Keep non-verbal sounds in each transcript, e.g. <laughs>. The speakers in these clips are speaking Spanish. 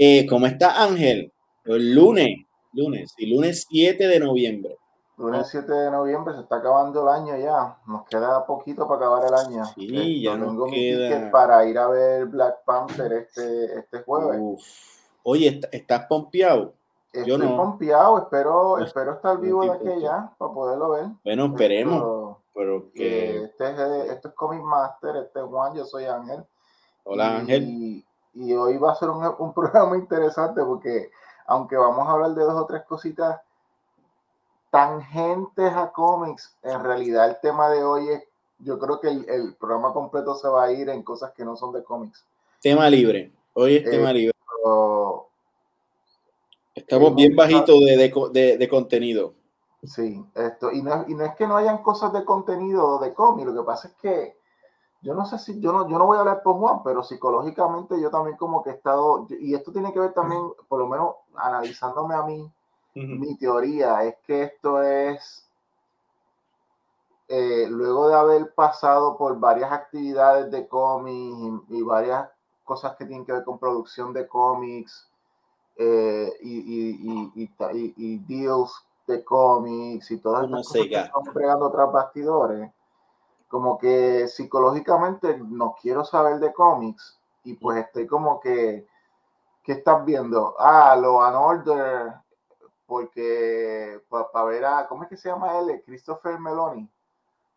Eh, ¿Cómo está Ángel? El lunes, lunes, y lunes 7 de noviembre. Lunes 7 de noviembre se está acabando el año ya. Nos queda poquito para acabar el año. Sí, ya tengo nos queda. para ir a ver Black Panther este, este jueves. Uf. Oye, ¿est- ¿estás pompeado? Estoy yo no. confiado, espero, espero estar vivo de aquí ya para poderlo ver. Bueno, esperemos, Esto, pero que... este, es, eh, esto es Comic Master, este es Juan, yo soy Ángel. Hola y, Ángel. Y hoy va a ser un, un <laughs> programa interesante porque aunque vamos a hablar de dos o tres cositas tangentes a cómics, en realidad el tema de hoy es, yo creo que el, el programa completo se va a ir en cosas que no son de cómics. Tema libre. Hoy es Eh, tema libre. Pero, Estamos eh, bien bajitos de, de, de- de contenido. Sí, esto, y no, y no es que no hayan cosas de contenido de cómic, lo que pasa es que yo no sé si, yo no, yo no voy a hablar por Juan, pero psicológicamente yo también como que he estado, y esto tiene que ver también, por lo menos analizándome a mí, mi teoría es que esto es, eh, luego de haber pasado por varias actividades de cómics y, y varias cosas que tienen que ver con producción de cómics eh, y, y, y, deals de cómics y todas estas cosas que están tras bastidores, como que psicológicamente no quiero saber de cómics y pues estoy como que, ¿qué estás viendo? Ah, lo and Order, porque para ver a, ¿cómo es que se llama él? Christopher Meloni.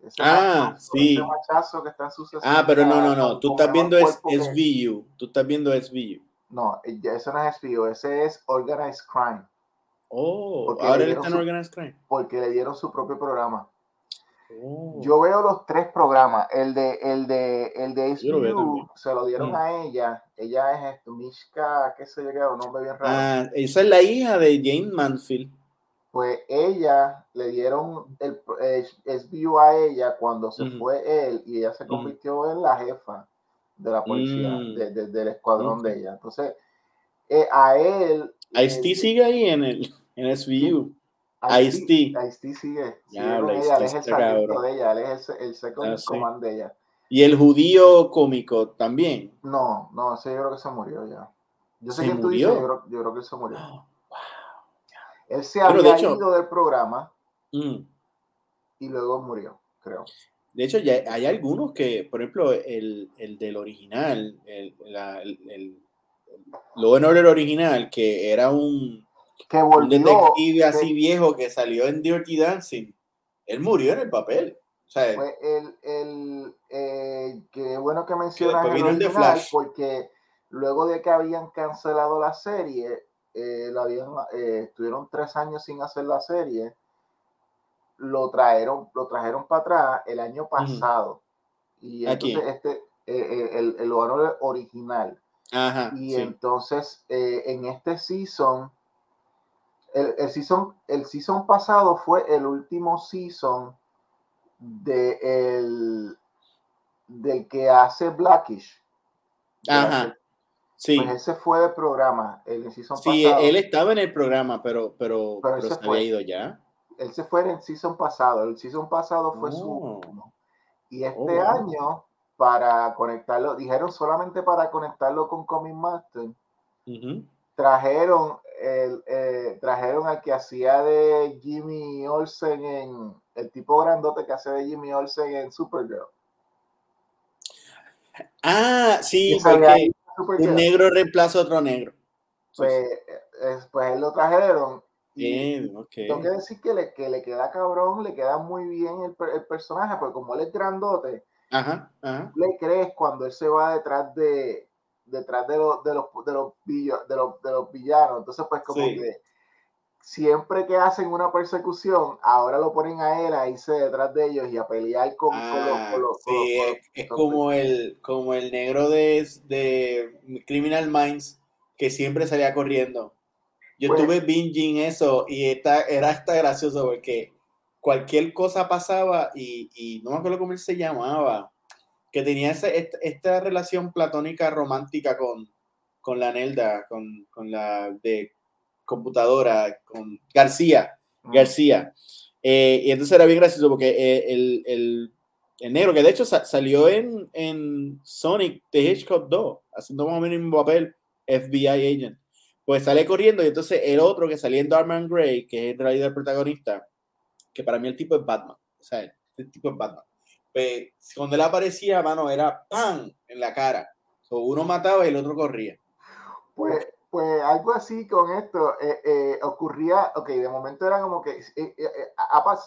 Ese Ah, machazo, sí. ese que está en Ah, pero no, no, no. Tú estás viendo es SVU. Tú estás viendo SVU. No, eh, ese no es SPO, ese es Organized Crime, Oh, Porque ahora él está en Organized Crime. porque le dieron su propio programa. Oh. Yo veo los tres programas. El de, el de, el de también. se lo dieron Mm. a ella. Ella es esto, Mishka, qué sé yo, qué, un nombre bien raro. Ah, esa es la hija de Jane Mansfield. Pues ella le dieron el eh, SBU a ella cuando se Ujú. fue él y ella se Ujú. convirtió en la jefa de la policía, Mm. de- de- del escuadrón de ella. Entonces, eh, a él. Ice-T sigue ahí en el en SVU. Ice-T Ice-T. Sigue. sigue Diablo, con ella, él es el sargento de ella, él es el, el second Ah, sí. command de ella. Y el judío cómico también. No, no, ese yo creo que se murió ya. Yo sé ¿Se que tú dices, yo creo, yo creo que se murió. Oh, Él se de había hecho- ido del programa mm. y luego murió, creo. De hecho, ya hay algunos que, por ejemplo, el, el del original, el, la, el, el, Law and Order original, que era un, Que un volvió. detective así que viejo que salió en Dirty Dancing, él murió en el papel. O sea, fue el, el eh, que bueno que mencionas después el el de original, Flash. porque luego de que habían cancelado la serie, eh, la habían, eh, estuvieron tres años sin hacer la serie, lo trajeron, lo trajeron para atrás el año pasado. Y ¿A entonces quién? este, eh, eh, el, el honor original. ajá, Y sí. entonces eh, en este season, el, el season, el season pasado fue el último season de el, del que hace Blackish. Ajá, sí. Pues ese fue del programa, el season Sí, pasado. él estaba en el programa, pero, pero, Pero pero, se fue. había ido ya. Él se fue en el season pasado. El season pasado fue su Oh. último. Y este Oh, wow. año, para conectarlo, dijeron solamente para conectarlo con Comic Master, Ujú. trajeron el, eh, trajeron al que hacía de Jimmy Olsen en el tipo grandote que hace de Jimmy Olsen en Supergirl. Ah, sí, porque un negro reemplaza a otro negro. Pues, eh, pues él lo trajeron. Y, Bien, ok. tengo que decir que le, que le queda cabrón, le queda muy bien el, el personaje, porque como él es grandote, Ajá, ajá. le crees cuando él se va detrás de detrás de los de los de los, de los, de los villanos. Entonces, pues como Sí. que siempre que hacen una persecución, ahora lo ponen a él a irse detrás de ellos y a pelear con, Ah, con los- con sí, con es, el, como el negro de, de Criminal Minds que siempre salía corriendo. Yo Pues- estuve binging eso y esta, era hasta gracioso porque cualquier cosa pasaba y, y no me acuerdo cómo él se llamaba, que tenía ese- esta, relación platónica romántica con, con la Nelda, con, con la de computadora, con García. Mm. García. Eh, y entonces era bien gracioso porque eh, el, el- el negro, que de hecho salió en, en Sonic The Hedgehog 2, haciendo más o menos el mismo papel, FBI agent. Pues sale corriendo y entonces el otro que salía en Darman Gray, que es en realidad el protagonista, que para mí el tipo es Batman, o sea, el tipo es Batman. Pues cuando él aparecía, mano, era ¡pam! en la cara. uno mataba y el otro corría. Pues, pues algo así con esto eh, eh, ocurría, ok, de momento era como que, eh,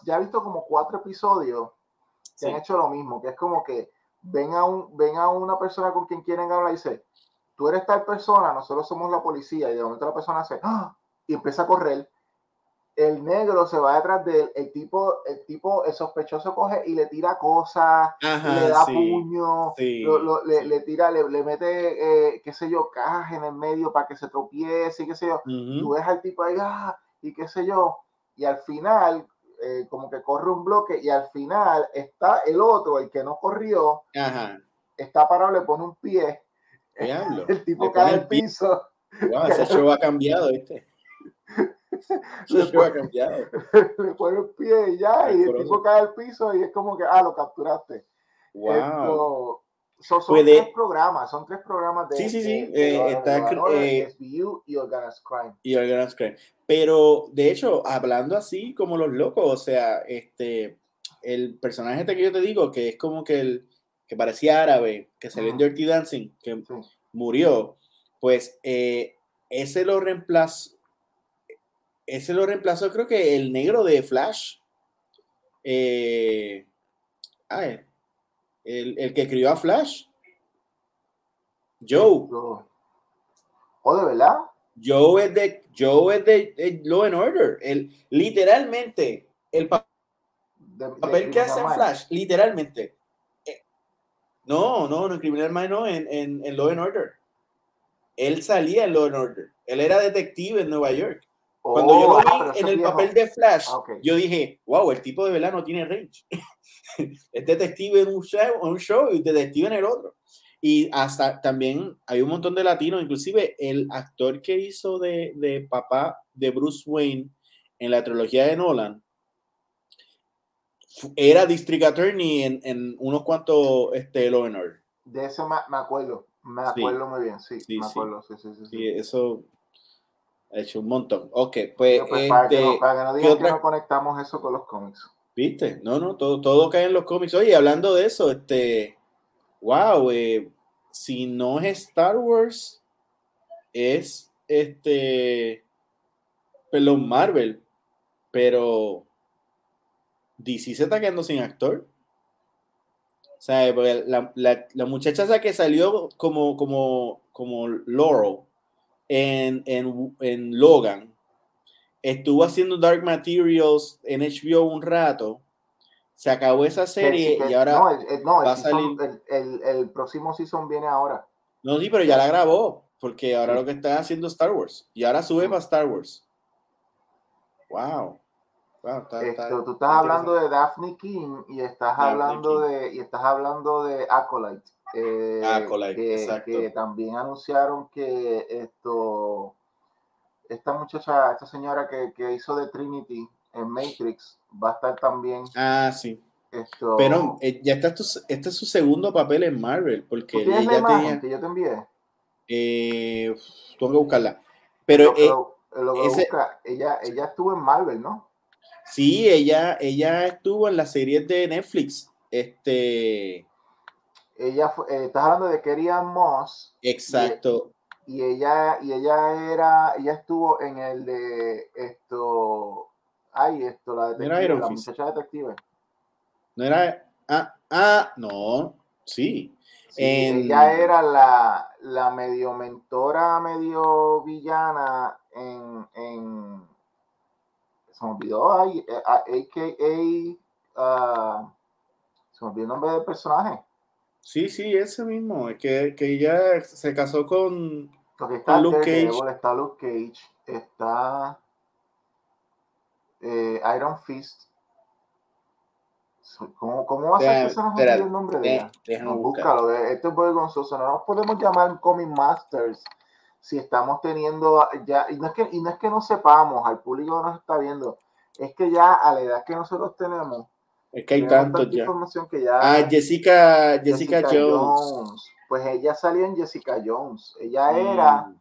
ya he visto como cuatro episodios que han hecho lo mismo, que es como que ven a, un, ven a una persona con quien quieren hablar y dice, tú eres tal persona, nosotros somos la policía, y de momento la persona hace, ¡Ah! y empieza a correr, el negro se va detrás de él, el tipo, el tipo, el sospechoso coge y le tira cosas, le da puño, le, tira, le, mete, eh, qué sé yo, cajas en el medio para que se tropiece, qué sé yo. Tú ves al tipo ahí, ah, y qué sé yo, y al final, eh, como que corre un bloque, y al final está el otro, el que no corrió, está parado, le pone un pie, <laughs> el tipo cae al piso. Wow, ese show ha cambiado, ¿viste? <laughs> <laughs> <laughs> le, pone, le pone el pie y ya, y el tipo cae al piso y es como que, ah, lo capturaste. Wow. son, tres programas, son tres programas de. Sí, sí, sí. eh, está, eh, SBU y Organized Crime. Y Organized Crime. Pero, de hecho, hablando así como los locos, o sea, este, el personaje este que yo te digo, que es como que el que parecía árabe, que salió en Dirty Dancing, que murió, pues eh, ese lo reemplazó, ese lo reemplazó, creo que el negro de Flash. Eh, el, que escribió a Flash. Joe. ¿O de verdad? Joe es de, Joe es de, Law and Order. El, literalmente, el papel que hace Flash, literalmente. Eh, no, no, no, en Criminal Mind no, en, en, en Law and Order. Él salía en Law and Order. Él era detective en Nueva York. Cuando yo lo oh, vi ah, en el papel de Flash, ah, yo dije, wow, el tipo de verdad no tiene range. <laughs> es detective en un show, un show y detective en el otro. Y hasta también hay un montón de latinos, inclusive el actor que hizo de, de papá de Bruce Wayne en la trilogía de Nolan, era District Attorney en, en unos cuantos este, Law and Order. De eso me, acuerdo, me acuerdo muy bien, sí, sí me acuerdo, sí, sí, sí. sí. eso ha hecho un montón. Ok, pues. pues para, que no, para, que no, digan que no conectamos eso con los cómics. ¿Viste? No, no, todo, todo cae en los cómics. Oye, hablando de eso, este. Wow, eh, si no es Star Wars, es este. Perdón, Marvel. Pero. DC se está quedando sin actor. O sea, la, la, la muchacha esa que salió como, como, como Laurel en, en, en Logan, estuvo haciendo Dark Materials en HBO un rato, se acabó esa serie y ahora no, va a salir... el, el, próximo season viene ahora. No, sí, pero ya la grabó, porque ahora lo que está haciendo Star Wars y ahora sube para Star Wars. Wow. tú estás hablando de Daphne King y estás hablando de y estás hablando de Acolyte. Eh, ah, que, también anunciaron que esto, esta muchacha, esta señora que, hizo de Trinity en Matrix va a estar también. Ah, sí. Esto, Pero eh, ya está, este es su segundo papel en Marvel, porque ella tenía, que yo te envié. Eh, tengo que buscarla. Pero, ella, ella estuvo en Marvel, ¿no? Sí, ella, ella estuvo en la serie de Netflix. Este ella fue, eh, estás hablando de Kerry Moss. Exacto. Y, ella, y ella era, ella estuvo en el de esto, ay, esto, la detective, la muchacha detective. No era, ah, ah, no, sí. Ella era la, la medio mentora, medio villana en, en se me olvidó, ay, AKA, uh, ah, se me olvidó el nombre del personaje. Sí, sí, ese mismo. Es que, que ella se casó con, está Luke Cage. Está Luke Cage. Está eh, Iron Fist. ¿Cómo, cómo va a ser que se nos olvide el nombre de ella? No, búscalo. Esto es vergonzoso. No nos podemos llamar Comic Masters si estamos teniendo ya. Y no, es que, y no es que no sepamos, al público no nos está viendo. Es que ya a la edad que nosotros tenemos, Es que hay tantos ya. información que ya Ah, Jessica, Jessica, Jones. Pues ella salía en Jessica Jones. Ella era Mm,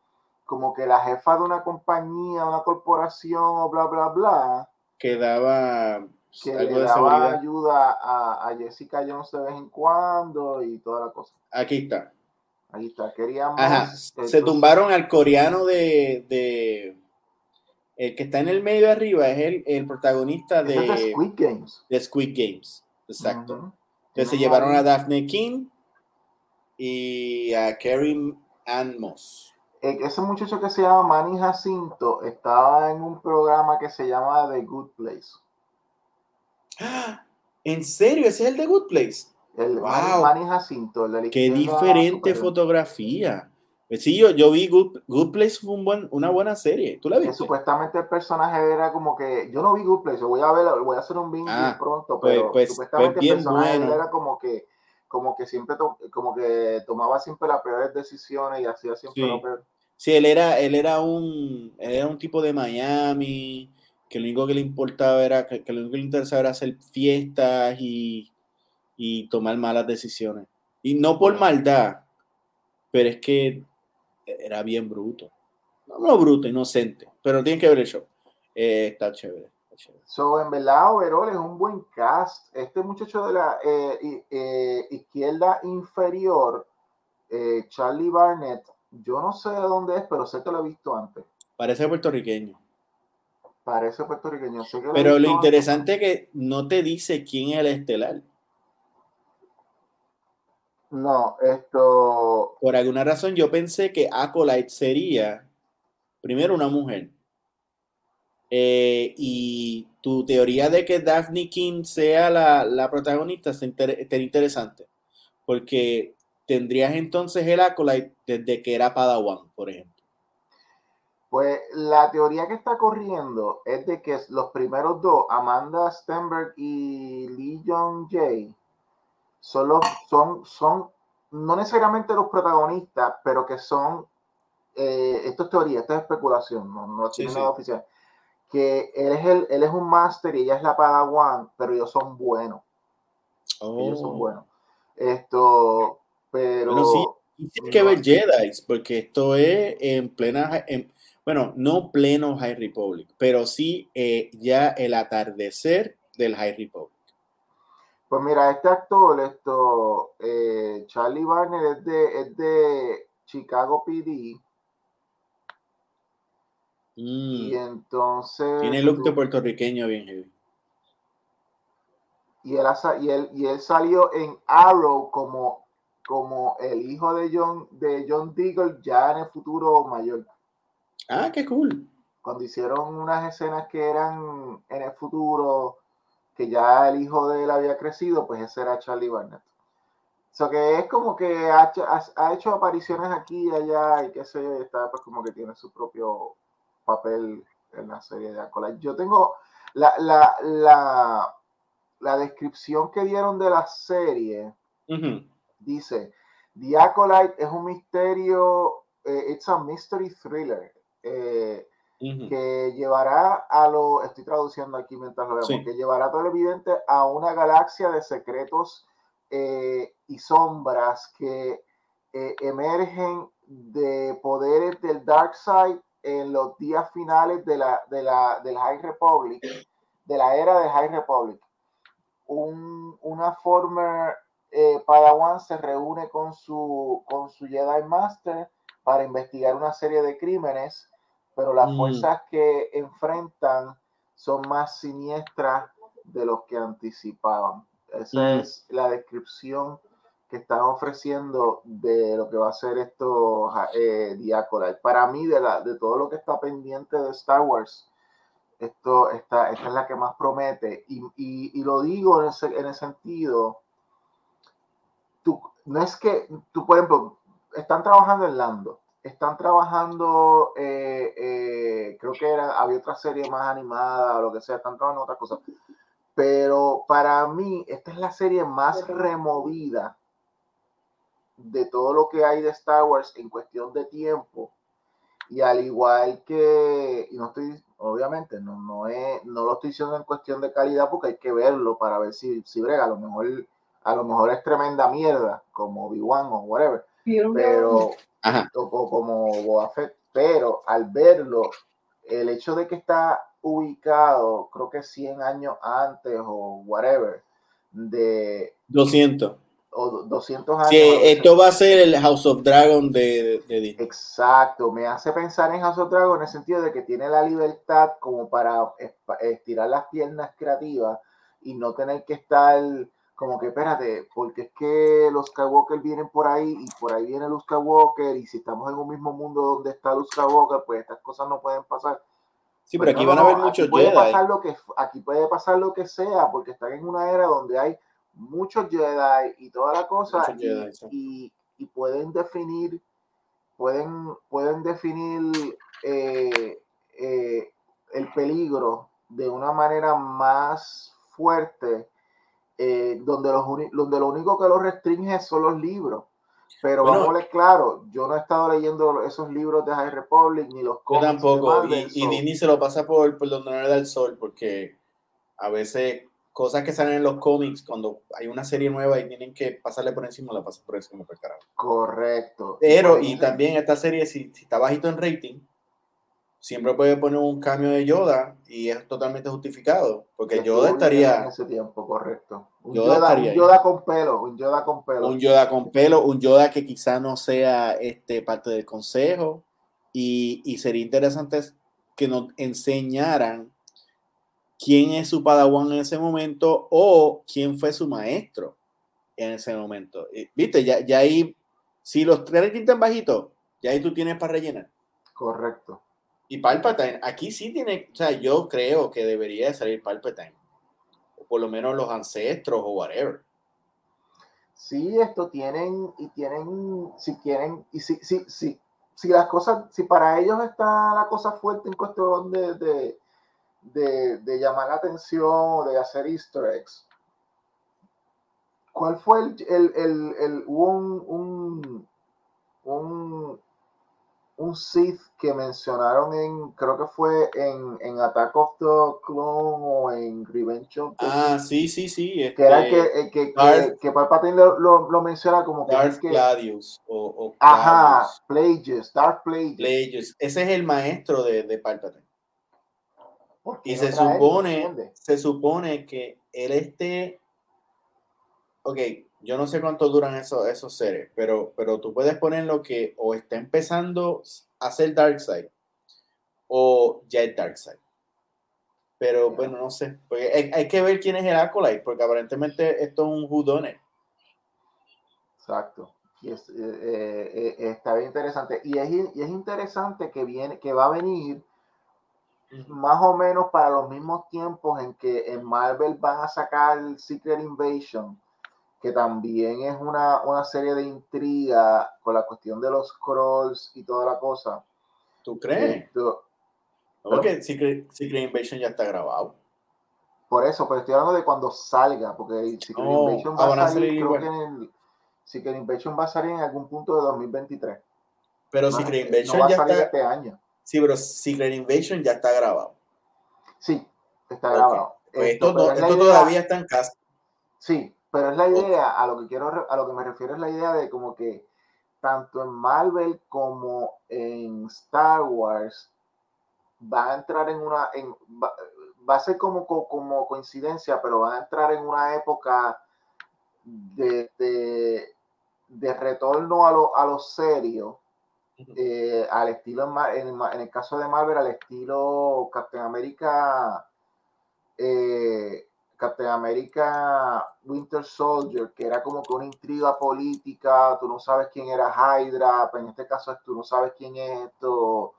como que la jefa de una compañía, una corporación o bla, bla, bla, que daba que algo le de daba seguridad. ayuda a, a Jessica Jones de vez en cuando y toda la cosa. Aquí está. Ahí está, queríamos. Ajá. Se tumbaron al coreano de, de. El que está en el medio de arriba es el, el protagonista de de, Squid Games. de Squid Games. Exacto. Entonces se llevaron a Daphne King y a Kerry Ann Moss. Eh, Ese muchacho que se llama Manny Jacinto estaba en un programa que se llama The Good Place. <gasps> ¿En serio? ¿Ese es el de Good Place? El Wow. Manny, Jacinto, el de la Qué diferente fotografía. Pues Sí, yo, yo vi Good, Good Place fue un buen, una buena serie. ¿Tú la viste? supuestamente el personaje era como que yo no vi Good Place, yo voy a ver, voy a hacer un binge Ah, pronto, pues- pero pues- supuestamente pues el personaje bueno. era como que como que siempre to- como que tomaba siempre las peores decisiones y hacía siempre Sí. lo peor. Sí, él era, él era un, él era un tipo de Miami, que lo único que le importaba era, que, que lo único que le interesaba era hacer fiestas y, y tomar malas decisiones. Y no por maldad, pero es que era bien bruto. No, no bruto, inocente, pero tienen que ver el show. Eh, está chévere, está chévere. So, en verdad, overall es un buen cast. Este muchacho de la eh, eh, izquierda inferior, Charlie Barnett, yo no sé de dónde es, pero sé que lo he visto antes. Parece puertorriqueño. Parece puertorriqueño. sé que lo Pero lo antes. interesante es que no te dice quién es el estelar. No, esto. Por alguna razón yo pensé que Acolyte sería primero una mujer. Eh, y tu teoría de que Daphne King sea la, la protagonista inter- está interesante. Porque tendrías entonces el Acolyte desde que era Padawan, por ejemplo. Pues la teoría que está corriendo es de que los primeros dos, Amanda Stenberg y Lee Jong Jae, son, los- son, son no necesariamente los protagonistas, pero que son, eh, esto es teoría, esto es especulación, no, no Sí, tiene sí. nada oficial, que él es, el, él es un máster y ella es la Padawan, pero ellos son buenos, ellos son Oh. buenos. Esto, pero... Bueno, sí. Tiene que no. ver Jedi, porque esto es en plena, en- bueno, no pleno High Republic, pero sí eh, ya el atardecer del High Republic. Pues mira, este actor, esto, eh, Charlie Barner es de, es de Chicago PD y Mm, entonces Tiene look de puertorriqueño bien heavy. y él, y él, y él salió en Arrow como, como el hijo de John, de John Diggle ya en el futuro mayor. Ah, qué cool. Cuando hicieron unas escenas que eran en el futuro, que ya el hijo de él había crecido, pues ese era Charlie Barnett. O sea que es como que ha, hecho- ha- ha hecho apariciones aquí y allá y que se está pues como que tiene su propio papel en la serie de Acolyte. Yo tengo la, la, la, la descripción que dieron de la serie, dice, The Acolyte es un misterio, eh, it's a mystery thriller. eh, Que llevará a lo, estoy traduciendo aquí mientras lo vemos, Sí. que llevará a televidente a una galaxia de secretos eh, y sombras que eh, emergen de poderes del Dark Side en los días finales de la, de la, del High Republic, de la era del High Republic. Un, una former eh, Padawan se reúne con su, con su Jedi Master para investigar una serie de crímenes pero las Mm. fuerzas que enfrentan son más siniestras de los que anticipaban. Esa Mm. es la descripción que están ofreciendo de lo que va a ser esto eh. Para mí, de, la, de todo lo que está pendiente de Star Wars, esto, esta, esta es la que más promete. Y, y- y lo digo en, ese, en el sentido, tú, no es que, tú, por ejemplo, están trabajando en Lando, están trabajando, eh, eh, creo que era, había otra serie más animada o lo que sea, están trabajando en otra cosa. Pero para mí, esta es la serie más removida de todo lo que hay de Star Wars en cuestión de tiempo. Y al igual que, y no estoy, obviamente, no, no, es, no lo estoy diciendo en cuestión de calidad porque hay que verlo para ver si, si brega. A lo mejor, a lo mejor es tremenda mierda, como Obi-Wan o whatever. Pero, como Boba Fett, pero al verlo, el hecho de que está ubicado, creo que 100 años antes o whatever, de... 200 o 200 años. Sí, esto va a ser el House of Dragon de, de, Disney. Exacto, me hace pensar en House of Dragon en el sentido de que tiene la libertad como para estirar las piernas creativas y no tener que estar como que espérate, porque es que los Skywalker vienen por ahí y por ahí viene Luke Skywalker y si estamos en un mismo mundo donde está Luke Skywalker, pues estas cosas no pueden pasar. Sí, pero pues aquí van a haber muchos puede Pasar lo que, aquí puede pasar lo que sea, porque están en una era donde hay muchos Jedi y toda la cosa y, pueden definir pueden, pueden definir eh, eh, el peligro de una manera más fuerte eh, donde, los donde lo único que lo restringe son los libros pero vamos a ver claro, yo no he estado leyendo esos libros de High Republic ni los cómics. Yo tampoco, y, y se lo pasa por, por donde no le da el sol, porque a veces cosas que salen en los cómics, cuando hay una serie nueva y tienen que pasarle por encima, la pasan por encima por carajo. Correcto. Pero, y también esta serie, si, está bajito en rating, siempre puede poner un cambio de Yoda y es totalmente justificado, porque Yoda estaría... En ese tiempo, correcto. Un Yoda, un Yoda con pelo, un Yoda con pelo. Un Yoda con pelo, un Yoda que quizá no sea este, parte del consejo, y, y sería interesante que nos enseñaran quién es su padawan en ese momento o quién fue su maestro en ese momento. Viste, ya, ya ahí, si los tres están bajitos, ya ahí tú tienes para rellenar. Correcto. Y Palpatine, aquí sí tiene, o sea, yo creo que debería de salir Palpatine. O por lo menos los ancestros o whatever. Sí, esto tienen, y tienen, si quieren, y si, si, si, si las cosas, si para ellos está la cosa fuerte en cuestión de de, llamar la atención, de hacer easter eggs. ¿Cuál fue el, el, el, el un, un, un, un Sith que mencionaron en, creo que fue en, en Attack of the Clone o en Revenge of the Ah, sí, sí, sí. que era que, este, que, que, que, Palpatine lo, lo, lo, menciona como que. Darth Gladius. O, o Ajá, Plagueis, Darth Plagueis. Plagueis. Ese es el maestro de, de Palpatine. Y se supone, se supone que él esté. Ok, yo no sé cuánto duran esos, esos seres, pero, pero tú puedes ponerlo que o está empezando a ser Darkseid o ya es Darkseid. Pero bueno, no sé. Porque hay, que ver quién es el Acolyte, porque aparentemente esto es un Whodunit. Exacto. Y es, eh, eh, eh, está bien interesante. Y es, y es interesante que viene, que va a venir más o menos para los mismos tiempos en que en Marvel van a sacar Secret Invasion, que también es una, una serie de intriga con la cuestión de los scrolls y toda la cosa. ¿Tú crees? Porque Secret, Secret, Invasion ya está grabado. Por eso, pero estoy hablando de cuando salga, porque Secret oh, Invasion va a salir, creo que en el, Secret Invasion va a salir en algún punto de 2023. Pero Secret Invasion no va a salir este año. Sí, pero Secret Invasion ya está grabado. Sí, está grabado. Pues esto, todavía está en casa. Sí, pero es la idea, a lo que quiero, a lo que me refiero es la idea de como que tanto en Marvel como en Star Wars va a entrar en una, en, va, a ser como, como coincidencia, pero van a entrar en una época de, de, retorno a lo, a lo serio eh, al estilo, en, en, el caso de Marvel, al estilo Captain America, eh, Captain America Winter Soldier, que era como que una intriga política, tú no sabes quién era Hydra, pero en este caso tú no sabes quién es esto,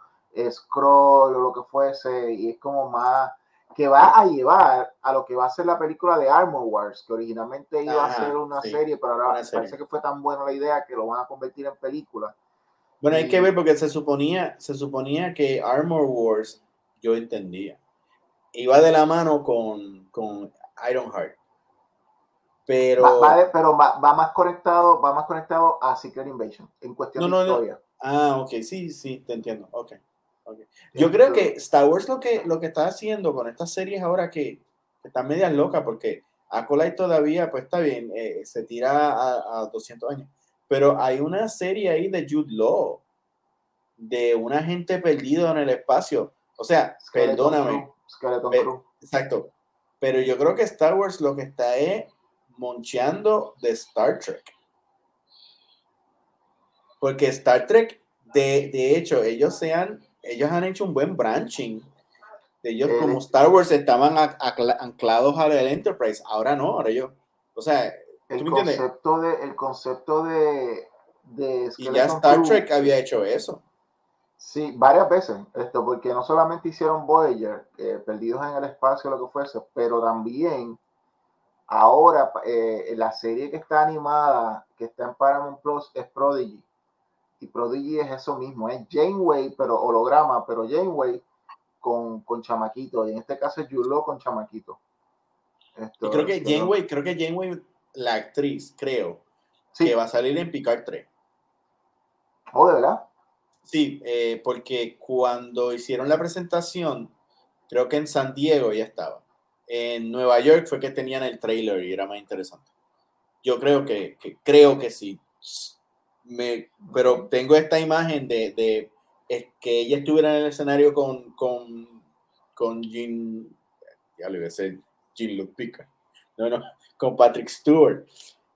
Scroll o lo que fuese, y es como más que va a llevar a lo que va a ser la película de Armor Wars, que originalmente iba a ser una serie, pero ahora parece que fue tan buena la idea que lo van a convertir en película. Bueno, hay que ver porque se suponía, se suponía que Armor Wars, yo entendía, iba de la mano con, con Ironheart. Pero, va, pero va, más conectado, va más conectado a Secret Invasion en cuestión de historia. Ah, ok, sí, sí, te entiendo. Ok. Yo creo que Star Wars lo que, lo que está haciendo con estas series ahora que, que están medias locas, porque Acolyte todavía, pues está bien, eh, se tira a, a, 200 años, pero hay una serie ahí de Jude Law, de un agente perdido en el espacio. O sea, perdóname. exacto. Pero yo creo que Star Wars lo que está es moncheando de Star Trek. Porque Star Trek, de, de hecho, ellos, sean, ellos han hecho un buen branching. De ellos, como Star Wars, estaban anclados a la Enterprise. Ahora no, ahora yo. O sea, el concepto, de, el concepto de, de y ya Star Trek había hecho eso. Sí, varias veces, esto, porque no solamente hicieron Voyager, eh, perdidos en el espacio, lo que fuese, pero también ahora eh, la serie que está animada, que está en Paramount Plus, es Prodigy. Y Prodigy es eso mismo, es Janeway, pero holograma, pero Janeway con, con chamaquito. Y en este caso es Yulo con chamaquito. Esto, y creo que Janeway, creo que Janeway, la actriz, creo, que va a salir en Picard 3. Oh, ¿de verdad? Sí, eh, porque cuando hicieron la presentación, creo que en San Diego ya estaba. En Nueva York fue que tenían el trailer y era más interesante. Yo creo que, creo que sí. Me, pero tengo esta imagen de, de que ella estuviera en el escenario con, con, con Jean, ya le voy a decir Jean Lupica, no, no, con Patrick Stewart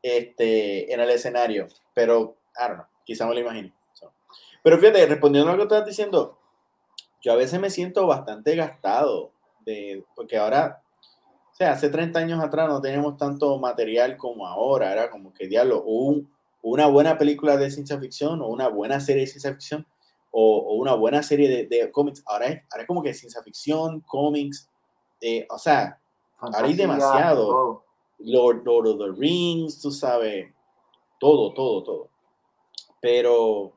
este, en el escenario, pero, I don't know, quizá me lo imagino. Pero fíjate, respondiendo a lo que estás diciendo, yo a veces me siento bastante gastado, de, porque ahora, o sea, hace 30 años atrás no teníamos tanto material como ahora, era como que diablo, un, una buena película de ciencia ficción o una buena serie de ciencia ficción o, o una buena serie de, cómics, ahora es, ahora es como que ciencia ficción, cómics, eh, o sea, ahora hay demasiado. Lord, Lord of the Rings, tú sabes, todo, todo, todo. Pero,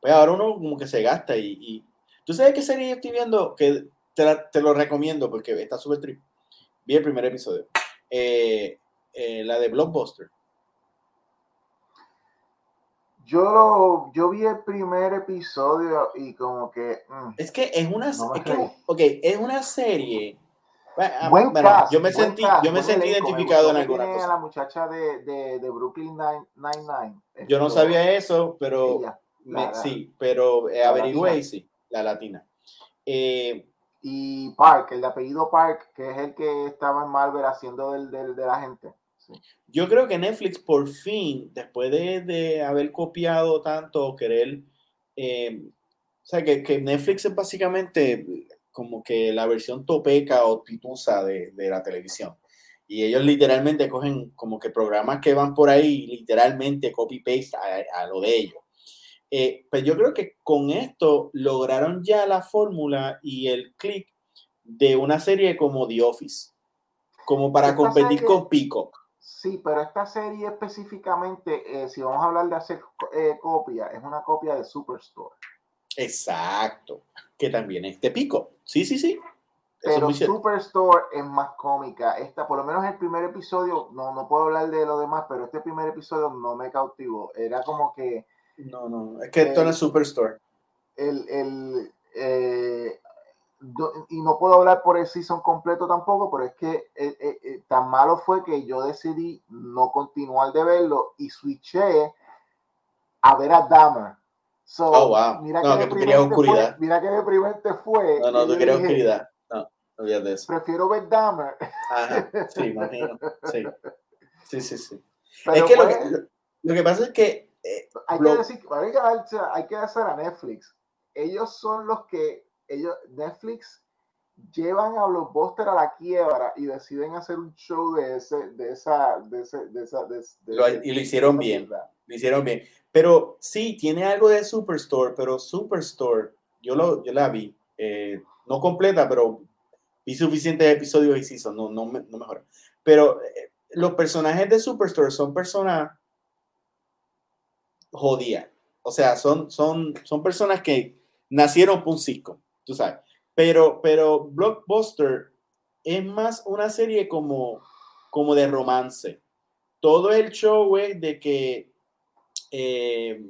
pues ahora uno como que se gasta y, ¿tú sabes qué serie estoy viendo? Que te, lo recomiendo porque está súper trip. Vi el primer episodio. Eh, eh, la de Blockbuster. Yo, lo, yo vi el primer episodio y como que... Mm, es que es una, es es una serie... Ah, bueno, yo me sentí, yo me sentí identificado en alguna cosa. la muchacha de, de, de Brooklyn Nine-Nine. Yo no sabía eso, pero sí, pero eh, averigüé sí, la latina. Eh, y Park, el de apellido Park, que es el que estaba en Marvel haciendo del, del, de la gente. Yo creo que Netflix por fin, después de, de haber copiado tanto, querer, eh, o sea, que, que, Netflix es básicamente como que la versión topeca o pitusa de, de la televisión. Y ellos literalmente cogen como que programas que van por ahí, literalmente copy-paste a, a, lo de ellos. Eh, pues yo creo que con esto lograron ya la fórmula y el click de una serie como The Office, como para competir con Peacock. Sí, pero esta serie específicamente, eh, si vamos a hablar de hacer eh, copia, es una copia de Superstore. Exacto, que también es de Pico. Sí, sí, sí. Pero Superstore es más cómica. Esta, por lo menos el primer episodio, no, no puedo hablar de lo demás, pero este primer episodio no me cautivó. Era como que no, no, es que esto no es Superstore. El, el, eh, y no puedo hablar por el season completo tampoco, pero es que eh, eh, tan malo fue que yo decidí no continuar de verlo y switché a ver a Dahmer. So, oh, wow. Mira no, que, tú querías oscuridad. Fue, mira que deprimente fue. No, no, tú querías oscuridad. No, no de eso. Prefiero ver Dahmer. Ajá, sí, <laughs> imagino. Sí, sí, sí. sí. es que, lo que lo que pasa es que eh, hay, que decir, hay, que hay que hacer a Netflix. Ellos son los que, ellos, Netflix llevan a Blockbuster a la quiebra y deciden hacer un show de ese, de esa, de ese, de esa, de, y lo hicieron bien, lo hicieron bien. Pero sí, tiene algo de Superstore, pero Superstore, yo, lo, yo la vi, eh, no completa, pero vi suficientes episodios y sí, no, no, no mejora. Pero eh, los personajes de Superstore son personas jodía. O sea, son, son, son personas que nacieron por un cisco, tú sabes. Pero, pero Blockbuster es más una serie como, como de romance. Todo el show es de que eh,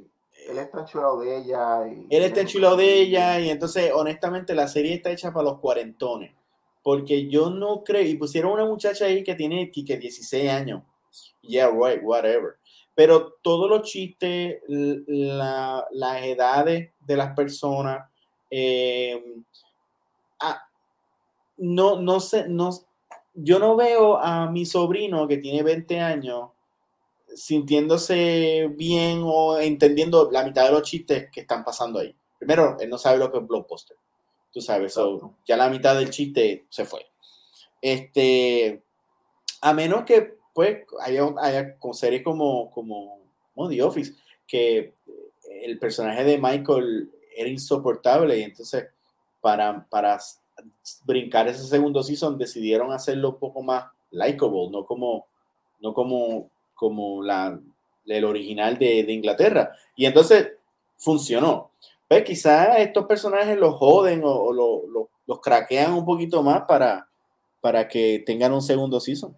él está enchulado de ella. Y, él está enchulado de ella y entonces, honestamente, la serie está hecha para los cuarentones. Porque yo no creo, y pusieron una muchacha ahí que tiene que 16 años. Yeah, right, whatever. Pero todos los chistes, la, las edades de las personas, eh, ah, no, no sé, no, yo no veo a mi sobrino que tiene 20 años sintiéndose bien o entendiendo la mitad de los chistes que están pasando ahí. Primero, él no sabe lo que es blockbuster. Tú sabes, ya la mitad del chiste se fue. Este, a menos que pues haya, haya con series como, como, como The Office, que el personaje de Michael era insoportable y entonces para, para brincar ese segundo season decidieron hacerlo un poco más likable, no como, no como como la, el original de, de Inglaterra. Y entonces funcionó. Pues quizás estos personajes los joden o, los craquean un poquito más para, para que tengan un segundo season.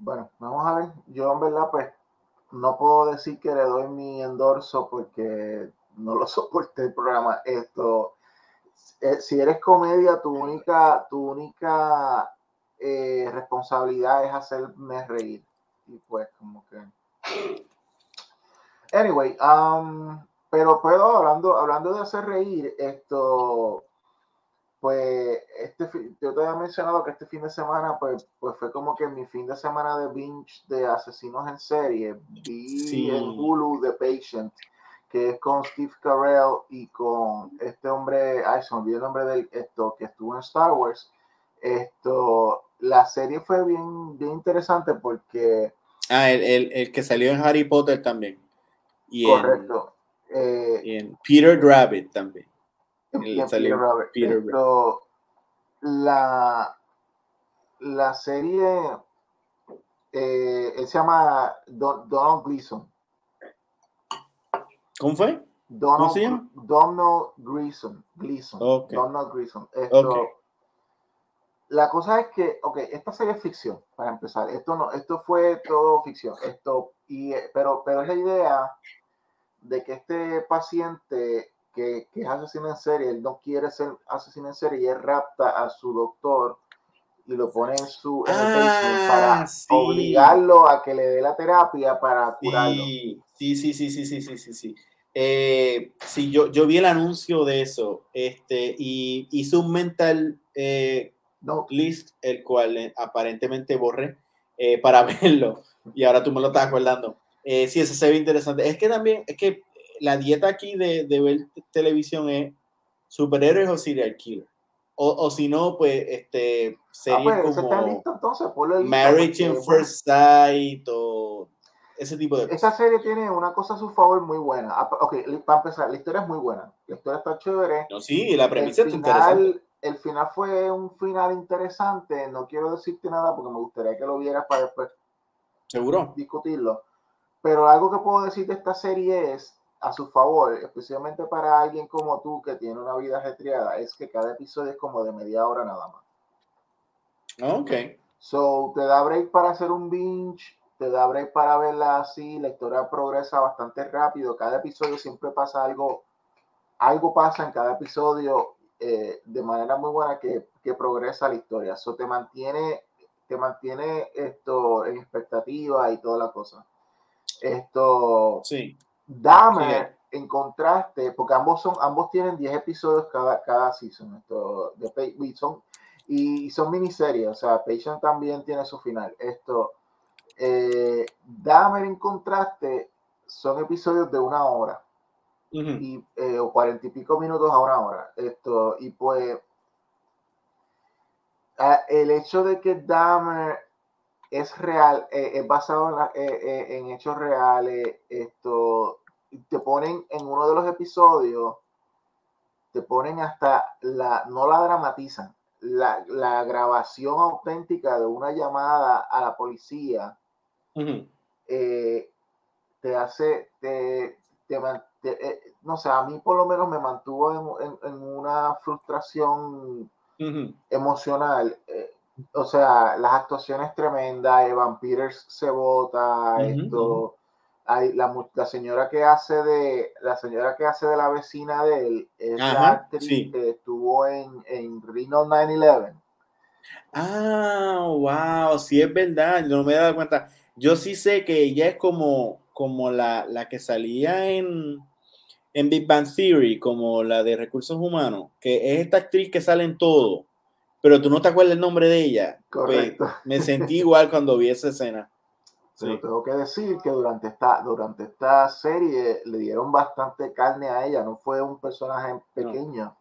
Bueno, vamos a ver. Yo en verdad pues no puedo decir que le doy mi endorso porque no lo <laughs> soporté el programa. Esto, eh, si eres comedia, tu única, tu única eh, responsabilidad es hacerme reír. Y pues como que... Anyway, um, pero puedo, hablando, hablando de hacer reír, esto, pues, este, yo te había mencionado que este fin de semana, pues, pues fue como que mi fin de semana de binge de asesinos en serie. Vi en Hulu The Patient, que es con Steve Carell y con este hombre, ay, se me olvidó el nombre de esto, que estuvo en Star Wars. Esto, la serie fue bien, bien interesante porque... Ah, el, que salió en Harry Potter también. Y correcto. Eh, y en Peter Rabbit también. Peter Rabbit. La, la serie, eh, él se llama Donald Gleason. ¿Cómo fue? Donald, ¿Cómo se? Donald Gleason. Gleason. Donald Gleason. Esto, la cosa es que, ok, esta serie es ficción, para empezar. Esto no, esto fue todo ficción. Esto, y, pero, pero es la idea de que este paciente que, que es asesino en serie, él no quiere ser asesino en serie y él rapta a su doctor y lo pone en su ah, para obligarlo a que le dé la terapia para curarlo. Sí, sí, sí, sí, sí, sí, sí, sí. Eh, sí, yo, yo vi el anuncio de eso este, y hizo un mental eh, list, el cual eh, aparentemente borré eh, para <laughs> verlo. Y ahora tú me lo estás acordando. Eh, sí, eso se ve interesante. Es que también, es que la dieta aquí de, de ver televisión es superhéroes o serial killer. O, o si no, pues, este, series ah, pues, como entonces, Marriage in First Sight o ese tipo de cosas. Esa serie tiene una cosa a su favor muy buena. Ah, ok, para empezar, la historia es muy buena. La historia está chévere. No, sí, la premisa es interesante el final fue un final interesante. No quiero decirte nada porque me gustaría que lo vieras para después ¿Seguro? discutirlo. Pero algo que puedo decir de esta serie es a su favor, especialmente para alguien como tú que tiene una vida ajetreada, es que cada episodio es como de media hora nada más. Ok. So, te da break para hacer un binge, te da break para verla así, la historia progresa bastante rápido, cada episodio siempre pasa algo, algo pasa en cada episodio eh, de manera muy buena que, que, progresa la historia. Eso te mantiene, te mantiene esto en expectativa y toda la cosa. Esto, sí. Dame en contraste, porque ambos son, ambos tienen 10 episodios cada, cada season, esto, de, y son, y son miniseries, o sea, Patient también tiene su final. Esto, eh, Dahmer en contraste son episodios de una hora y, eh, o cuarenta y pico minutos a una hora. Esto, y pues el hecho de que Dahmer es real, eh, es basado en, eh, en, hechos reales, esto te ponen en uno de los episodios, te ponen hasta la, no la dramatizan, la, la grabación auténtica de una llamada a la policía te hace, te, te, eh, no sé, a mí por lo menos me mantuvo en, una frustración emocional. Eh, o sea, las actuaciones tremendas, Evan Peters se vota, esto, hay la, la, señora que hace de la señora que hace de la vecina de él es la actriz que estuvo en, en Reno 9-11. Ah, wow, sí es verdad, no me he dado cuenta. Yo sí sé que ella es como, como la, la que salía en, en Big Bang Theory, como la de recursos humanos, que es esta actriz que sale en todo, pero tú no te acuerdas el nombre de ella. Pues, Correcto. me sentí igual cuando vi esa escena. Pero tengo que decir que durante esta, durante esta serie le dieron bastante carne a ella, no fue un personaje pequeño.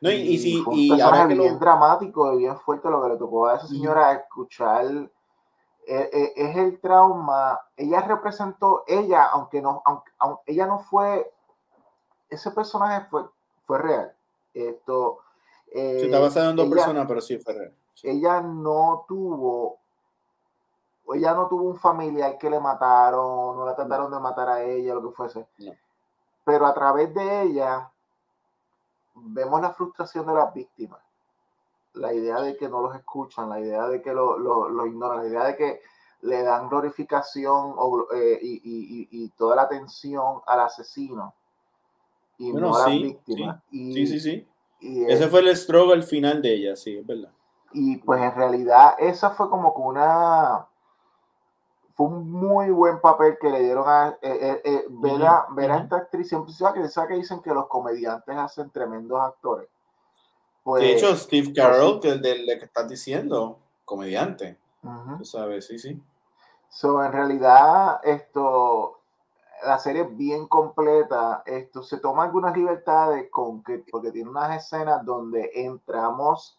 No, y, si, fue un personaje bien dramático y bien fuerte lo que le tocó a esa señora escuchar. Eh, eh, es el trauma. Ella representó, ella, aunque no, aunque, ella no fue, ese personaje fue, fue real. Esto. Se está basado en dos personas, pero sí fue real. Ella no tuvo ella no tuvo un familiar que le mataron, no la trataron de matar a ella, lo que fuese. Pero a través de ella vemos la frustración de las víctimas. La idea de que no los escuchan, la idea de que lo, lo, ignoran, la idea de que le dan glorificación eh, y, toda la atención al asesino y no a las víctimas. Sí, sí, sí. Ese fue el struggle final de ella, sí, es verdad. Y pues en realidad esa fue como que una fue un muy buen papel que le dieron a eh, eh, eh ver, a, esta actriz. Siempre se que, que dicen que los comediantes hacen tremendos actores. Pues, de hecho, Steve Carroll, que es del que estás diciendo, comediante. Tú sabes, sí, sí. So, en realidad, esto, la serie es bien completa. Esto se toma algunas libertades con que, porque tiene unas escenas donde entramos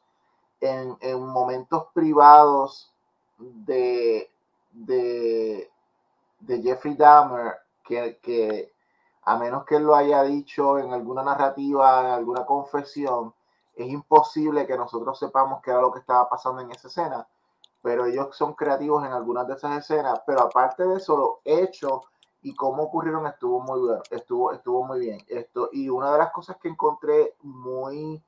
en, en momentos privados de de, de Jeffrey Dahmer, que, que, a menos que él lo haya dicho en alguna narrativa, en alguna confesión, es imposible que nosotros sepamos qué era lo que estaba pasando en esa escena. Pero ellos son creativos en algunas de esas escenas. Pero aparte de eso, lo hecho y cómo ocurrieron estuvo muy bien. Estuvo, estuvo muy bien. Esto, y una de las cosas que encontré muy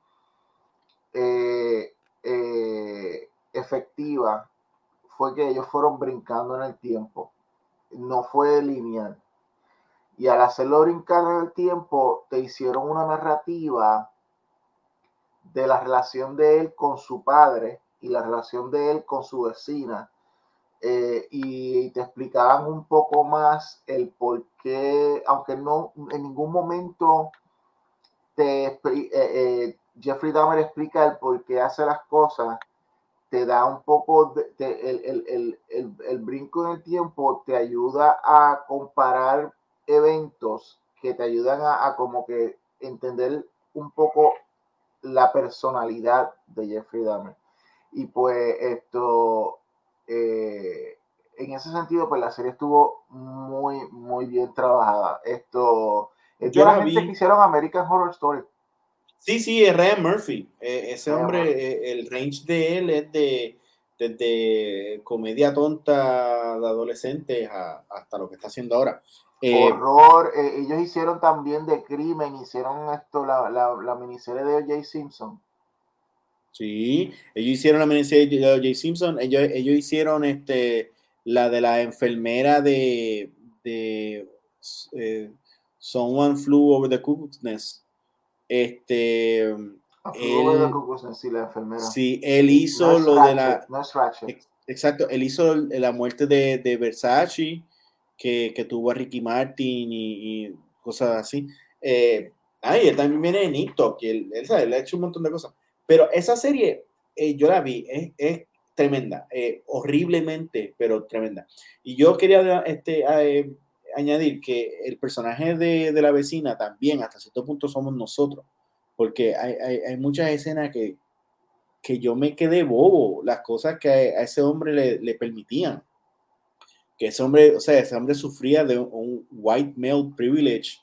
eh, eh, efectiva fue que ellos fueron brincando en el tiempo. No fue lineal. Y al hacerlo brincar en el tiempo, te hicieron una narrativa de la relación de él con su padre y la relación de él con su vecina. Eh, y te explicaban un poco más el por qué, aunque no en ningún momento eh, eh, Jeffrey Dahmer explica el por qué hace las cosas, te da un poco, de, el, el, el, el, brinco en el tiempo te ayuda a comparar eventos que te ayudan a, a, como que entender un poco la personalidad de Jeffrey Dahmer. Y pues esto, eh, en ese sentido, pues la serie estuvo muy, muy bien trabajada. Esto, es de la gente que hicieron American Horror Story. Sí, sí, es Ryan Murphy. Eh, ese hombre, eh, el range de él es de desde comedia tonta de adolescentes hasta lo que está haciendo ahora. Eh, Horror, ellos hicieron también de crimen, hicieron esto, la, la, miniserie de O.J. Simpson. Sí, ellos hicieron la miniserie de O.J. Simpson, ellos, ellos hicieron este, la de la enfermera de, de Someone Flew Over the Cuckoo's Nest. Este. Él, sí, él hizo lo de la. exacto, él hizo la muerte de, de Versace, que, que, tuvo a Ricky Martin y, cosas así. Eh, ay, él también viene de Nito, que él, él, él, ha hecho un montón de cosas. Pero esa serie, eh, yo la vi, es, es tremenda, eh, horriblemente, pero tremenda. Y yo quería este, eh, añadir que el personaje de, de, la vecina también, hasta cierto punto, somos nosotros, porque hay, hay, hay, muchas escenas que, que yo me quedé bobo, las cosas que a, ese hombre le, le, permitían. Que ese hombre, o sea, ese hombre sufría de un white male privilege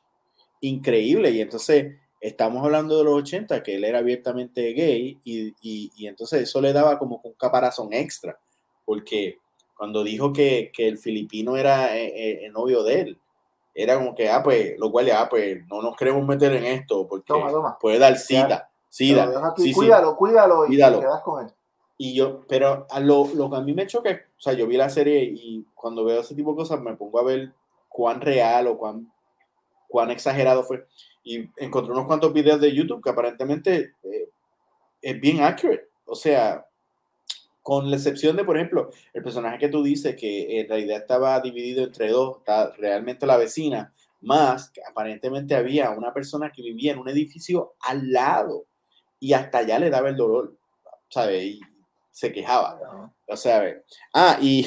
increíble, y entonces estamos hablando de los 80, que él era abiertamente gay, y, y, y entonces eso le daba como un caparazón extra, porque cuando dijo que, que el filipino era eh, eh, el novio de él. Era como que, ah, pues, lo cual, ah, pues, no nos queremos meter en esto porque puede dar sida. sida. Sí, cuídalo, cuídalo, y cuídalo. quedas con él. Y yo, pero a lo, lo, que a mí me choca, o sea, yo vi la serie y cuando veo ese tipo de cosas me pongo a ver cuán real o cuán, cuán exagerado fue. Y encontré unos cuantos videos de YouTube que aparentemente eh, es bien accurate. O sea, con la excepción de, por ejemplo, el personaje que tú dices que en realidad estaba dividido entre dos, está realmente la vecina, más que aparentemente había una persona que vivía en un edificio al lado y hasta allá le daba el dolor, ¿sabes? Y se quejaba. O sea, ah, y,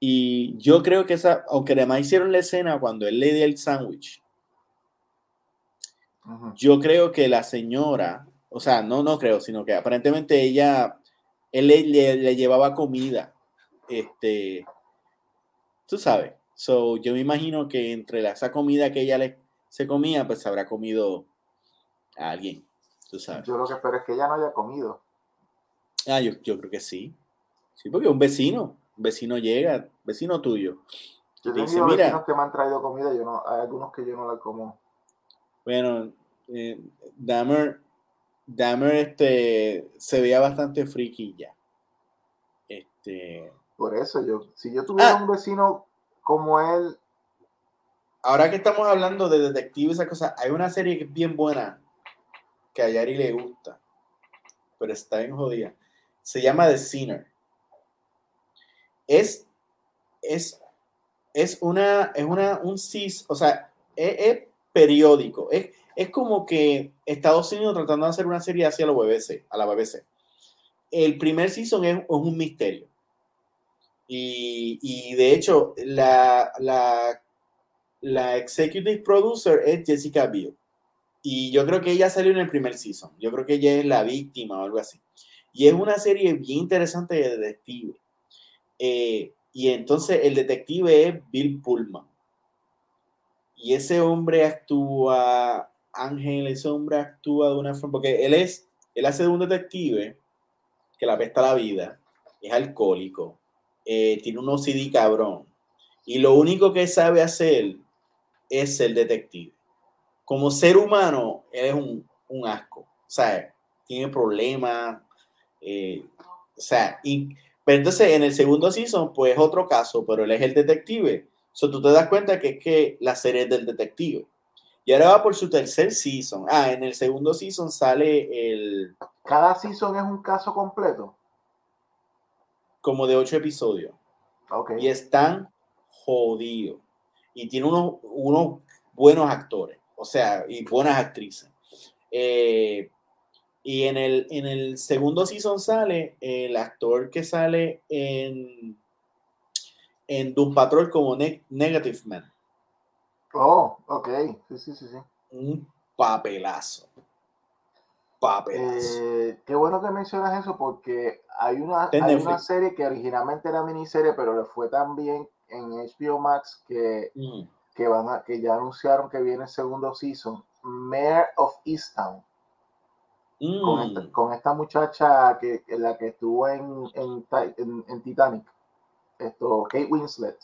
y yo creo que esa, aunque además hicieron la escena cuando él le dio el sándwich, yo creo que la señora, o sea, no, no creo, sino que aparentemente ella, él le, le llevaba comida, este, tú sabes, So, yo me imagino que entre la, esa comida que ella le, se comía, pues habrá comido a alguien. Tú sabes. Yo lo que espero es que ella no haya comido. Ah, yo, yo creo que sí. Sí, porque un vecino, un vecino llega, vecino tuyo. Yo tengo dice, mira, que me han traído comida, yo no, hay algunos que yo no la como. Bueno, eh, Dahmer, Dahmer este, se veía bastante friki ya. Este, Por eso, yo, si yo tuviera ah. un vecino como él. Ahora que estamos hablando de detectives, esa cosa, hay una serie que es bien buena que a Yari le gusta, pero está en jodida. Se llama The Sinner. Es, es, es una, es una, un cis, o sea, es, periódico. Es, es como que Estados Unidos tratando de hacer una serie hacia la BBC, a la BBC. El primer season es un misterio. Y, de hecho, la, la, la, executive producer es Jessica Biel. Y yo creo que ella salió en el primer season. Yo creo que ella es la víctima o algo así. Y es una serie bien interesante de detective. Eh, y entonces el detective es Bill Pullman. Y ese hombre actúa, Ángel, ese hombre actúa de una forma, porque él es, él hace de un detective que la pesta la vida, es alcohólico, eh, tiene un OCD cabrón. Y lo único que sabe hacer es ser detective. Como ser humano, él es un, un asco. O sea, tiene problemas. Eh, o sea, y, pero entonces en el segundo season, pues es otro caso, pero él es el detective. So, tú te das cuenta que es que la serie es del detective. Y ahora va por su tercer season. Ah, en el segundo season sale el. Cada season es un caso completo como de ocho episodios. Y están jodidos. Y tiene unos, unos buenos actores, o sea, y buenas actrices. Eh, y en el, en el segundo season sale el actor que sale en, en Doom Patrol como Negative Man. Oh, ok. Sí, sí, sí, sí. Un papelazo. Papelazo. Eh, qué bueno que mencionas eso porque hay una, hay una serie que originalmente era miniserie, pero le fue tan bien en HBO Max que, mm. que, van a, que ya anunciaron que viene el segundo season. Mayor of Easttown. Mm. Con, esta, muchacha que, la que estuvo en, en, en, Titanic. Esto, Kate Winslet.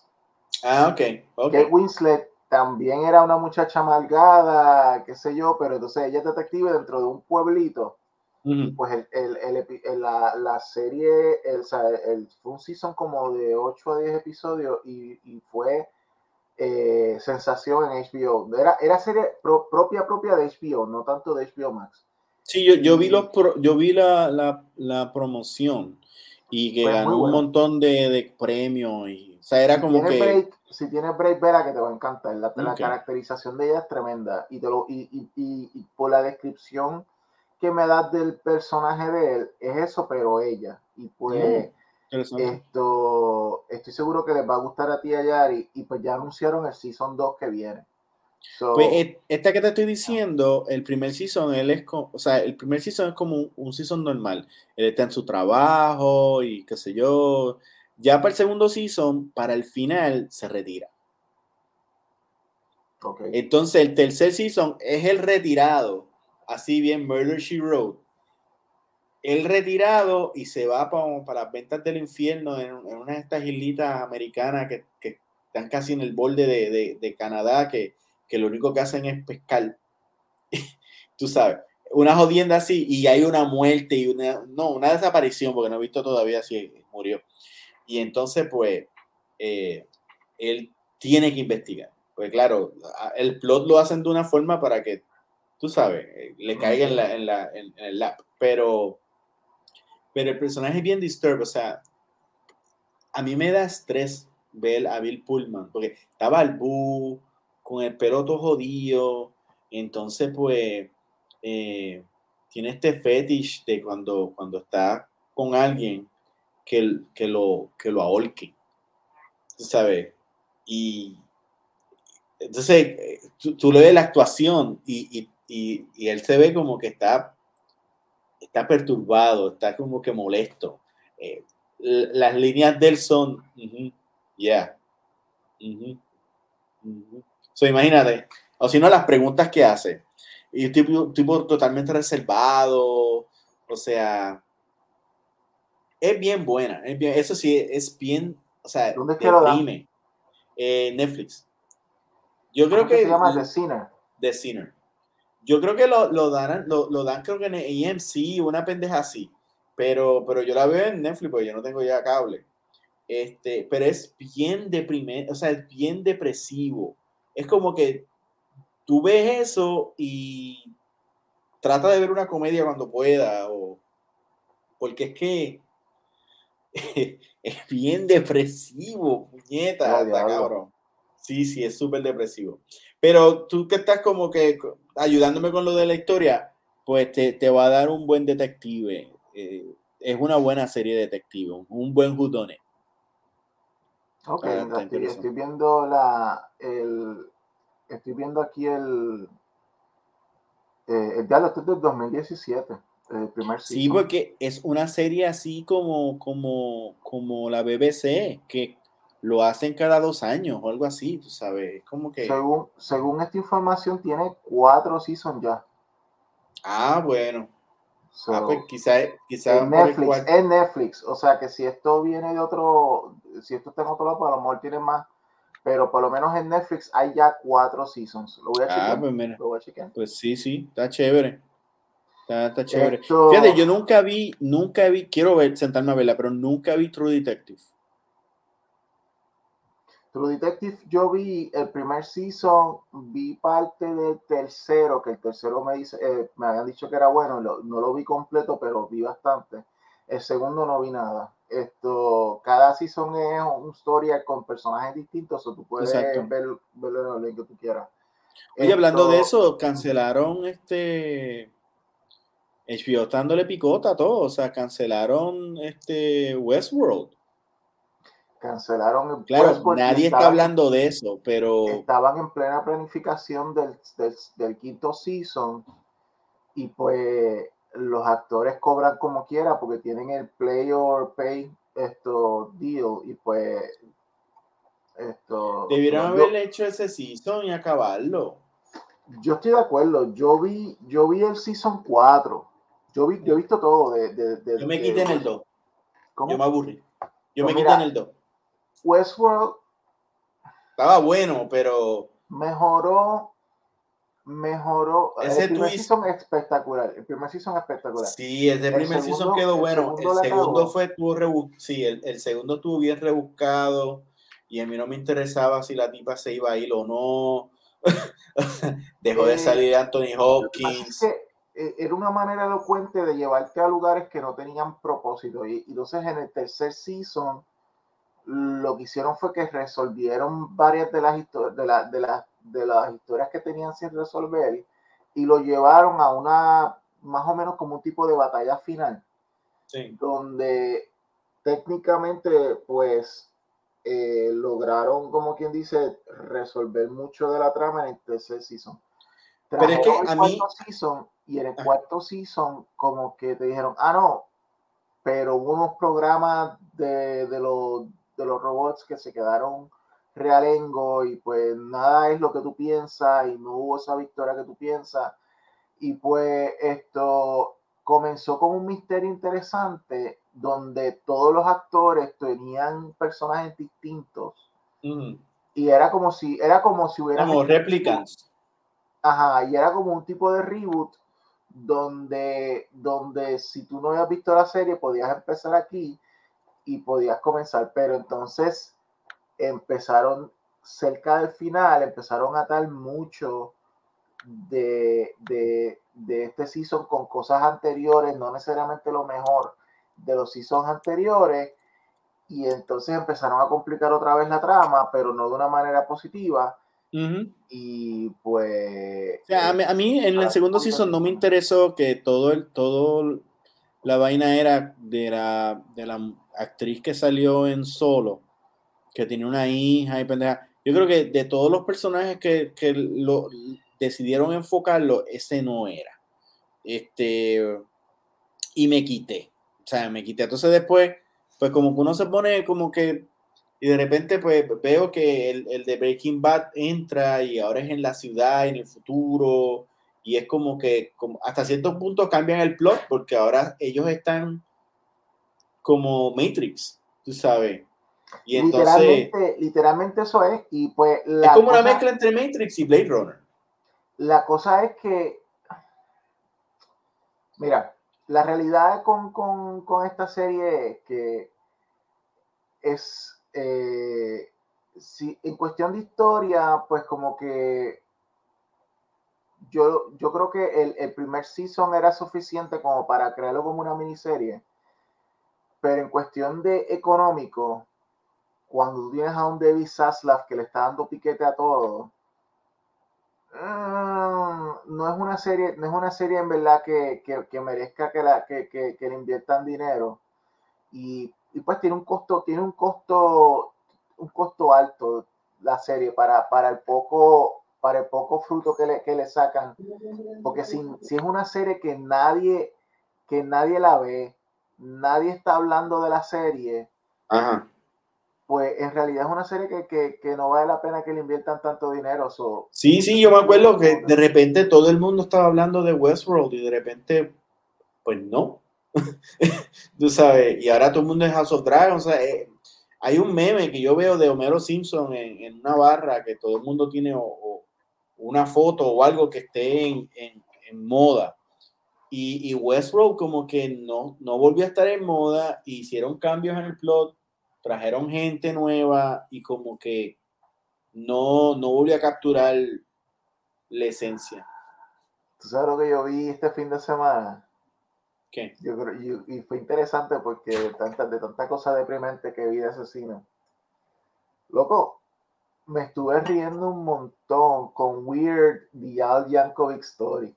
Ah, ok. okay. Kate Winslet también era una muchacha amargada, qué sé yo, pero entonces ella es detective dentro de un pueblito pues el, el, la, la, serie, el, fue un season como de 8 a 10 episodios y, y fue eh, sensación en HBO. Era, era serie propia propia de HBO, no tanto de HBO Max. Sí, yo, yo vi, los yo vi la, la, la promoción y que ganó un montón de, de, premios. Y, o sea, era como que... Break, si tienes break, verá que te va a encantar. La, la caracterización de ella es tremenda. Y, te lo, y, y, y por la descripción que me das del personaje de él es eso, pero ella. Y pues esto estoy seguro que les va a gustar a ti a Yari y pues ya anunciaron el season 2 que viene. Pues esta que te estoy diciendo, el primer season, él es como, o sea, el primer season es como un, season normal. Él está en su trabajo y qué sé yo. Ya para el segundo season, para el final, se retira. Entonces, el tercer season es el retirado así bien Murder She Wrote, él retirado y se va para, para las ventas del infierno en, una de estas islitas americanas que, que, están casi en el borde de, de, de Canadá, que, que, lo único que hacen es pescar. <laughs> Tú sabes, una jodienda así y hay una muerte y una, no, una desaparición, porque no he visto todavía si murió. Y entonces, pues, eh, él tiene que investigar. Pues claro, el plot lo hacen de una forma para que, tú sabes, le caiga en, la, en, la, en, el lap. Pero, pero el personaje es bien disturbed. O sea, a mí me da estrés ver a Bill Pullman, porque estaba al bu, con el pelo todo jodido. Entonces, pues, eh, tiene este fetish de cuando, cuando está con alguien que, que, lo, que lo ahorque. ¿Sabes? Y entonces tú, le ves la actuación y, él se ve como que está, está perturbado, está como que molesto. Eh, las líneas del son, ya. Imagínate, o si no, las preguntas que hace. Y tipo, tipo totalmente reservado, o sea, es bien buena. eso sí, es bien, o sea, ¿Dónde deprime. Eh, Netflix. Yo creo que. se llama The Sinner. The Sinner. Yo creo que lo, lo, dan, lo, lo, dan, creo que en AMC, una pendeja así. Pero, pero yo la veo en Netflix porque yo no tengo ya cable. Este, pero es bien deprimente, o sea, es bien depresivo. Es como que tú ves eso y trata de ver una comedia cuando pueda, o porque es que <laughs> es bien depresivo, puñeta, cabrón. Sí, sí, es súper depresivo. Pero tú que estás como que ayudándome con lo de la historia, pues te, te va a dar un buen detective. Eh, es una buena serie de detective, un buen judone. Ok, estoy, viendo la, el, estoy viendo aquí el, eh, el este del 2017. El primer sí, porque es una serie así como, como, como la BBC, que lo hacen cada dos años o algo así, tú sabes, como que... Según, según esta información tiene cuatro seasons ya. Ah, bueno. ah, pues quizá, quizá en Netflix, en Netflix, o sea que si esto viene de otro, si esto está en otro lado, pues a lo mejor tiene más, pero por lo menos en Netflix hay ya cuatro seasons. Lo voy a chequear. Ah, pues mira. Lo voy a chequear. Pues sí, sí, está chévere. Está, chévere. Fíjate, yo nunca vi, nunca vi, quiero ver, sentarme a verla, pero nunca vi True Detective. True Detective, yo vi el primer season, vi parte del tercero, que el tercero me dice, eh, me habían dicho que era bueno, no lo vi completo, pero vi bastante. El segundo no vi nada. Esto, cada season es una historia con personajes distintos, o tú puedes ver, verlo en el que tú quieras. Oye, hablando de eso, cancelaron este HBO dándole picota a todo, o sea, cancelaron este Westworld. Cancelaron Claro, nadie está hablando de eso, pero. Estaban en plena planificación del, del, quinto season y pues los actores cobran como quiera porque tienen el play or pay esto deal y pues esto debieron haber hecho ese season y acabarlo. Yo estoy de acuerdo yo vi yo vi el season 4 yo vi yo he visto todo de, de, yo me quité en el 2 yo me aburrí. Yo me quité en el 2 Westworld estaba bueno, pero mejoró mejoró. Ese el primer season espectacular. El primer season espectacular. Sí, el, primer season quedó bueno. El segundo, fue tuvo sí, el, segundo estuvo bien rebuscado y a mí no me interesaba si la tipa se iba a ir o no. <laughs> Dejó de eh, salir Anthony Hopkins. Eh, era una manera elocuente de llevarte a lugares que no tenían propósito. Y, y entonces en el tercer season lo que hicieron fue que resolvieron varias de las, de, la, de, de las historias que tenían sin resolver y lo llevaron a una, más o menos como un tipo de batalla final, donde técnicamente pues eh, lograron, como quien dice, resolver mucho de la trama en el tercer season. Pero es que a mí... Season, y en el cuarto season como que te dijeron, ah, no, pero hubo unos programas de, de los de los robots que se quedaron realengo y pues nada es lo que tú piensas y no hubo esa victoria que tú piensas. Y pues esto comenzó con un misterio interesante donde todos los actores tenían personajes distintos. Y era como si, era como si hubiera... Como réplicas. Ajá, y era como un tipo de reboot donde, donde si tú no habías visto la serie podías empezar aquí y podías comenzar, pero entonces empezaron, cerca del final empezaron a atar mucho de, de, de, este season con cosas anteriores, no necesariamente lo mejor de los seasons anteriores, y entonces empezaron a complicar otra vez la trama, pero no de una manera positiva. Y pues. a, mí, en el segundo season no me interesó que todo el, todo la vaina era de la, de la actriz que salió en solo, que tiene una hija y pendeja. Yo creo que de todos los personajes que, que lo decidieron enfocarlo, ese no era. Este, y me quité. O sea, me quité. Entonces después, pues como que uno se pone como que, y de repente pues veo que el, el de Breaking Bad entra y ahora es en la ciudad, en el futuro, y es como que como hasta ciertos puntos cambian el plot porque ahora ellos están como Matrix, tú sabes. Y entonces, literalmente, literalmente eso es, y pues es como una mezcla entre Matrix y Blade Runner. La cosa es que, mira, la realidad con, con, con esta serie es que es, eh, si, en cuestión de historia, pues como que yo, yo creo que el, el, primer season era suficiente como para crearlo como una miniserie, pero en cuestión de económico, cuando tú tienes a un David Zaslav que le está dando piquete a todo, mm, no es una serie, no es una serie en verdad que, que, que merezca que, la, que, que, le inviertan dinero. Y, y, pues tiene un costo, tiene un costo, un costo alto la serie para, para el poco para el poco fruto que le, que le sacan. Porque si, si, es una serie que nadie, que nadie la ve, nadie está hablando de la serie, pues en realidad es una serie que, que, que, no vale la pena que le inviertan tanto dinero. Sí, sí, yo me acuerdo que de repente todo el mundo estaba hablando de Westworld y de repente, pues no. <laughs> Tú sabes, y ahora todo el mundo es House of Dragons. O sea, eh, hay un meme que yo veo de Homero Simpson en, en, una barra que todo el mundo tiene o, una foto o algo que esté en, en, moda. Y, y, Westworld como que no, no volvió a estar en moda, hicieron cambios en el plot, trajeron gente nueva y como que no, no volvió a capturar la esencia. ¿Tú sabes lo que yo vi este fin de semana? ¿Qué? Yo creo, y, fue interesante porque de tanta, de tanta cosa deprimente que vi de asesino. Loco, me estuve riendo un montón con Weird The Al Yankovic Story.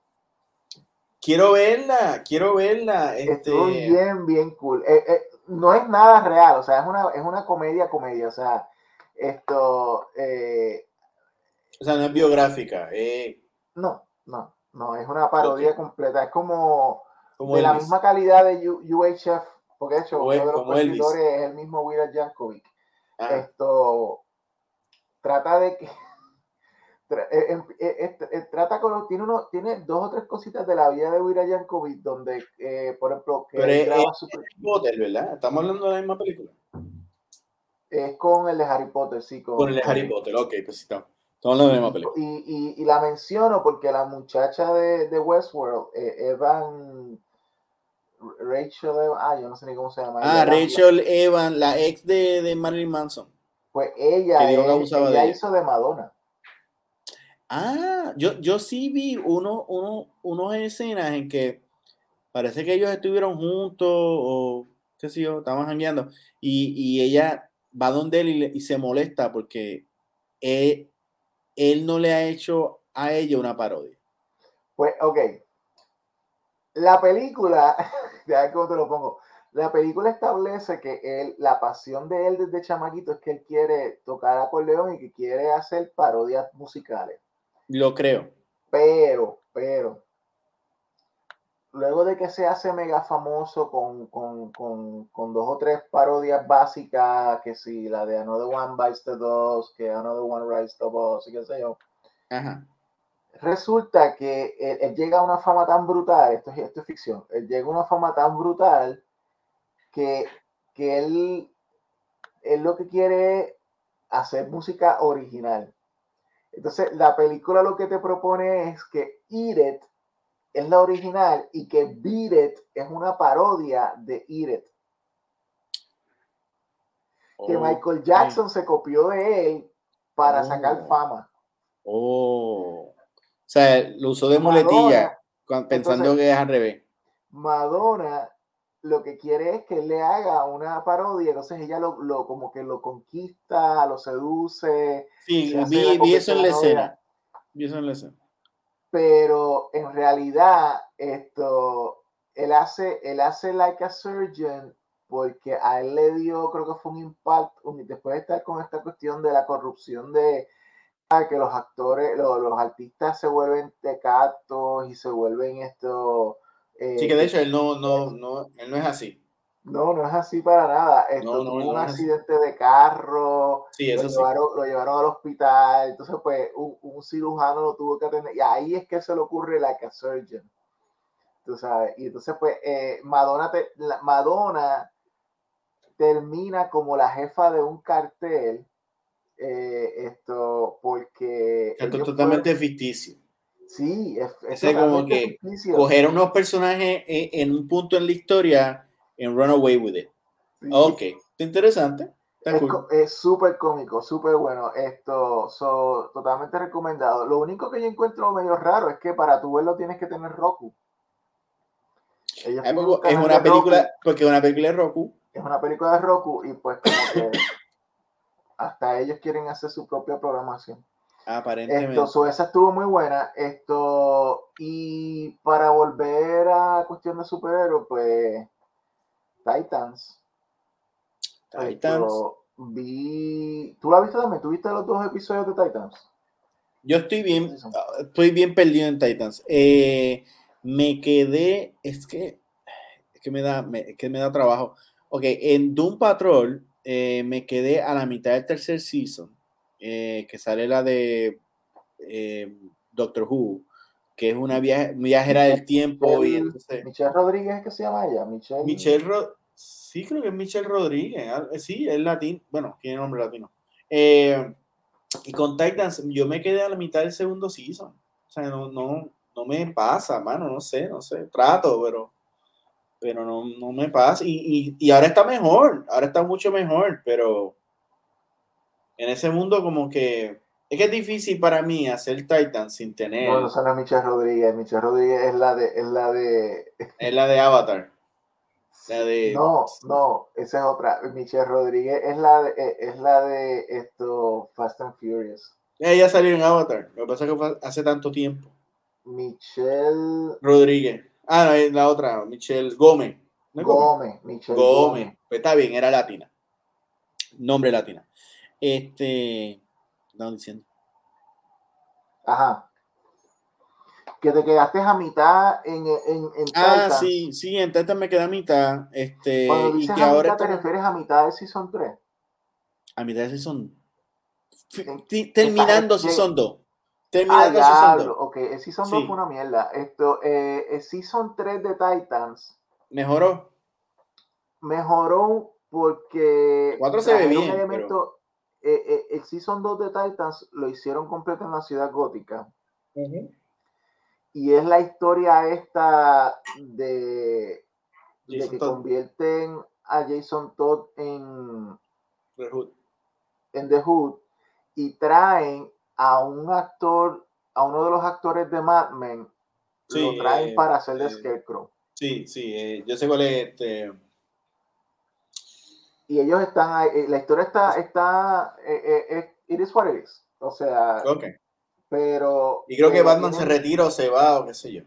Quiero verla, quiero verla. Este... bien, bien cool. Eh, eh, no es nada real, o sea, es una, es una comedia, comedia, o sea, esto... Eh, o sea, no es biográfica. No, no, no, es una parodia completa, es como, de la misma calidad de UHF, porque de hecho uno de los escritores es el mismo Weird Yankovic. Ah. Esto trata de que eh, em, eh, este, eh, trata con tiene uno tiene dos o tres cositas de la vida de Wira Yankovic donde por ejemplo que Pero es, Harry Potter ¿verdad? estamos hablando de la misma película es con el de Harry Potter sí con, el de Harry Potter ok pues sí estamos hablando de la misma película y, y, y la menciono porque la muchacha de, de Westworld Evan Rachel Evan, ah yo no sé ni cómo se llama ah Rachel Evan la ex de, de Marilyn Manson pues ella, ella hizo de Madonna. Ah, yo, yo sí vi uno, uno, unos escenas en que parece que ellos estuvieron juntos o qué sé yo, estaban jangueando y, y, ella va donde él y, se molesta porque él, él, no le ha hecho a ella una parodia. Pues, ok. La película, <laughs> ya cómo te lo pongo. La película establece que él, la pasión de él desde chamaquito es que él quiere tocar acordeón y que quiere hacer parodias musicales. Lo creo. Pero, pero, luego de que se hace mega famoso con, con, con, con dos o tres parodias básicas, que si la de Another One Bites the Dust, que Another One Rides the Boss, y qué sé yo. Resulta que él, llega a una fama tan brutal, esto, esto es ficción, él llega a una fama tan brutal que, que él, él lo que quiere es hacer música original. Entonces, la película lo que te propone es que Eat es la original y que Beat It es una parodia de Eat que Michael Jackson se copió de él para sacar Oh. fama. Oh. O sea, lo usó de muletilla cuan- pensando entonces- que es al revés. Madonna lo que quiere es que él le haga una parodia, entonces ella lo, lo- como que lo conquista, lo seduce, Sí, se vi, eso en la escena. Vi eso en la escena. pero en realidad esto él hace él hace like a surgeon porque a él le dio creo que fue un impacto después de estar con esta cuestión de la corrupción de ah, que los actores lo- los, artistas se vuelven tecatos y se vuelven esto eh, Sí, que de hecho él no, no, no, él no es así. no no es así para nada. Esto No, no, tuvo no un accidente de carro. Sí, lo eso sí. llevaron, lo llevaron al hospital, entonces pues un, un cirujano lo tuvo que atender. Y ahí es que se le ocurre la que surgeon, tú sabes, y entonces pues eh, Madonna, te- la- Madonna termina como la jefa de un cartel, eh, esto porque... Esto es totalmente ficticio. Sí, es, es Ese como que Coger unos personajes en, en un punto en la historia and run away with it. sí. Ok, interesante. Está Es cool. Es súper cómico, súper bueno. Esto, so, totalmente recomendado. Lo único que yo encuentro medio raro es que para tu verlo tienes que tener Roku. Ellos Ah, un porque Es canal una película, Roku, porque es una película de Roku. es una película de Roku y pues como que hasta ellos quieren hacer su propia programación. Aparentemente. Esto, so, esa estuvo muy buena. Esto, y para volver a cuestión de superhéroes, pues Titans. Titans. Esto, vi. ¿Tú la viste también? ¿Tú viste los dos episodios de Titans? Yo estoy bien, estoy bien perdido en Titans. Eh, me quedé, es que, es que me da, me, es que me da trabajo. Ok, en Doom Patrol eh, me quedé a la mitad del tercer season, eh, que sale la de eh, Doctor Who, que es una viaje- viajera del tiempo y Michelle- entonces Michelle Rodríguez es que se llama ella. Michelle. Michelle Ro- sí creo que es Michelle Rodríguez, ah, sí, es latino, bueno, tiene nombre latino. Eh, y con Titans, yo me quedé a la mitad del segundo season. O sea, no, no, no me pasa, mano, no sé, no sé, trato, pero, pero no, no me pasa. Y, y, y ahora está mejor, ahora está mucho mejor, pero en ese mundo como que es que es difícil para mí hacer Titans sin tener, No, no, es Michelle Rodríguez. Michelle Rodríguez es la de. Es la de <laughs> es la de Avatar. La de- <laughs> No, no, esa es otra. Michelle Rodríguez es la de, eh, es la de esto Fast and Furious. Ella salió en Avatar, lo que pasa es que fue hace tanto tiempo. Michelle Rodríguez. Ah, no, es la otra, Michelle Gómez. ¿No es Gómez? Gómez. Michelle Gómez. Gómez. Pues está bien, era latina. Nombre latina. Este. No diciendo. Ajá. Que te quedaste a mitad en, en, en Ah, sí, sí, entonces me queda a mitad. Este. Cuando Y dices que a ahora mitad, te refieres a mitad de Season 3. a mitad de Season. fi- En- Terminando está- Season 2. Ah, Terminando ya, Season 2. ok. El Season 2 Sí. fue una mierda. Esto, eh, el Season 3 de Titans Mejoró. mejoró porque Cuatro se ve bien, elementos- eh, eh, el Season 2 de Titans lo hicieron completo en la ciudad gótica. Y es la historia esta de, que Todd. convierten a Jason Todd en, Rehoot. en The Hood y traen a un actor, a uno de los actores de Mad Men, Sí, lo traen eh, para hacer de eh, Scarecrow. Sí, sí, eh, yo sé cuál es este. Y ellos están ahí, eh, la historia está, está, eh, eh, eh, it is what it is. O sea, Ok. pero... Y creo que Batman se retira o se va o qué sé yo.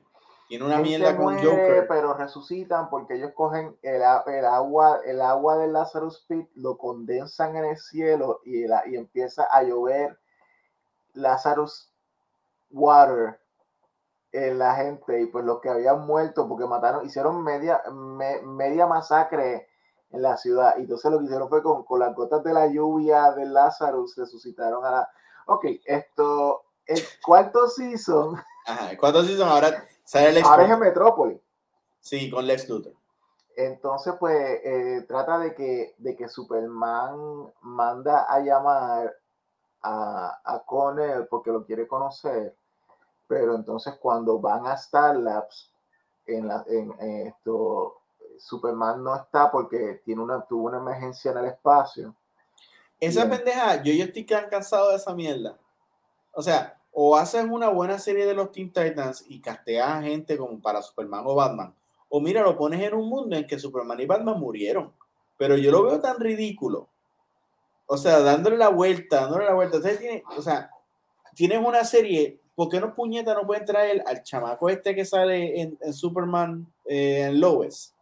Tiene una mierda con muere, Joker. pero resucitan porque ellos cogen el, el agua, el agua del Lazarus Pit, lo condensan en el cielo y, la- y empieza a llover Lazarus Water en la gente y pues los que habían muerto porque mataron, hicieron media, me- media masacre en la ciudad y entonces lo que hicieron fue con, con las gotas de la lluvia del Lazarus resucitaron a la... Ok, esto, el cuarto season, Ajá, ¿cuántos season ahora sale Lex ahora es en? Metrópolis. Sí, con Lex Luthor. Entonces, pues, eh, trata de que, de que Superman manda a llamar a, a Connell porque lo quiere conocer, pero entonces cuando van a Star Labs, en, la, en, en esto, Superman no está porque tiene una, tuvo una emergencia en el espacio. esa pendeja, yo, yo estoy cansado de esa mierda. O sea, o haces una buena serie de los Teen Titans y casteas a gente como para Superman o Batman, o mira, lo pones en un mundo en que Superman y Batman murieron. Pero yo lo veo tan ridículo. O sea, dándole la vuelta, dándole la vuelta. o sea, tienes una serie, ¿por qué no puñeta no pueden traer al chamaco este que sale en, Superman eh, en Lois?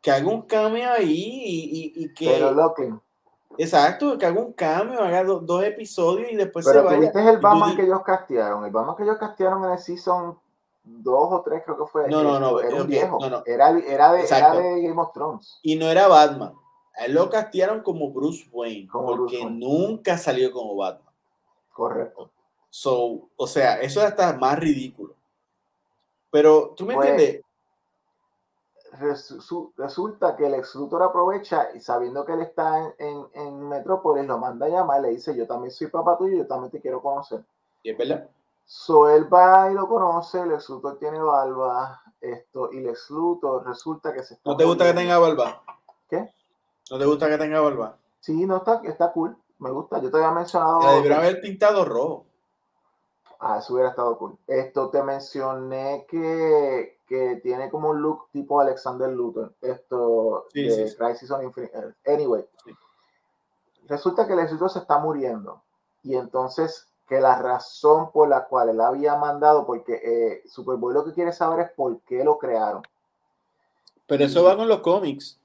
Que haga un cambio ahí y, que. Pero lo Exacto, que haga un cambio, haga dos episodios y después se vaya. Pero el Batman que ellos castearon. El Batman que ellos castearon en el season 2 o 3 creo que fue. No, no, no. Era un viejo. Era, era, de, era, de, Game of Thrones. Y no era Batman. A él lo castearon como Bruce Wayne. porque nunca salió como Batman. Correcto. So, o sea, eso es hasta más ridículo. Pero, ¿tú me pues, entiendes? Resulta que el ex aprovecha y sabiendo que él está en, en, Metrópolis, lo manda a llamar, le dice, yo también soy papá tuyo, yo también te quiero conocer. Y es verdad. So él va y lo conoce, el ex tiene barba, esto, y el ex resulta que se está... ¿No te gusta que tenga barba? ¿Qué? ¿No te gusta que tenga barba? Sí, no, está, está cool, me gusta, yo te había mencionado... debería haber pintado rojo. Ah, eso hubiera estado cool. Esto te mencioné que, que tiene como un look tipo Alexander Luthor. Esto de Crisis on Infinite. Anyway, resulta que el ejército se está muriendo. Y entonces que la razón por la cual él había mandado, porque eh, Superboy lo que quiere saber es por qué lo crearon. Pero eso va con los cómics.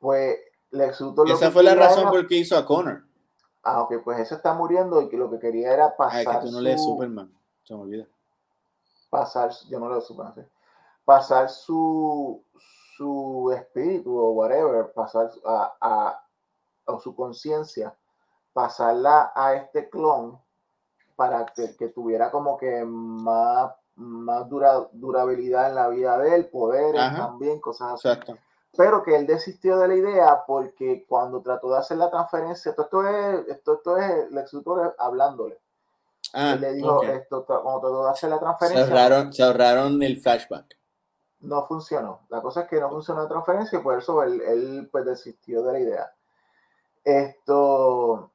Pues Lex Luthor Esa fue la razón por qué hizo a Connor. Ah, ok, pues ese está muriendo y que lo que quería era pasar. Ah, que tú no lees Superman, se me olvida. Pasar, yo no leo Superman, Pasar su, su espíritu o whatever, pasar a, a o su conciencia, pasarla a este clon para que, que tuviera como que más, más dura, durabilidad en la vida de él, poderes también, cosas así. Exacto pero que él desistió de la idea porque cuando trató de hacer la transferencia, esto, esto es, esto, esto es hablándole. Ah, él le dijo esto, cuando trató de hacer la transferencia. Se ahorraron, se ahorraron, el flashback. No funcionó. La cosa es que no funcionó la transferencia y por eso él, pues desistió de la idea. Esto.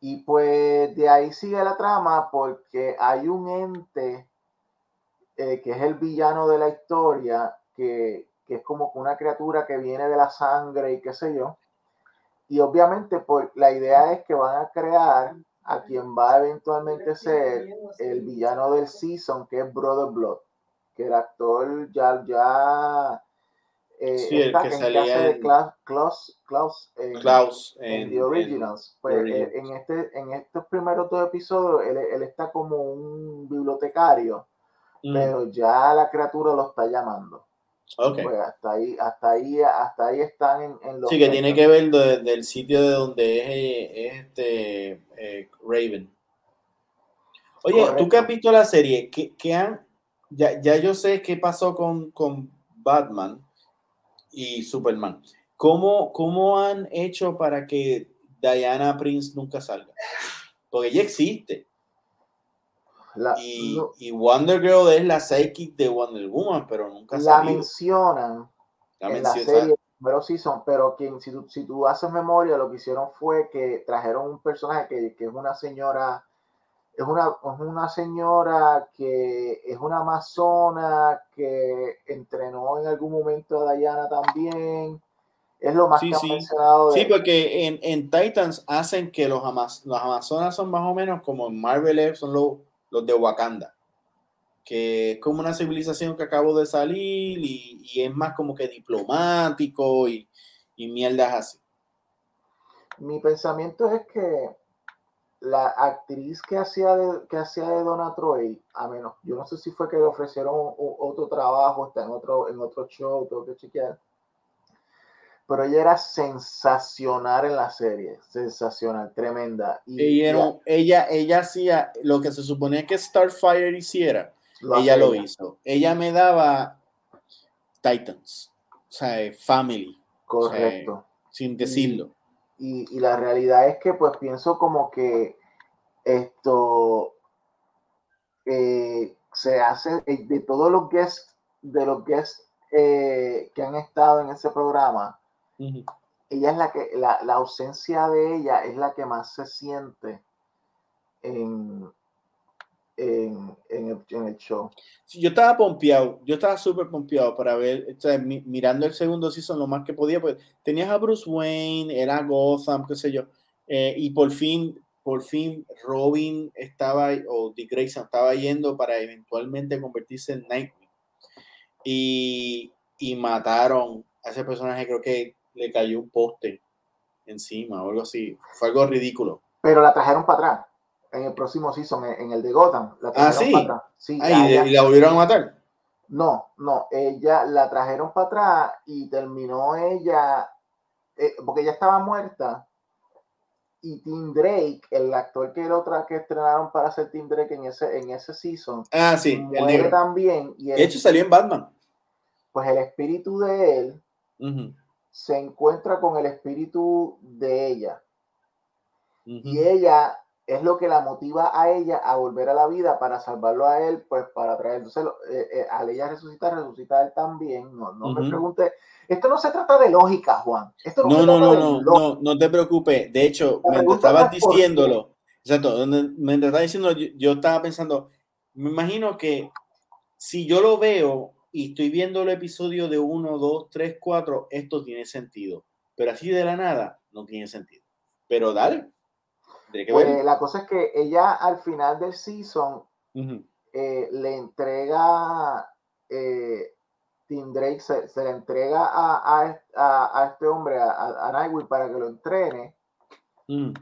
Y pues de ahí sigue la trama porque hay un ente eh, que es el villano de la historia que, que es como una criatura que viene de la sangre y qué sé yo. Y obviamente pues, la idea es que van a crear a quien va a eventualmente ser el villano del season, que es Brother Blood, que el actor ya, ya eh, sí, el que salía de Klaus, Klaus, en, The Originals. Pues, eh, en, este, en estos primeros dos episodios, él, él está como un bibliotecario, mm. pero ya la criatura lo está llamando. Okay. Pues hasta ahí, hasta ahí, hasta ahí están en, en los. Sí, que tiene que ver del sitio de donde es, este eh, Raven. Oye, tú que has visto la serie, ¿qué, han, ya, ya, yo sé qué pasó con, con Batman y Superman. ¿Cómo, ¿Cómo han hecho para que Diana Prince nunca salga? Porque ella existe y, Wonder Girl es la psychic de Wonder Woman, pero nunca La mencionan la en la serie pero sí son, pero quien, si, tú, si tú haces memoria, lo que hicieron fue que trajeron un personaje que, que es una señora, es una, es una señora que es una amazona que entrenó en algún momento a Diana también. Es lo más sí, que sí. mencionado. Sí, porque en, en, Titans hacen que los, los amazonas son más o menos como en Marvel, son los los de Wakanda, que es como una civilización que acabo de salir y, es más como que diplomático y, y mierdas así. Mi pensamiento es que la actriz que hacía de, que hacía de Donna Troy, a menos, yo no sé si fue que le ofrecieron otro trabajo, está en otro, en otro show, tengo que chequear pero ella era sensacional en la serie, sensacional, tremenda. Y ella, ella, hacía lo que se suponía que Starfire hiciera, ella lo hizo. Ella me daba Titans, o sea, Family. Correcto. sin decirlo. Y, la realidad es que pues pienso como que esto eh, se hace de todos los guests, de los guests eh, que han estado en ese programa, ella es la que, la, la ausencia de ella es la que más se siente en, en, en, el, en el, show. yo estaba pompeado, yo estaba súper pompeado para ver, o sea, mi, mirando el segundo season lo más que podía, pues tenías a Bruce Wayne, era Gotham, qué sé yo, eh, y por fin, por fin Robin estaba, o Dick Grayson estaba yendo para eventualmente convertirse en Nightwing. Y, y mataron a ese personaje, creo que le cayó un poste encima o algo así, fue algo ridículo. Pero la trajeron para atrás en el próximo season, en el de Gotham. La ah, sí. sí ah, y, la volvieron a matar. No, no, ella la trajeron para atrás y terminó ella, eh, porque ella estaba muerta. Y Tim Drake, el actor que el otro que estrenaron para hacer Tim Drake en ese, en ese season, ah, sí, muere también. Y de hecho salió en Batman. Pues el espíritu de él se encuentra con el espíritu de ella. Y ella es lo que la motiva a ella a volver a la vida para salvarlo a él, pues para traer. Entonces, eh, eh, al ella resucitar, resucita él también. No, no me pregunte. Esto no se trata de lógica, Juan. Esto no, no, no, no, no, no, te preocupes. De hecho, mientras estabas diciéndolo, exacto, mientras estabas diciendo, yo, yo estaba pensando, me imagino que si yo lo veo y estoy viendo el episodio de 1, 2, 3, 4, esto tiene sentido. Pero así de la nada, no tiene sentido. Pero dale, pues, la cosa es que ella al final del season eh, le entrega, eh, Tim Drake se, le entrega a, a, a, este hombre, a, Nightwing, para que lo entrene. Mm.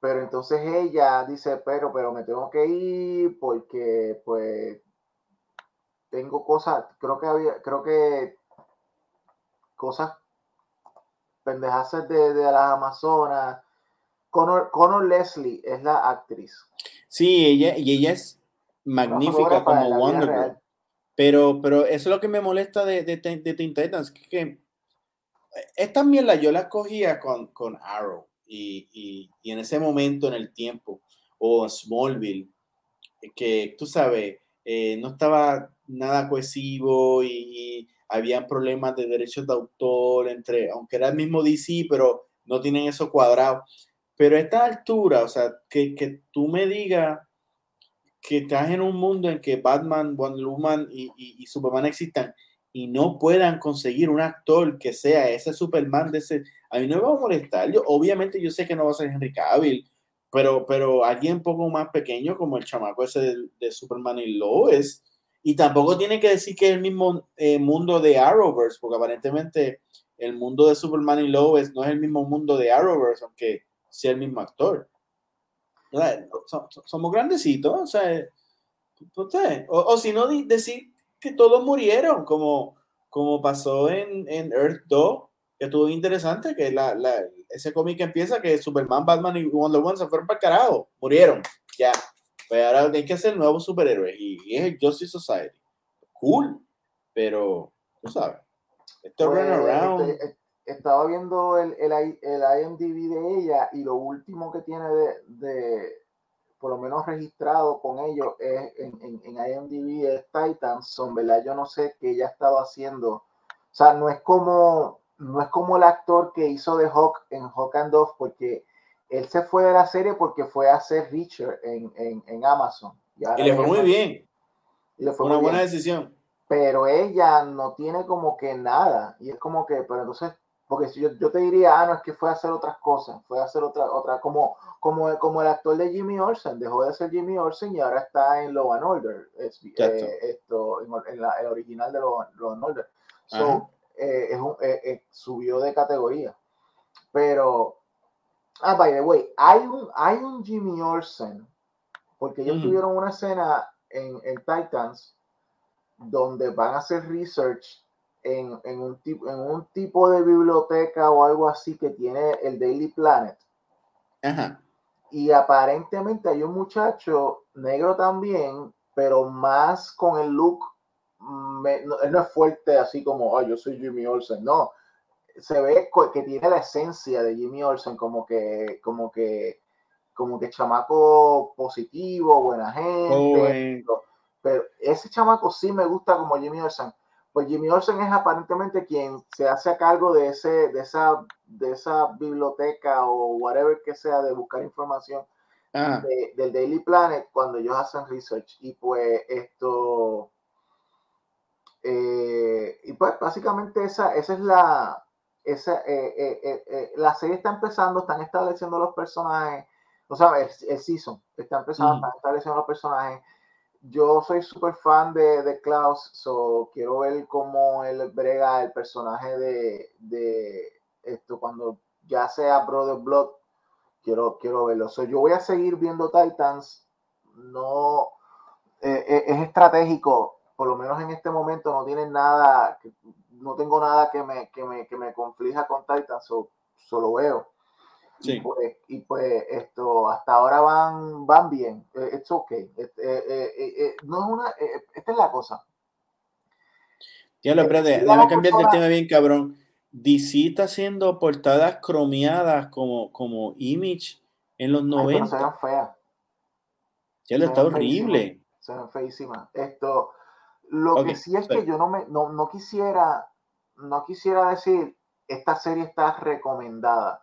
Pero entonces ella dice, pero, pero me tengo que ir porque pues tengo cosas, creo que había, creo que cosas pendejas de, de las Amazonas Connor, Leslie es la actriz. Sí, ella, y ella es magnífica como Wonder Girl. Pero, pero eso es lo que me molesta de, de, de Teen Titans, que, que esta mierda yo la cogía con, con Arrow y, y, y, en ese momento en el tiempo, o Smallville, que tú sabes, eh, no estaba nada cohesivo y, y había problemas de derechos de autor entre, aunque era el mismo DC, pero no tienen eso cuadrado. Pero a esta altura, o sea, que, que tú me digas que estás en un mundo en que Batman, Wonder Woman y, y, Superman existan y no puedan conseguir un actor que sea ese Superman de ese, a mí no me va a molestar. Yo, obviamente yo sé que no va a ser Henry Cavill, pero, pero alguien un poco más pequeño como el chamaco ese de, de Superman y Lois. Y tampoco tiene que decir que es el mismo eh, mundo de Arrowverse, porque aparentemente el mundo de Superman y Lois no es el mismo mundo de Arrowverse, aunque sea el mismo actor. Somos grandecitos, o sea, o, si no, decir que todos murieron, como, como pasó en, en Earth 2, que estuvo interesante, que la, la, ese cómic empieza que Superman, Batman y Wonder Woman se fueron para el carajo, murieron, ya. Pues ahora hay que hacer nuevos superhéroes y, es el Justice Society. Cool, pero tú sabes, esto pues, around. Este, estaba viendo el, el, el, IMDb de ella y lo último que tiene de, de por lo menos registrado con ellos es, en, en, en, IMDb es Son, ¿verdad? Yo no sé qué ella ha estado haciendo. O sea, no es como, no es como el actor que hizo de Hawk en Hawk and Dove, porque él se fue de la serie porque fue a hacer Richard en, en, en Amazon. Y, le fue muy bien. Y le fue una buena decisión. Pero ella no tiene como que nada. Y es como que, pero entonces porque si yo, yo, te diría, ah, no, es que fue a hacer otras cosas, fue a hacer otra, otra, como, como, como el actor de Jimmy Olsen, dejó de ser Jimmy Olsen y ahora está en Law and Order, es, eh, esto, en, la, el original de Law, and Order. So, eh, es un, eh, subió de categoría. Pero, ah, by the way, hay un, hay un Jimmy Olsen, porque ellos tuvieron una escena en, en Titans donde van a hacer research en, en, un tipo, en un tipo de biblioteca o algo así que tiene el Daily Planet. Y aparentemente hay un muchacho negro también, pero más con el look, no, él no es fuerte así como, oh, yo soy Jimmy Olsen, no. Se ve que tiene la esencia de Jimmy Olsen, como que, como que, como que chamaco positivo, buena gente. Pero ese chamaco sí me gusta como Jimmy Olsen pues Jimmy Olsen es aparentemente quien se hace a cargo de, ese, de, esa, de esa biblioteca o whatever que sea de buscar información del Daily Planet cuando ellos hacen research. Y pues esto, eh, y pues básicamente esa, esa es la, esa, eh, eh, la serie está empezando, están estableciendo los personajes, o sea, el, season está empezando, están estableciendo los personajes yo soy súper fan de, de, Klaus, so quiero ver cómo él brega el personaje de, de esto cuando ya sea Brother Blood. Quiero, quiero verlo. So, yo voy a seguir viendo Titans. No eh, eh, es estratégico, por lo menos en este momento no tiene nada, no tengo nada que me, que me, que me conflija con Titans, solo veo. Y, pues, y pues esto, hasta ahora van, van bien. Es ok. no es una, esta es la cosa. Ya lo espérate, déjame cambiar el tema bien, cabrón. DC está haciendo portadas cromeadas como, como Image en los 90. se ven feas. Ya lo está horrible. Se ven feísimas. Esto, lo que sí es que yo no me, no, no quisiera, no quisiera decir, esta serie está recomendada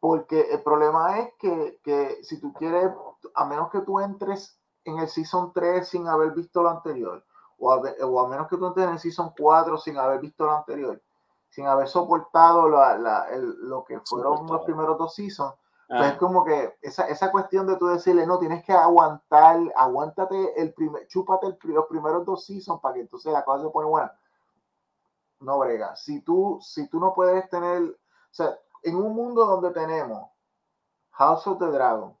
porque el problema es que, si tú quieres, a menos que tú entres en el Season 3 sin haber visto lo anterior, o a, o a menos que tú entres en el Season 4 sin haber visto lo anterior, sin haber soportado lo que fueron los primeros dos Seasons, pues es ah. como que esa, esa cuestión de tú decirle, no, tienes que aguantar, aguántate el primer, chúpate el, los primeros dos Seasons para que entonces la cosa se pone buena. No brega. Si tú, si tú no puedes tener, o sea, en un mundo donde tenemos House of the Dragon,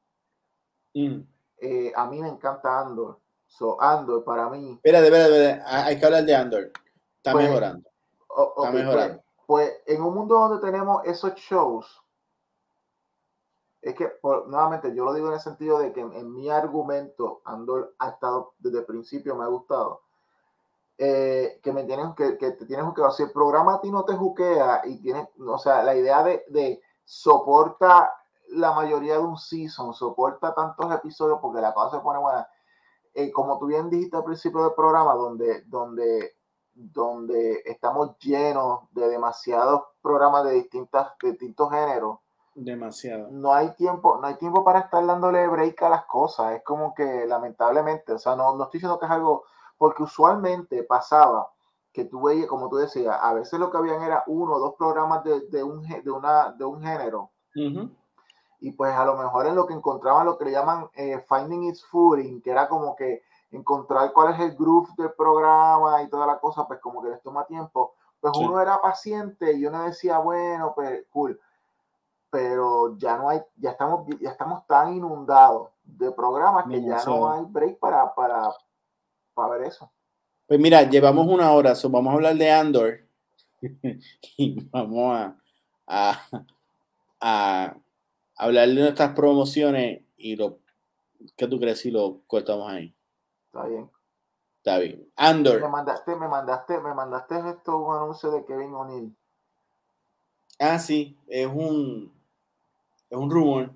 mm. eh, a mí me encanta Andor. So, Andor para mí. Espera, espera, hay que hablar de Andor. Está pues, mejorando. Está pues, mejorando. Pues, en un mundo donde tenemos esos shows, es que nuevamente yo lo digo en el sentido de que en, mi argumento Andor ha estado desde el principio, me ha gustado. Eh, que me tienes que, que te tienes que si el programa a ti no te juquea y tienes, o sea, la idea de, de soporta la mayoría de un season, soporta tantos episodios porque la cosa se pone buena. Eh, como tú bien dijiste al principio del programa, donde, donde, donde estamos llenos de demasiados programas de, distintas, de distintos géneros. Demasiado. No hay tiempo, no hay tiempo para estar dándole break a las cosas. Es como que lamentablemente, o sea, no, no estoy diciendo que es algo porque usualmente pasaba que tú veías, como tú decías, a veces lo que habían era uno o dos programas de, de, un, de, una, de un género. Y pues a lo mejor en lo que encontraban lo que le llaman eh, Finding Its Footing, que era como que encontrar cuál es el groove del programa y toda la cosa, pues como que les toma tiempo. Pues uno era paciente y uno decía, bueno, pues cool. Pero ya no hay, ya estamos, ya estamos tan inundados de programas que ya no hay break para, para, para ver eso. Pues mira, llevamos una hora, vamos a hablar de Andor <laughs> y vamos a, a, hablar de nuestras promociones y lo ¿qué tú crees si lo cortamos ahí? Está bien. Está bien. Andor. Me mandaste, me mandaste, me mandaste esto un anuncio de Kevin O'Neill. Ah, sí, es un es un rumor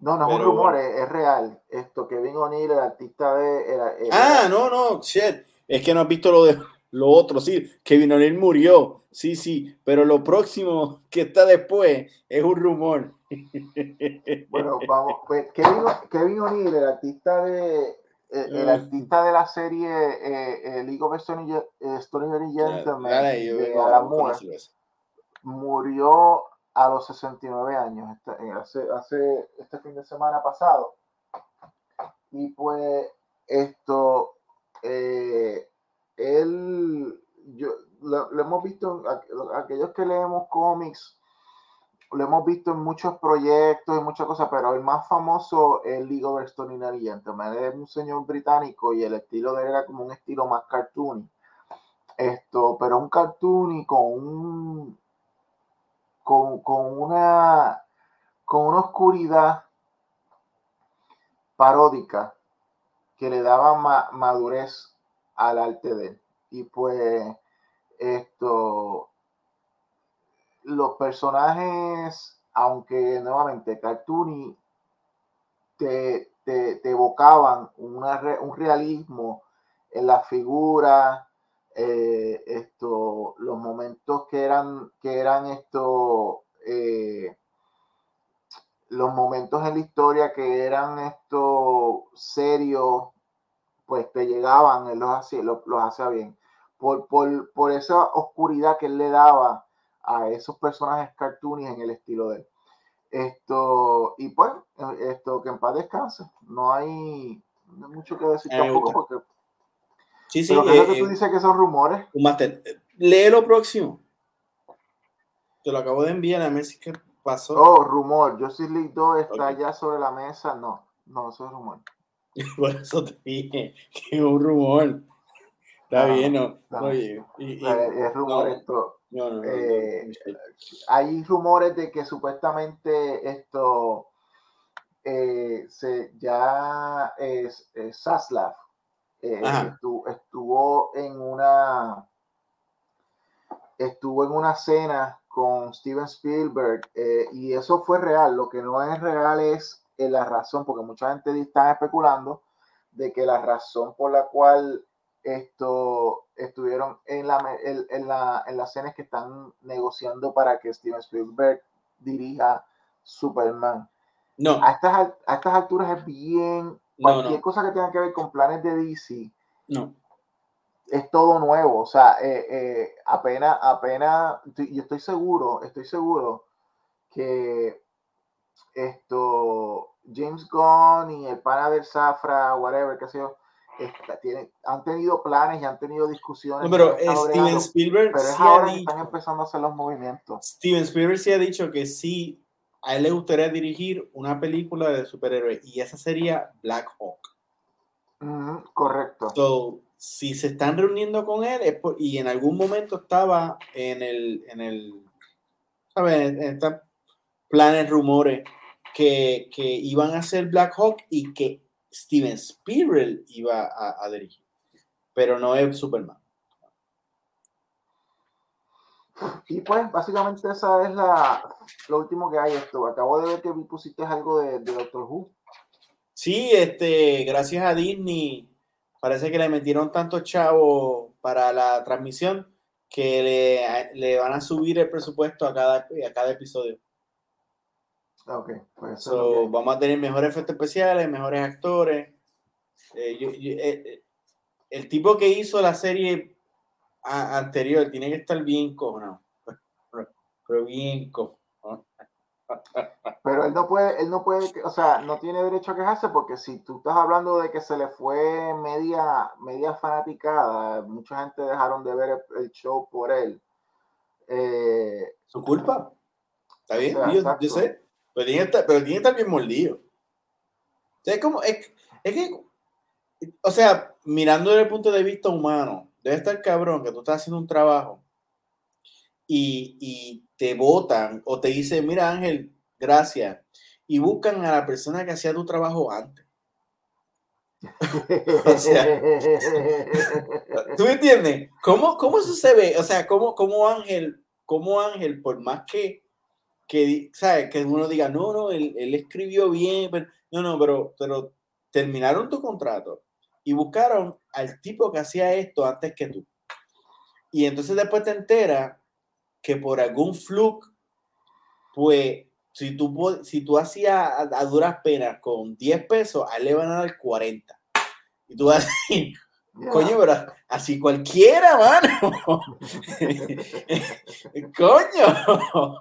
no, no es un rumor, es, real. Esto, Kevin O'Neill, el artista de. ah, no, no, shit. Es que no has visto lo de lo otro, sí. Kevin O'Neill murió, sí, sí. Pero lo próximo que está después es un rumor. <laughs> Bueno, vamos. Pues Kevin, Kevin O'Neill, el artista de. Eh, el, ah. artista de la serie eh, League of Extraordinary Gentlemen de Alan murió a los 69 años, este, eh, hace, hace este fin de semana pasado. Y pues esto, eh, él, yo, lo, hemos visto, aquellos que leemos cómics, lo hemos visto en muchos proyectos y muchas cosas, pero el más famoso es League of Extraordinary Gentlemen. Es un señor británico y el estilo de él era como un estilo más cartoony. Esto, pero un cartoony con un con, una, con una oscuridad paródica que le daba madurez al arte de él. Y pues esto, los personajes, aunque nuevamente cartoony, te, te, evocaban un realismo en la figura, eh, esto, los momentos que eran, que eran esto, eh, los momentos en la historia que eran esto serios, pues te llegaban, él los hacía, los, hacía bien. Por, por, por, esa oscuridad que él le daba a esos personajes cartoonies en el estilo de él. Esto, y pues, esto, que en paz descanse. No hay, mucho que decir tampoco porque. Sí, sí, pero que tú eh, dices que son rumores. Lee lo próximo. Te lo acabo de enviar a Messi que pasó. Oh, rumor. Justice League 2 está ya sobre la mesa. No, no, eso es rumor. <laughs> Por eso te dije que es un rumor. Está bien, ¿no? Oye, y, es rumor esto. Eh, hay rumores de que supuestamente esto eh, se, ya es, Saslav eh, estuvo, en una estuvo en una cena con Steven Spielberg y eso fue real. Lo que no es real es la razón, porque mucha gente está especulando de que la razón por la cual esto estuvieron en la, en, la, en las escenas que están negociando para que Steven Spielberg dirija Superman. No. A estas, a estas alturas es bien. Cualquier cosa que tenga que ver con planes de DC. No. Es todo nuevo. O sea, eh, eh, apenas, apenas. Yo estoy seguro, estoy seguro que esto. James Gunn y el pana del Safra, whatever, qué sé yo han tenido planes y han tenido discusiones. pero Steven Spielberg pero es ahora que están empezando a hacer los movimientos. Steven Spielberg sí ha dicho que sí, a él le gustaría dirigir una película de superhéroes y esa sería Black Hawk. correcto. So, si se están reuniendo con él y en algún momento estaba en el, en el, ¿sabes? En estos planes, rumores que, que iban a hacer Black Hawk y que Steven Spielberg iba a, dirigir, pero no es Superman. Y pues básicamente esa es la lo último que hay esto. Acabo de ver que pusiste algo de, Doctor Who. Sí, este, gracias a Disney, parece que le metieron tantos chavos para la transmisión que le, van a subir el presupuesto a cada, a cada episodio. Ok, pues vamos a tener mejores efectos especiales, mejores actores. Eh, eh, eh, el tipo que hizo la serie anterior tiene que estar bien cojonado. Pero bien cojonado. <laughs> Pero él no puede, él no puede, o sea, no tiene derecho a quejarse porque si tú estás hablando de que se le fue media, media fanaticada, mucha gente dejaron de ver el, show por él. Su culpa. Está bien, yo, sé. Pero tiene que estar, bien mordido. es como, es, que, o sea, mirando desde el punto de vista humano, debe estar cabrón que tú estás haciendo un trabajo y, te votan o te dicen, mira Ángel, gracias, y buscan a la persona que hacía tu trabajo antes. <laughs> o sea, ¿tú me entiendes? ¿Cómo, ¿Cómo eso se ve? O sea, ¿cómo, cómo Ángel, cómo Ángel, por más que que, ¿sabes? que uno diga, no, no, él, él escribió bien, pero, no, no, pero, pero terminaron tu contrato y buscaron al tipo que hacía esto antes que tú. Y entonces después te enteras que por algún fluke, pues, si tú, si tú hacías a, duras penas con 10 pesos, a él le van a dar 40. Y tú vas a decir, Coño, pero así cualquiera, mano. <laughs> Coño.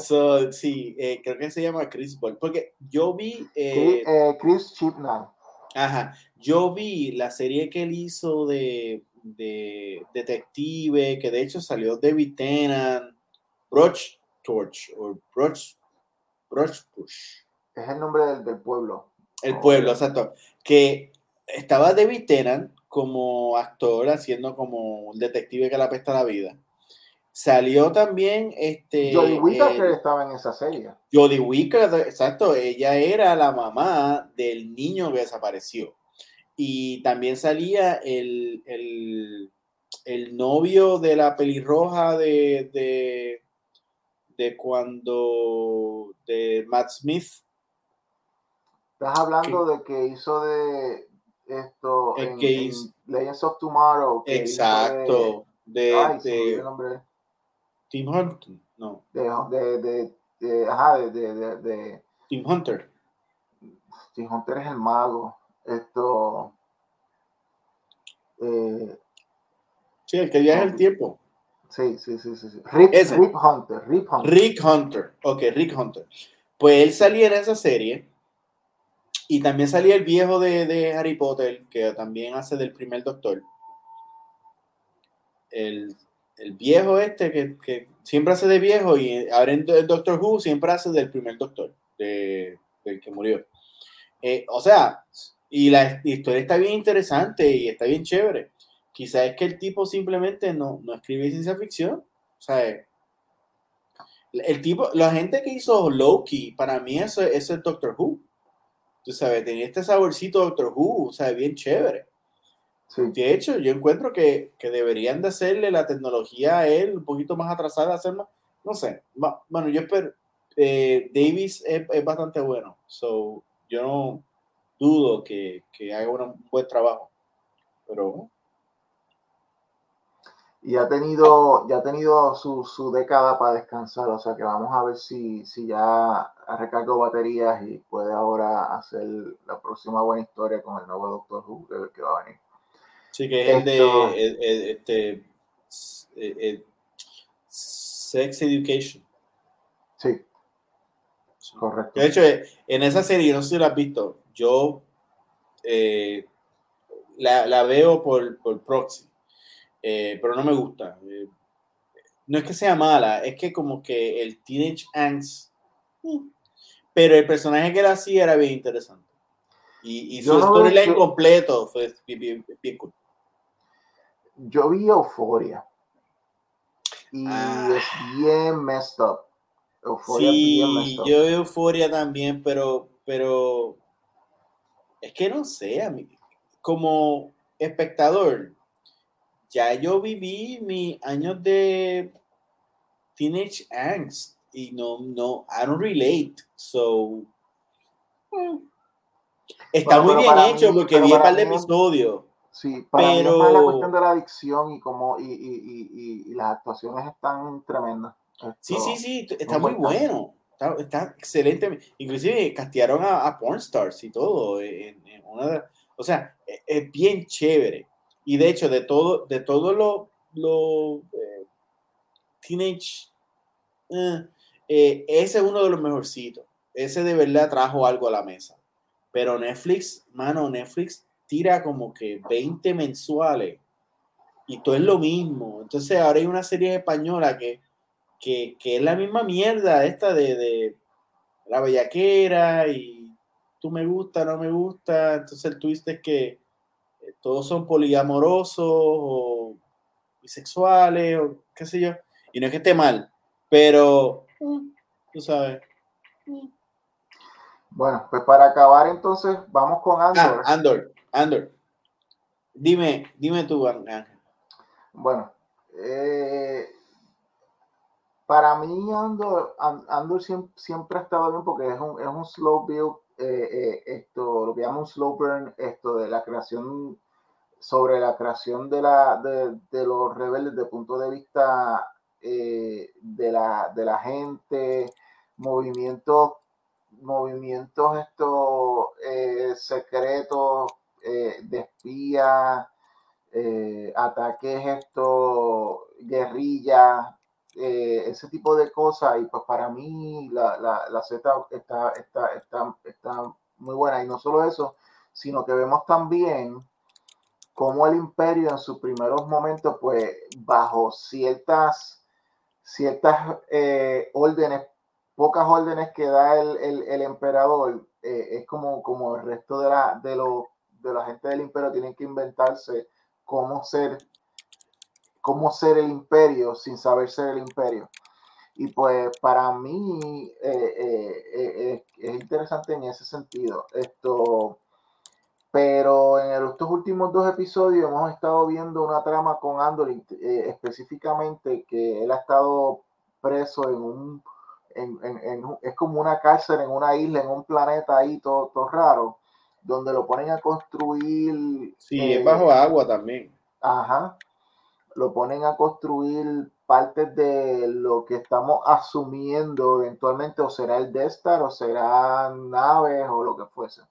So, sí, eh, creo que se llama Chris Ball. Porque yo vi. Eh, eh, Chris Chipman. Ajá. Yo vi la serie que él hizo de, de Detective, que de hecho salió David Tennant, Broch Torch, o Broch, Broch Push. Es el nombre del, del pueblo. El pueblo, exacto. Que estaba David Tennant como actor, haciendo como un detective que la apesta la vida. Salió también este. Jodie Whittaker estaba en esa serie. Jodie Whittaker, exacto, ella era la mamá del niño que desapareció. Y también salía el, el, novio de la pelirroja de, de, de cuando. de Matt Smith. Estás hablando de que hizo de, esto en, Legends of Tomorrow. Exacto. De, ay, se me de olvidó el nombre. Tim Hunter. No, De, de, de, ajá, de, de, de, de- Tim Hunter. Tim Hunter es el mago. Esto. Eh, Sí, el que viaja el tiempo. sí, sí, sí, sí. sí. Rip Hunter. Rip Hunter. Rick Hunter. Ok, Rick Hunter. Pues él salía en esa serie. Y también salía el viejo de, de Harry Potter, que también hace del primer doctor. El, el viejo este que, que siempre hace de viejo y ahora en Do- Doctor Who siempre hace del primer doctor, de, del que murió. Eh, o sea, y la historia está bien interesante y está bien chévere. Quizás es que el tipo simplemente no, no escribe ciencia ficción. O sea, el tipo, la gente que hizo Loki, para mí eso, eso es Doctor Who. Tú sabes, tenía este saborcito Doctor Who, o sea, bien chévere. Sí. De hecho, yo encuentro que, que deberían de hacerle la tecnología a él un poquito más atrasada, hacer más, no sé, bueno, yo espero, eh, Davis es, es bastante bueno, so, yo no dudo que, que haga un buen trabajo, pero Y ha tenido, ya ha tenido su, su década para descansar, o sea que vamos a ver si, si ya ha recargado baterías y puede ahora hacer la próxima buena historia con el nuevo Doctor Who que va a venir. Sí que es el de el- el- este, eh, Sex Education. Sí, correcto. De hecho, eh, en esa serie, no sé si la has visto, yo eh, la, la veo por, por proxy, eh, pero no me gusta. Eh, no es que sea mala, es que como que el Teenage Angst, mm, pero el personaje que él hacía era bien interesante. Y, y su no storyline completo fue bien, bien- bien cool. Yo vi Euforia y Ah. es bien messed up. Bien Sí, messed up. yo veo Euforia también, pero, pero es que no sé, a mí, como espectador, ya yo viví mis años de teenage angst y no, no, I don't relate, so mm. está Bueno, muy bien hecho mí- porque vi un par de episodios. Sí, para mí es más la pero- cuestión de la adicción y como y, y, y, y- las actuaciones están tremendas. Sí, Esto- sí, sí, está muy bueno. Está, está excelente. Inclusive castearon a, a pornstars y todo. en- en una de- o sea, e- es, bien chévere. Y de hecho, de todo, de todo lo, lo eh, teenage, eh, eh, ese es uno de los mejorcitos. Ese de verdad trajo algo a la mesa. Pero Netflix, mano, Netflix tira como que 20 mensuales y todo es lo mismo. Entonces ahora hay una serie española que que, que es la misma mierda esta de, de la bellaquera y tú me gusta, no me gusta. Entonces el twist es que eh, todos son poliamorosos o bisexuales o qué sé yo. Y no es que esté mal, pero tú sabes. Bueno, pues para acabar entonces vamos con Ah, Andor. Andor. Dime, dime tú, Ángel. Bueno, eh, para mí Andor, An- Andor siempre, ha estado bien porque es un, es un slow build, eh, eh, esto, lo que llama un slow burn, esto de la creación, sobre la creación de, la, de, los rebeldes desde el punto de vista de, la, de la gente, movimientos, movimientos estos secretos eh, de espías, eh, ataques esto, guerrilla, eh, ese tipo de cosas. Y pues para mí la, la, la Z está, está, está, está muy buena. Y no solo eso, sino que vemos también cómo el imperio en sus primeros momentos, pues bajo ciertas, ciertas eh, órdenes, pocas órdenes que da el, el, emperador, es como, como el resto de la, de, lo, de la gente del imperio tienen que inventarse cómo ser, cómo ser el imperio sin saber ser el imperio. Y pues para mí eh, eh, eh, es interesante en ese sentido. Esto, pero en estos últimos dos episodios hemos estado viendo una trama con Andor, eh, específicamente que él ha estado preso en un, en, es como una cárcel en una isla, en un planeta ahí todo, todo raro, donde lo ponen a construir. Sí, eh, es bajo agua también. Ajá. Lo ponen a construir partes de lo que estamos asumiendo eventualmente, o será el Death Star, o serán naves, o lo que fuese.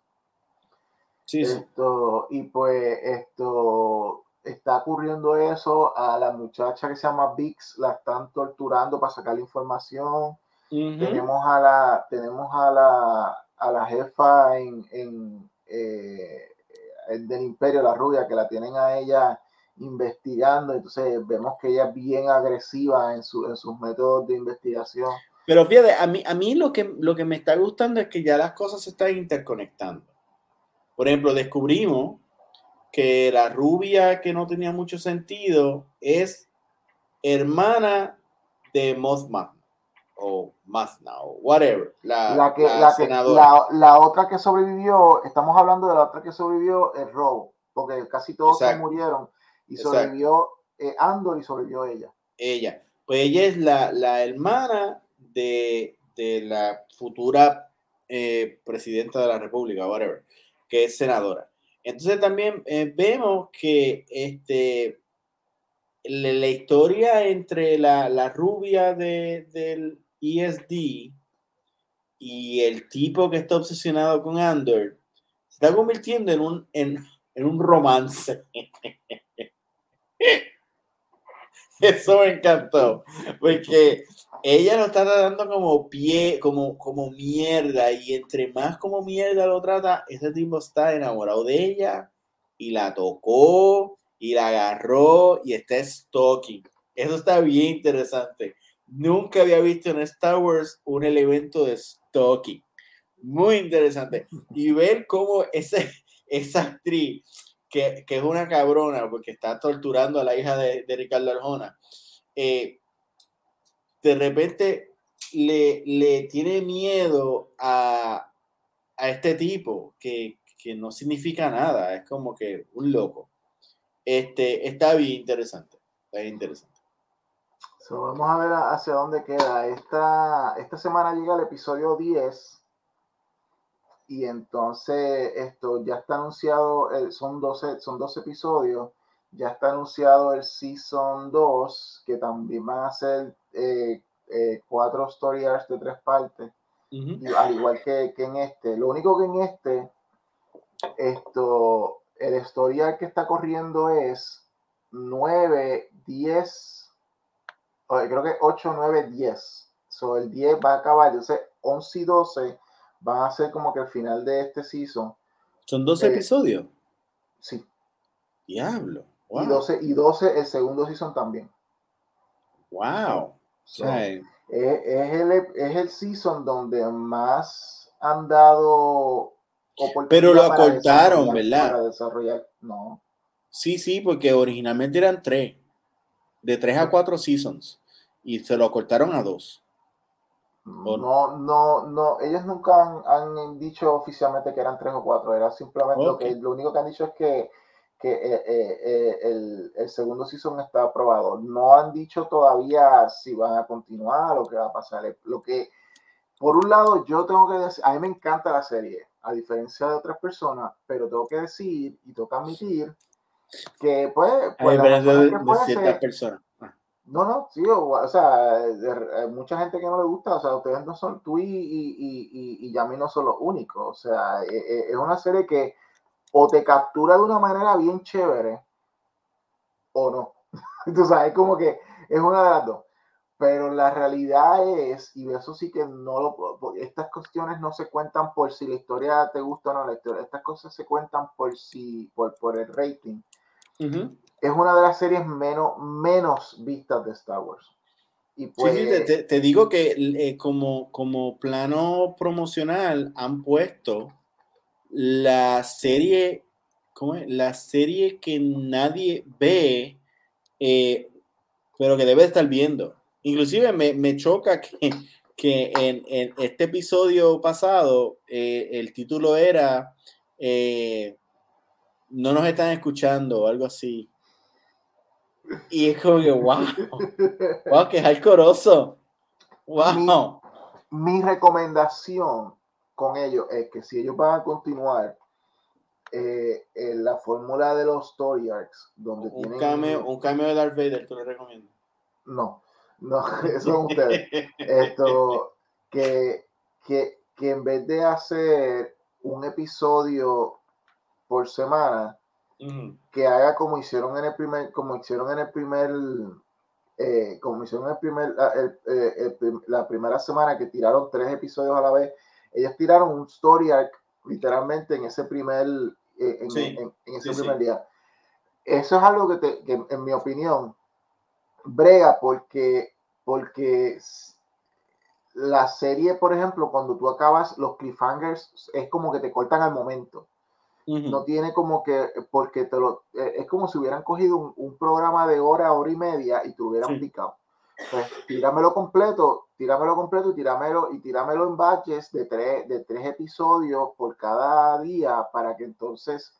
Sí, sí. Esto, y pues esto está ocurriendo eso a la muchacha que se llama Vix, la están torturando para sacar la información. Tenemos a la, tenemos a la, a la jefa en, en, eh, el del imperio, la rubia, que la tienen a ella investigando, entonces vemos que ella es bien agresiva en, su, en sus métodos de investigación. Pero fíjate, a mí, a mí lo, que, lo que me está gustando es que ya las cosas se están interconectando. Por ejemplo, descubrimos que la rubia que no tenía mucho sentido es hermana de Mothman o Mazna o whatever, la, La, que, la la, que- otra que sobrevivió, estamos hablando de la otra que sobrevivió, es Roe, porque casi todos se murieron y sobrevivió eh, Andor y sobrevivió ella. ella. Pues ella es la, la hermana de, de la futura eh, presidenta de la República, whatever, que es senadora. Entonces también eh, vemos que este, la, historia entre la, la rubia de, del ESD y el tipo que está obsesionado con Andor se está convirtiendo en un, en, en un romance. <laughs> Eso me encantó, porque ella lo está tratando como pie, como, como mierda, y entre más como mierda lo trata, ese tipo está enamorado de ella, y la tocó, y la agarró, y está stalking. Eso está bien interesante. Nunca había visto en Star Wars un elemento de stalking. Muy interesante. Y ver cómo ese, esa actriz que, que es una cabrona porque está torturando a la hija de, de Ricardo Arjona, eh, de repente le, le tiene miedo a, a este tipo que, que no significa nada, es como que un loco. Este, está bien interesante, está bien interesante. So, vamos a ver hacia dónde queda. Esta, esta semana llega el episodio 10 y entonces esto ya está anunciado, eh, son, 12, son 12 episodios, ya está anunciado el Season 2, que también van a ser eh, eh, cuatro story arcs de tres partes, Ujú. y al igual que, que en este. Lo único que en este, esto, el story arc que está corriendo es 9, 10, o creo que 8, 9, 10. So, el 10 va a acabar, entonces 11 y 12 van a ser como que el final de este season. Son 12 Eh, episodios. Sí, Diablo. y, Wow. 12, y 12 el segundo season también. Wow. So, sea, es, es el, es el season donde más han dado Pero lo acortaron, ¿verdad? Para desarrollar, no. sí, sí, porque originalmente eran tres. De tres a cuatro seasons. Y se lo cortaron a dos. ¿O No, no, no, ellos nunca han, han dicho oficialmente que eran tres o cuatro, era simplemente lo Ok. que lo único que han dicho es que, que eh, eh, eh, el, el segundo season está aprobado. No han dicho todavía si van a continuar o qué va a pasar. Lo que, por un lado, yo tengo que decir, a mí me encanta la serie, a diferencia de otras personas, pero tengo que decir y tengo que admitir que pues, A pues la razón de, que de puede ciertas personas. Ah, no, no, sí, o, o sea, de- mucha gente que no le gusta, o sea, ustedes no son, tú y, y, y, y, Yami no son los únicos, o sea, eh, eh, es una serie que o te captura de una manera bien chévere o no. <laughs> Tú sabes, como que es una de las dos. Pero la realidad es, y eso sí que no lo estas cuestiones no se cuentan por si la historia te gusta o no, la historia, estas cosas se cuentan por si, por, por el rating es una de las series menos, menos vistas de Star Wars. Y Sí, pues, sí, te, te- te digo que eh, como, como plano promocional han puesto la serie, ¿cómo es? La serie que nadie ve, eh, pero que debe estar viendo. Inclusive me, me choca que, que en, en este episodio pasado eh, el título era eh, No nos están escuchando o algo así. Y es como que, wow. Wow, que es alcoroso. Wow. mi recomendación con ellos es que si ellos van a continuar, eh, la fórmula de los story arcs, donde un tienen... Cameo, un cameo de Darth Vader, tú le recomiendo. No, no, <laughs> eso son ustedes. Esto, que, que, que en vez de hacer un episodio por semana, que haga como hicieron en el primer, como hicieron en el primer, eh, como hicieron en el primer, eh, la primera semana que tiraron tres episodios a la vez, ellos tiraron un story arc literalmente en ese primer, eh, en, ese primer día. Eso es algo que, te, que, en mi opinión, brega porque, porque la serie, por ejemplo, cuando tú acabas los cliffhangers, es como que te cortan al momento. No tiene como que, porque te lo, eh, es como si hubieran cogido un, programa de hora, hora y media y te hubieran picado. Pues tíramelo completo, tíramelo completo y tíramelo, y tíramelo en batches de tres, de tres episodios por cada día para que entonces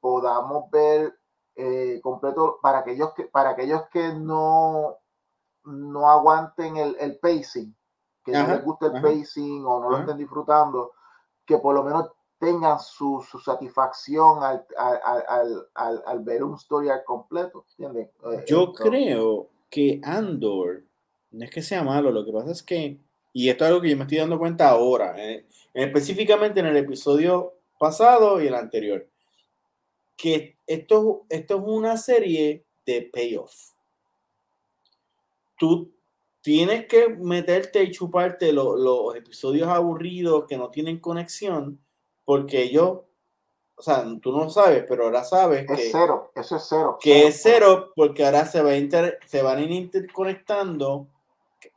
podamos ver eh, completo para aquellos que, para aquellos que no, no aguanten el, el pacing, que no les guste el pacing o no lo estén disfrutando, que por lo menos tengan su, su satisfacción al, al, al, al, ver un story completo. ¿entiendes? Eh, Yo creo que Andor, no es que sea malo, lo que pasa es que, y esto es algo que yo me estoy dando cuenta ahora, eh, específicamente en el episodio pasado y el anterior, que esto, esto es una serie de payoff. Tú tienes que meterte y chuparte los episodios aburridos que no tienen conexión, porque ellos o sea, tú no sabes, pero ahora sabes es cero, eso es cero. Que es cero porque ahora se, va se van interconectando,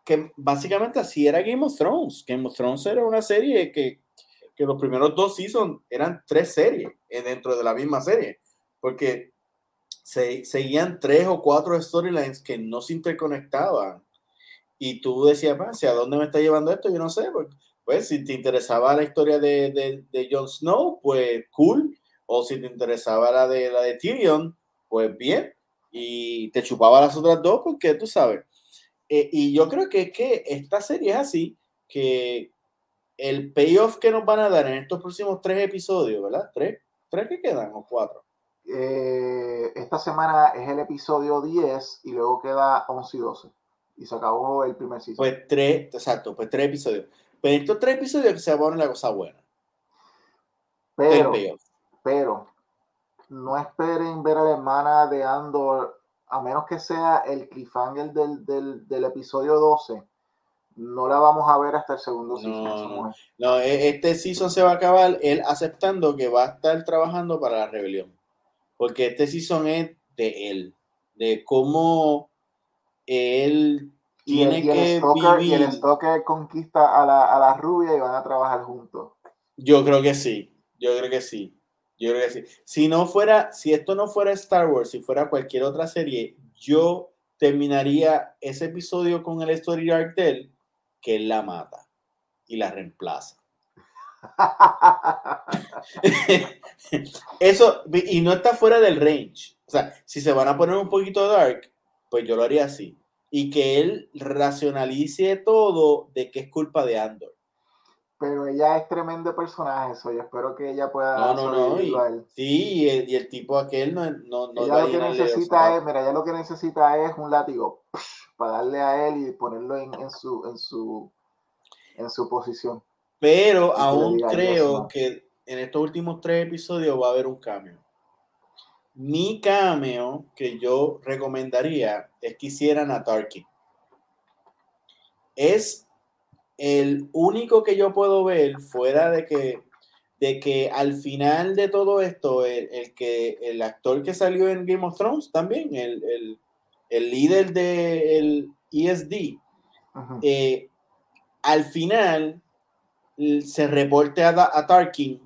que, básicamente así era Game of Thrones. Game of Thrones era una serie que, que los primeros dos seasons eran tres series eh, dentro de la misma serie, porque se, seguían tres o cuatro storylines que no se interconectaban. Y tú decías, ¿hacia dónde me está llevando esto? Yo no sé, porque pues si te interesaba la historia de, de, de Jon Snow, pues cool. O si te interesaba la de, la de Tyrion, pues bien. Y te chupaba las otras dos, porque tú sabes. Eh, y yo creo que, que esta serie es así, que el payoff que nos van a dar en estos próximos tres episodios, ¿verdad? ¿Tres? ¿Tres que quedan o cuatro? Eh, esta semana es el episodio 10 y luego queda 11 y 12. Y se acabó el primer season. Pues tres, exacto, pues tres episodios. Pero estos tres episodios que se la cosa buena. Pero, pero, no esperen ver a la hermana de Andor, a menos que sea el cliffhanger del, del, del episodio 12. No la vamos a ver hasta el segundo season. No, e, este season se va a acabar él aceptando que va a estar trabajando para la rebelión. Porque este season es de él, de cómo él y el, y conquista a la, a la rubia y van a trabajar juntos. Yo creo que sí, yo creo que sí. Yo creo que sí. Si no fuera, si esto no fuera Star Wars, si fuera cualquier otra serie, yo terminaría ese episodio con el story arc de él, que él la mata y la reemplaza. <laughs> Eso, y no está fuera del range. O sea, si se van a poner un poquito dark, pues yo lo haría así y que él racionalice todo de que es culpa de Andor. Pero ella es tremendo personaje, eso. Yo espero que ella pueda. No, no, no. Y, sí, y el, tipo aquel no, no, no ella lo que necesita es, mira, ella lo que necesita es un látigo para darle a él y ponerlo en, en, su, en, su, en su posición. Pero aún creo que en estos últimos tres episodios va a haber un cambio. Mi cameo que yo recomendaría es que hicieran a Tarkin. Es el único que yo puedo ver fuera de que, de que al final de todo esto, el, que, el actor que salió en Game of Thrones también, el, líder del ESD, eh, al final se reporte a, a Tarkin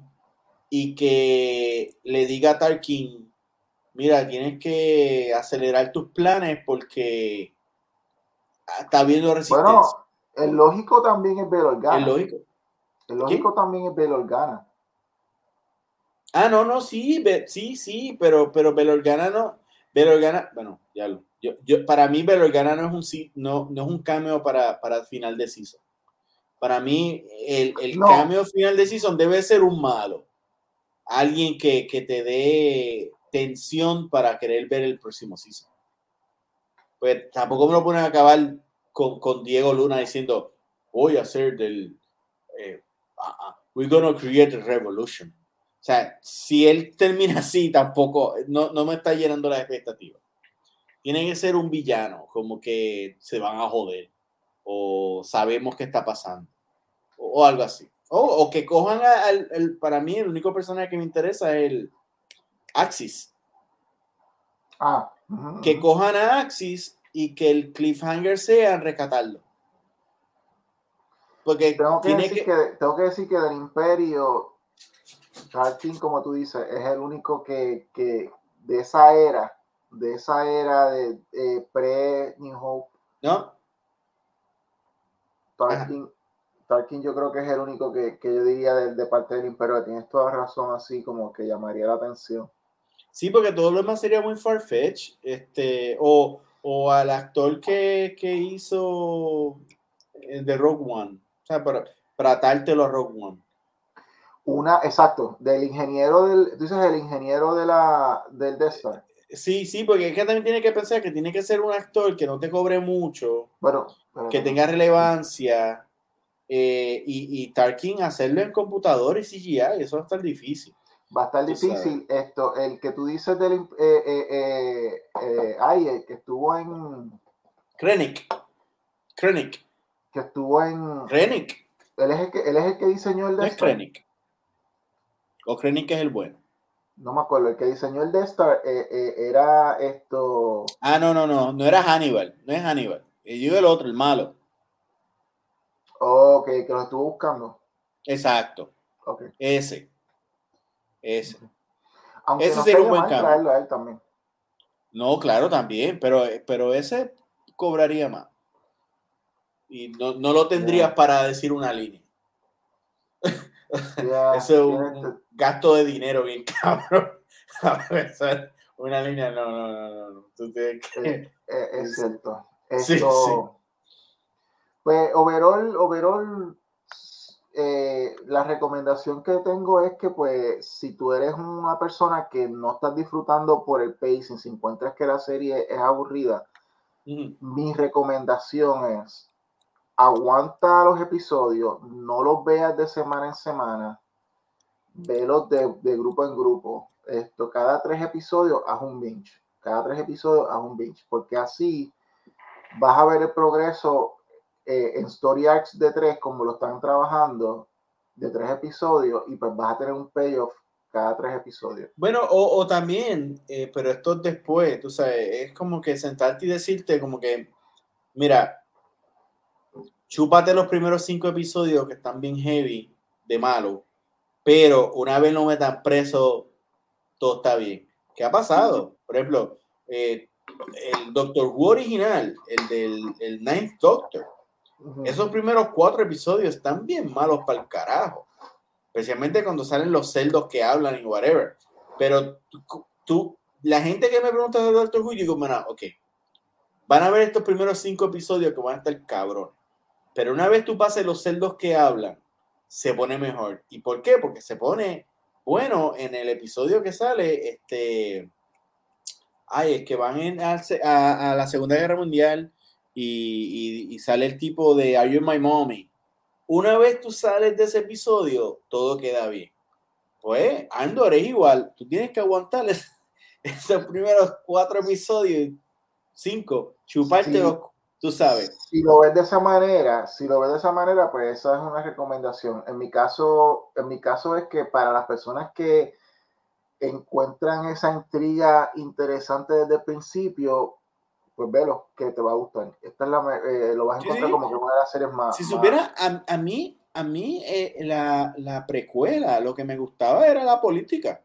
y que le diga a Tarkin, mira, tienes que acelerar tus planes porque está habiendo resistencia. Bueno, el lógico también es ver Organa. El lógico. El lógico también es ver Organa. Ah, no, no, sí, sí, sí, pero, pero Belorgana no. Belorgana, bueno, ya lo. Yo, yo, para mí, Belorgana no es un, no, no es un cameo para, para el final de season. Para mí, el, el cameo final de season debe ser un malo. alguien que, que te dé tensión para querer ver el próximo season. Pues tampoco me lo ponen a acabar con, con Diego Luna diciendo, voy a hacer del... Eh, we're gonna create a revolution. O sea, si él termina así, tampoco, no, no me está llenando las expectativas. Tiene que ser un villano, como que se van a joder, o sabemos qué está pasando, o, algo así. O, o que cojan al, para mí, el único personaje que me interesa es el Axis. Ah. Que cojan a Axis y que el cliffhanger sea recatarlo. Porque tengo que, decir que... tengo que decir que del Imperio, Tarkin, como tú dices, es el único que, que de esa era, de esa era de eh, pre-New Hope. ¿No? Tarkin, Tarkin yo creo que es el único que, que yo diría de, de, parte del Imperio, tienes toda razón así como que llamaría la atención. Sí, porque todo lo demás sería muy farfetch, este, o, o al actor que, que hizo de Rogue One, o sea, para, para atártelo a Rogue One. Una, exacto, del ingeniero del, tú dices el ingeniero de la, del Death Star. Sí, sí, porque es que también tiene que pensar que tiene que ser un actor que no te cobre mucho, bueno, que tenga relevancia, eh, y, y Tarkin hacerlo en computador y CGI, eso va a estar difícil. Va a estar difícil esto, el que tú dices del, eh, eh, eh, eh ay, el que estuvo en... Krennic. Krennic que estuvo en. Krennic. Él es el que, él es el que diseñó el de Star. Krennic. O Krennic es el bueno. No me acuerdo, el que diseñó el de Star era esto. Ah, no, no, no, no era Hannibal, no es Hannibal. Yo el otro, el malo. Ok, que lo estuvo buscando. Exacto. Okay. Ese. Ese. Aunque ese no sería un buen cambio. A él también. No, claro, también, pero, pero ese cobraría más y no, no lo tendrías para decir una línea. <laughs> Eso es un gasto de dinero bien <laughs> cabrón. una línea, no, no, no, no. Tú tienes que... Eh, eh, es <laughs> cierto. Esto, Pues overall, overall eh, la recomendación que tengo es que pues si tú eres una persona que no estás disfrutando por el pacing, si encuentras que la serie es aburrida, mi recomendación es aguanta los episodios, no los veas de semana en semana, velos de, de grupo en grupo. Esto, cada tres episodios haz un binge. Cada tres episodios haz un binge, porque así vas a ver el progreso eh, en story arcs de tres, como lo están trabajando, de tres episodios, y pues vas a tener un payoff cada tres episodios. Bueno, o, o también, eh, pero esto después, tú sabes, es como que sentarte y decirte como que, mira, chúpate los primeros cinco episodios que están bien heavy de malo, pero una vez lo metan preso, todo está bien. ¿Qué ha pasado? Por ejemplo, eh, el Doctor Who original, el del el Ninth Doctor, esos primeros cuatro episodios están bien malos para el carajo. Especialmente cuando salen los celdos que hablan y whatever. Pero tú, la gente que me pregunta de Doctor Who, digo, bueno, ok, van a ver estos primeros cinco episodios que van a estar cabrones. Pero una vez tú pases los celdos que hablan, se pone mejor. ¿Y por qué? Porque se pone, bueno, en el episodio que sale, este, ay, es que van a, la Segunda Guerra Mundial y, y, sale el tipo de Are You My Mommy? Una vez tú sales de ese episodio, todo queda bien. Pues Andor es igual, tú tienes que aguantar <laughs> esos primeros cuatro episodios, cinco, chuparte los tú sabes. Si lo ves de esa manera, si lo ves de esa manera, pues esa es una recomendación. En mi caso, en mi caso es que para las personas que encuentran esa intriga interesante desde el principio, pues velo, que te va a gustar. Esta es la, eh, lo vas a encontrar como que una de las series más. Si supiera, a, a, mí, a mí eh, la, la, precuela, lo que me gustaba era la política.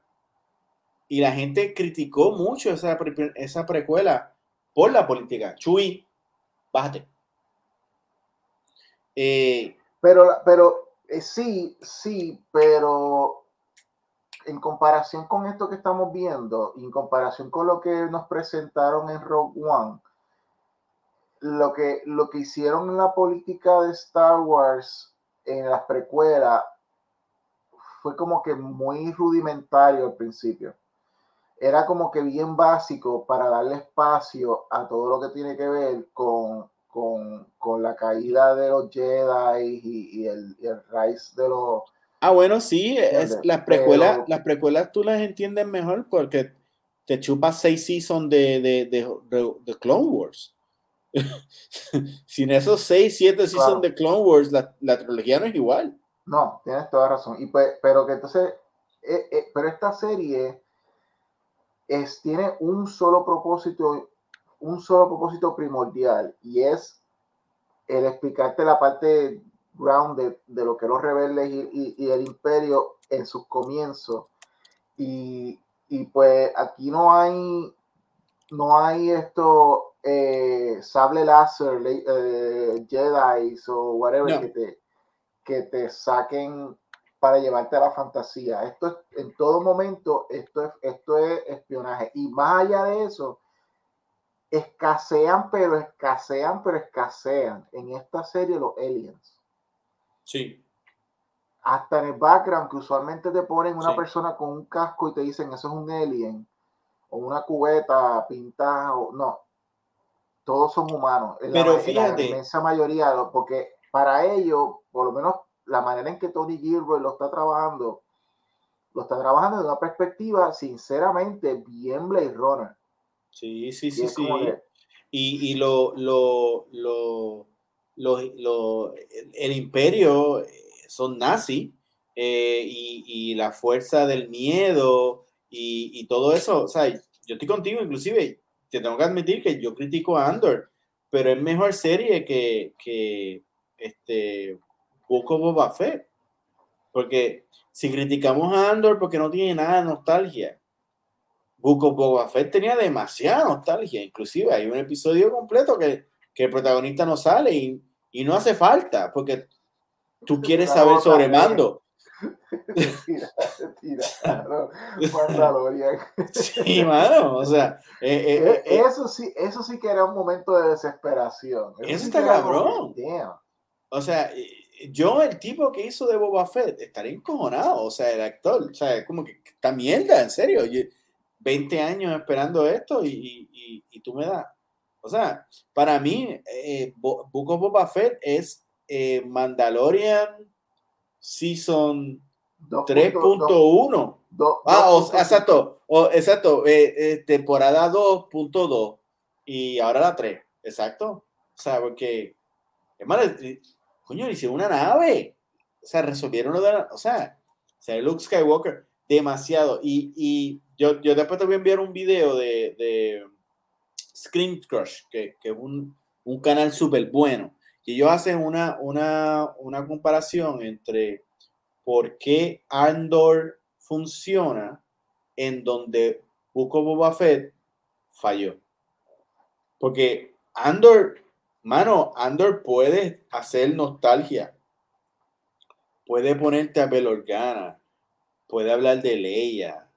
Y la gente criticó mucho esa, esa precuela por la política. Chuy, bájate. Eh, pero pero eh, sí, sí, pero en comparación con esto que estamos viendo, en comparación con lo que nos presentaron en Rogue One, lo que, lo que hicieron en la política de Star Wars en las precuelas fue como que muy rudimentario al principio. Era como que bien básico para darle espacio a todo lo que tiene que ver con, con, la caída de los Jedi y, el, y el rise de los... Ah, bueno, sí, es, las, precuelas, las precuelas tú las entiendes mejor porque te chupas seis seasons de, de, de, Clone Wars. <laughs> Sin esos seis, siete seasons de Clone Wars, la, la, trilogía no es igual. No, tienes toda razón. Y pues, pero que entonces, eh, eh, pero esta serie es, tiene un solo propósito, un solo propósito primordial, y es el explicarte la parte ground de, lo que los rebeldes y, y, el imperio en sus comienzos. Y, y pues aquí no hay, no hay esto, eh, sable láser, eh, Jedi o whatever que, te, que te saquen para llevarte a la fantasía. Esto es, en todo momento, esto es, esto es espionaje. Y más allá de eso, escasean, pero escasean, pero escasean en esta serie los aliens. Sí hasta en el background, que usualmente te ponen una persona con un casco y te dicen eso es un alien, o una cubeta pintada, o no. Todos son humanos. Pero la, fíjate. La inmensa mayoría, porque para ellos, por lo menos la manera en que Tony Gilbert lo está trabajando, lo está trabajando de una perspectiva, sinceramente, bien Blade Runner. Sí, sí, sí, sí. Y, y lo, lo, lo, lo, el imperio son nazis eh, y, la fuerza del miedo y, todo eso. O sea, yo estoy contigo, inclusive, te tengo que admitir que yo critico a Andor, pero es mejor serie que, que este Boba Fett. Porque si criticamos a Andor porque no tiene nada de nostalgia, of Boba Fett tenía demasiada nostalgia. Inclusive hay un episodio completo que, que el protagonista no sale y, y no hace falta, porque Tú quieres saber sobre mando. <laughs> Tira, tira, <laughs> sí, mano, o sea, eh, eh, eh, eso sí, eso sí que era un momento de desesperación. Eso, está cabrón. O sea, yo, el tipo que hizo de Boba Fett, estaría encojonado, o sea, el actor, o sea, como que esta mierda, en serio, 20 años esperando esto y, y, y, tú me das. O sea, para mí, eh, Book of Boba Fett es eh, Mandalorian Season 3.1. Ah, exacto, exacto, eh, eh, temporada 2.2 y ahora la 3, exacto. O sea, porque, hermano, coño, hicieron una nave. O sea, resolvieron lo de la, o sea, o sea, Luke Skywalker, demasiado. Y, y yo, yo después te voy a enviar un video de, de Screen Crush, que, que es un, un canal súper bueno y ellos hacen una, una, una comparación entre por qué Andor funciona en donde Buco Boba falló. Porque Andor, mano, Andor puede hacer nostalgia. Puede ponerte a Belorgana. Puede hablar de Leia.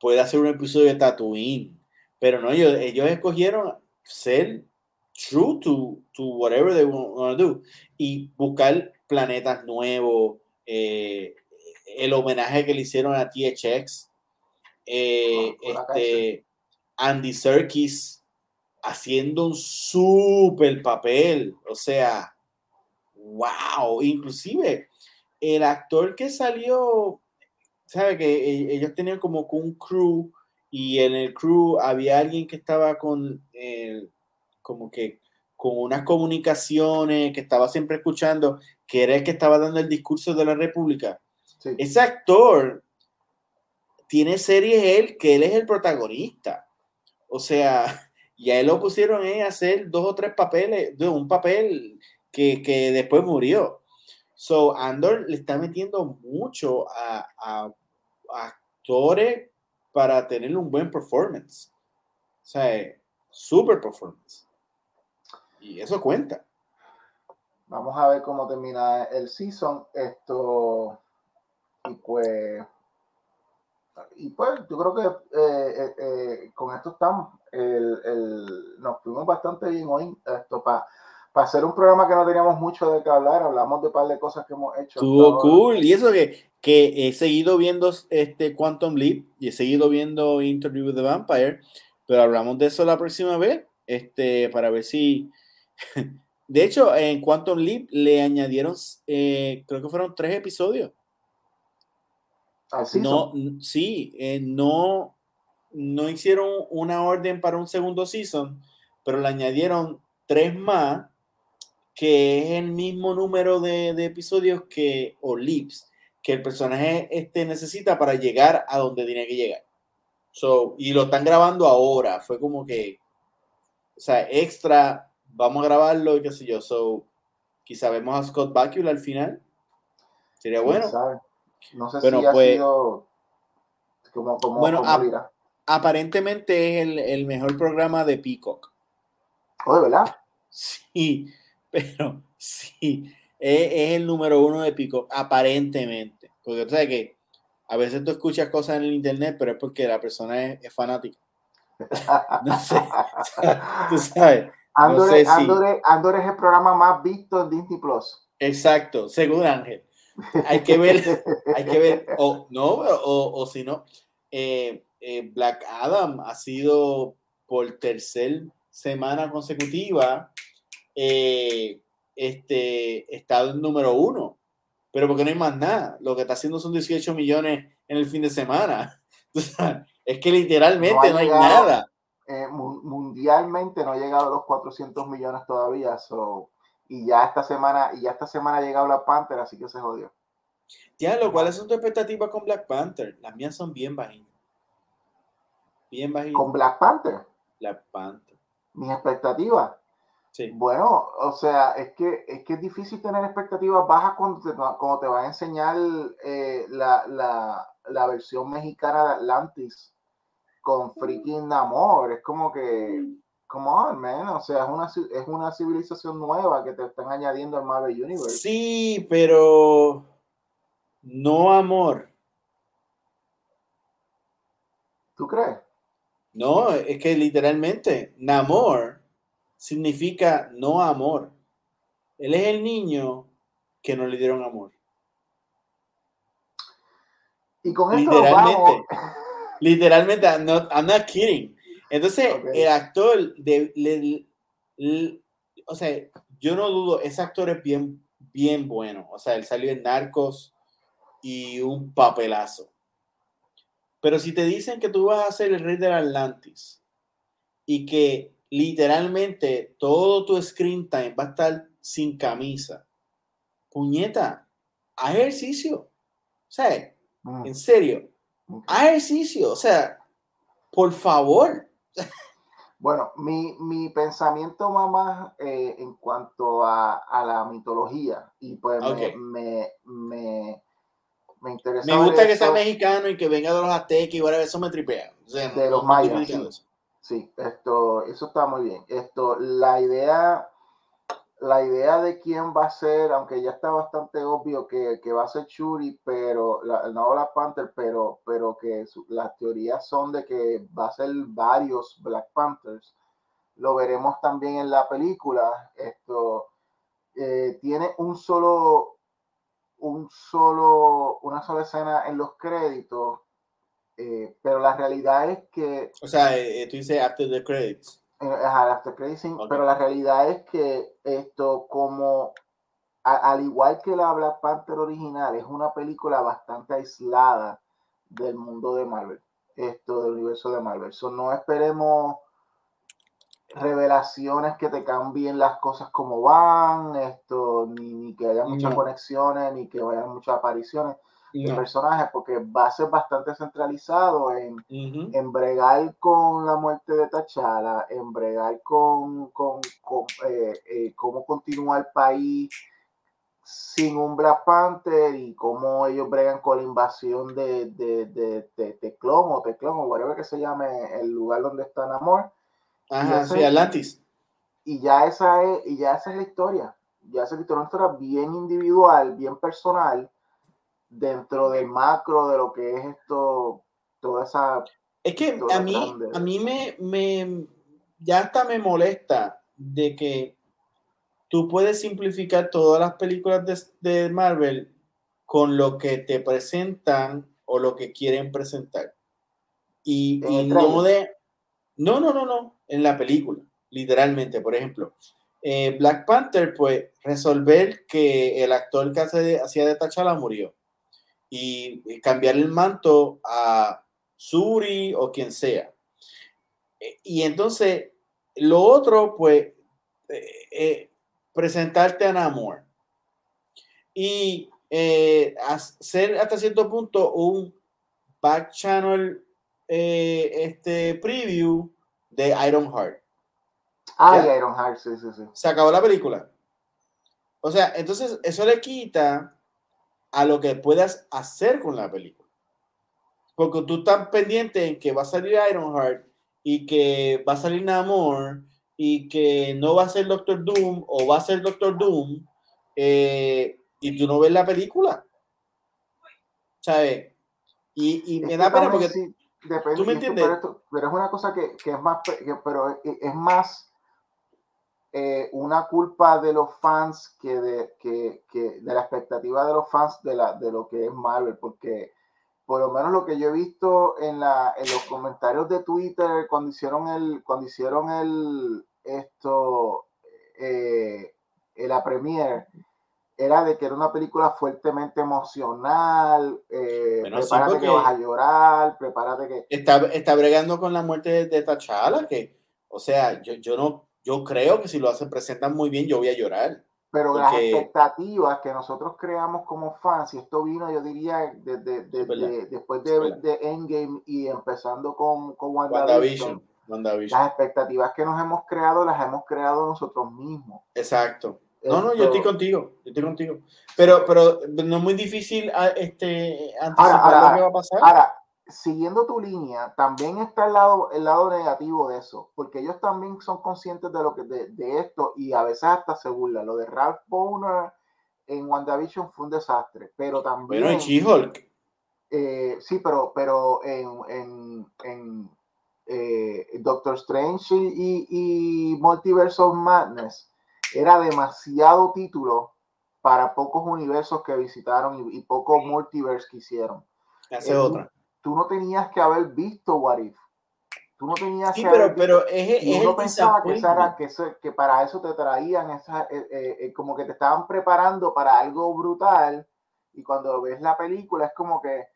Puede hacer un episodio de Tatooine. Pero no, ellos, ellos escogieron ser true to, to whatever they want to do y buscar planetas nuevos, eh, el homenaje que le hicieron a THX, eh, este, Andy Serkis haciendo un super papel, o sea, wow, inclusive el actor que salió, sabe que e, ellos tenían como un crew y en el crew había alguien que estaba con el como que con unas comunicaciones que estaba siempre escuchando, que era el que estaba dando el discurso de la República. Ese actor tiene series él, que él es el protagonista. O sea, <laughs> y a él lo pusieron a hacer dos o tres papeles, de un papel que, que, después murió. So, Andor le está metiendo mucho a, a, a actores para tener un buen performance. O sea, super performance. Y eso cuenta. Vamos a ver cómo termina el season. Esto. Y pues. Y pues yo creo que eh, eh, eh, con esto estamos. El, el, nos fuimos bastante bien hoy. Esto para para hacer un programa que no teníamos mucho de qué hablar, hablamos de un par de cosas que hemos hecho. Estuvo cool. Y eso que, que he seguido viendo este Quantum Leap y he seguido viendo Interview with the Vampire, pero hablamos de eso la próxima vez, este, para ver si... <laughs> De hecho, en Quantum Leap le añadieron, eh, creo que fueron tres episodios. Así no, sí, eh, no, no hicieron una orden para un segundo season, pero le añadieron tres más, que es el mismo número de, episodios que, o leaps, que el personaje este necesita para llegar a donde tiene que llegar. So, y lo están grabando ahora, fue como que, o sea, extra, vamos a grabarlo y qué sé yo. So, quizá vemos a Scott Bakula al final. Sería bueno. No sé si ha pues, sido como, bueno, aparentemente es el, mejor programa de Peacock. Oh, ¿de verdad? <laughs> Sí, pero sí, es, el número uno de Peacock, aparentemente. Porque tú sabes que a veces tú escuchas cosas en el internet, pero es porque la persona es, fanática. <laughs> no sé, <laughs> tú sabes. Andor, es el programa más visto en Disney Plus. Exacto, según Ángel. Hay que ver, <laughs> hay que ver, o no, o, o si no, eh, eh, Black Adam ha sido por tercer semana consecutiva eh, este, estado en número uno. Pero porque no hay más nada. Lo que está haciendo son 18 millones en el fin de semana. <laughs> es que literalmente no, hay nada. mundialmente no ha llegado a los 400 millones todavía. y ya esta semana, y ya esta semana ha llegado Black Panther, así que se jodió. lo ¿cuáles son tus expectativas con Black Panther? Las mías son bien bajitas. Bien bajitas. ¿Con Black Panther? Black Panther. Mis expectativas. Sí. Bueno, o sea, es que, es que es difícil tener expectativas bajas cuando te, cuando te va a enseñar eh, la, la, la, versión mexicana de Atlantis con freaking Namor. Es como que, como on, man. O sea, es una, es una civilización nueva que te están añadiendo al Marvel Universe. Sí, pero no amor. ¿Tú crees? No, es que literalmente Namor significa no amor. Él es el niño que no le dieron amor. Y con esto literalmente, <laughs> literalmente, I'm not, kidding. Entonces, el actor, de, o sea, yo no dudo, ese actor es bien, bien bueno. O sea, él salió en Narcos y un papelazo. Pero si te dicen que tú vas a ser el rey del Atlantis y que literalmente todo tu screen time va a estar sin camisa, puñeta, haz ejercicio. O sea, mm. en serio, haz ejercicio. O sea, por favor. Bueno, mi, mi pensamiento más eh, en cuanto a, a, la mitología, y pues me, me me Me gusta que sea mexicano y que venga de los aztecas y bueno, eso me tripea. de los mayas. Sí. Esto, eso está muy bien. Esto, la idea, la idea de quién va a ser, aunque ya está bastante obvio que, va a ser Churi, pero la, no Black Panther, pero, pero que las teorías son de que va a ser varios Black Panthers. Lo veremos también en la película. Esto eh, tiene un solo un solo, una sola escena en los créditos, eh, pero la realidad es que... O sea, eh, tú dices after the credits. Eh, after credits, pero la realidad es que esto como, al igual que la Black Panther original, es una película bastante aislada del mundo de Marvel, esto del universo de Marvel. eso no esperemos revelaciones que te cambien las cosas como van, esto, ni, que haya muchas conexiones, ni que haya muchas apariciones de personajes, porque va a ser bastante centralizado en, en bregar con la muerte de T'Challa, en bregar con, con, eh, eh, cómo continúa el país sin un Black Panther y cómo ellos bregan con la invasión de, de, de, de Teclón o Teclón o whatever que se llame el lugar donde está Namor Ajá, sí, Atlantis. Y ya esa es, y ya esa es la historia. Ya esa es una historia bien individual, bien personal, dentro del macro de lo que es esto, toda esa. Es que a mí, a mí me, me, ya hasta me molesta de que tú puedes simplificar todas las películas de, de Marvel con lo que te presentan o lo que quieren presentar. Y, no de... No, no, no, no, en la película, literalmente, por ejemplo. Eh, Black Panther, pues resolver que el actor que hacía de T'Challa murió y cambiar el manto a Suri o quien sea. Eh, y entonces, lo otro, pues, eh, presentarte a Namor y hacer hasta cierto punto un back channel este preview de Ironheart. Ah, Iron Heart, sí, sí, sí. Se acabó la película. O sea, entonces eso le quita a lo que puedas hacer con la película. Porque tú estás pendiente en que va a salir Ironheart y que va a salir Namor y que no va a ser Doctor Doom o va a ser Doctor Doom eh, y tú no ves la película. ¿Sabes? Y, y me da pena porque... ¿Tú me entiendes? Pero, es una cosa que, que es más, pero es más eh, una culpa de los fans que de, que, que de la expectativa de los fans de, la, de lo que es Marvel, porque por lo menos lo que yo he visto en, la, en los comentarios de Twitter cuando hicieron el, cuando hicieron el, esto, eh, la premiere, era de que era una película fuertemente emocional, eh, prepárate que vas a llorar, prepárate que... Está, está bregando con la muerte de, de T'Challa, que, o sea, yo, yo no yo creo que si lo hacen, presentan muy bien, yo voy a llorar. Pero las expectativas que nosotros creamos como fans, y esto vino, yo diría, desde, después de, Endgame y empezando con, con WandaVision, las expectativas que nos hemos creado, las hemos creado nosotros mismos. Exacto. No, no, yo estoy contigo, yo estoy contigo. Pero, pero no es muy difícil ah, este, anticipar lo que va a pasar. Ahora, siguiendo tu línea, también está el lado, el lado negativo de eso, porque ellos también son conscientes de lo que de, esto y a veces hasta se burlan. Lo de Ralph Boner en WandaVision fue un desastre, pero también. Bueno, en She-Hulk. Eh, sí, pero, pero en, en, eh, Doctor Strange y, Multiverse of Madness era demasiado título para pocos universos que visitaron y, pocos multiverse que hicieron. Hace otra tú no tenías que haber visto What If. Tú no tenías sí, que pero, pero es, es uno pensaba que, que, que, para eso te traían esa, eh, eh, eh, como que te estaban preparando para algo brutal y cuando ves la película es como que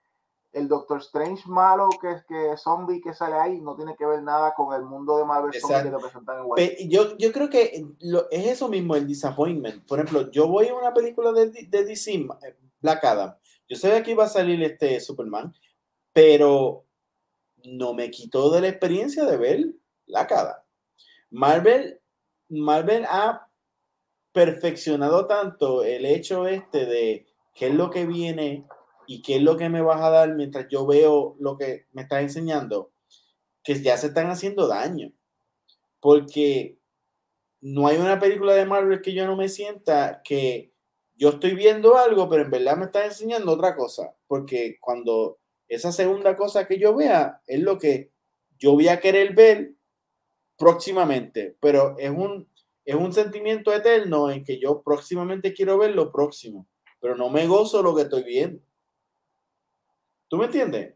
el Doctor Strange malo que es que zombie que sale ahí no tiene que ver nada con el mundo de Marvel zombie que en What yo, yo creo que es eso mismo el disappointment. Por ejemplo, yo voy a una película de, de DC, Black Adam. Yo sé que aquí va a salir este Superman pero no me quitó de la experiencia de ver la cara. Marvel, Marvel ha perfeccionado tanto el hecho este de qué es lo que viene y qué es lo que me vas a dar mientras yo veo lo que me estás enseñando, que ya se están haciendo daño. Porque no hay una película de Marvel que yo no me sienta que yo estoy viendo algo, pero en verdad me está enseñando otra cosa. Porque cuando esa segunda cosa que yo vea es lo que yo voy a querer ver próximamente, pero es un, es un sentimiento eterno en que yo próximamente quiero ver lo próximo, pero no me gozo lo que estoy viendo. ¿Tú me entiendes?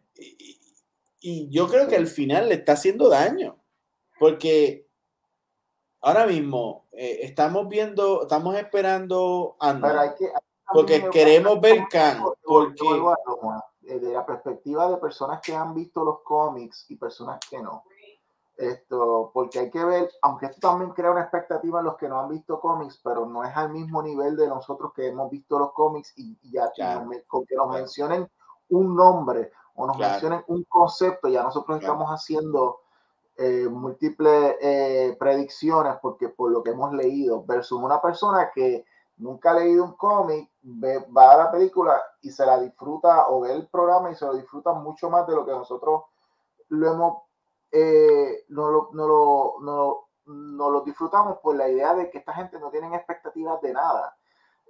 Y, yo creo que al final le está haciendo daño, porque ahora mismo eh, estamos viendo, estamos esperando a porque queremos ver Khan, porque de la perspectiva de personas que han visto los cómics y personas que no. Esto, porque hay que ver, aunque esto también crea una expectativa en los que no han visto cómics, pero no es al mismo nivel de nosotros que hemos visto los cómics y, ya con que nos mencionen un nombre o nos mencionen un concepto, ya nosotros estamos haciendo eh, múltiples eh, predicciones porque por lo que hemos leído, versus una persona que nunca ha leído un cómic, va a la película y se la disfruta o ve el programa y se lo disfruta mucho más de lo que nosotros lo hemos, eh, no, lo, no, lo, no, no, lo disfrutamos por la idea de que esta gente no tiene expectativas de nada.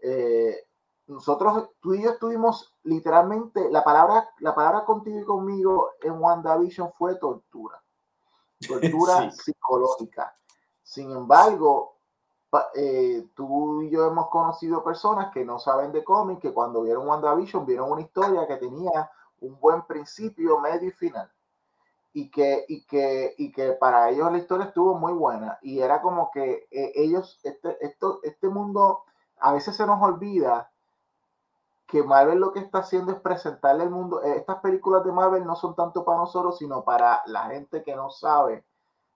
Eh, nosotros, tú y yo estuvimos literalmente, la palabra, la palabra contigo y conmigo en WandaVision fue tortura, <laughs> tortura psicológica. Sin embargo, eh, tú y yo hemos conocido personas que no saben de cómics, que cuando vieron WandaVision vieron una historia que tenía un buen principio, medio y final. Y que, y que, y que para ellos la historia estuvo muy buena. Y era como que eh, ellos, este, esto, este mundo, a veces se nos olvida que Marvel lo que está haciendo es presentarle el mundo. Eh, estas películas de Marvel no son tanto para nosotros, sino para la gente que no sabe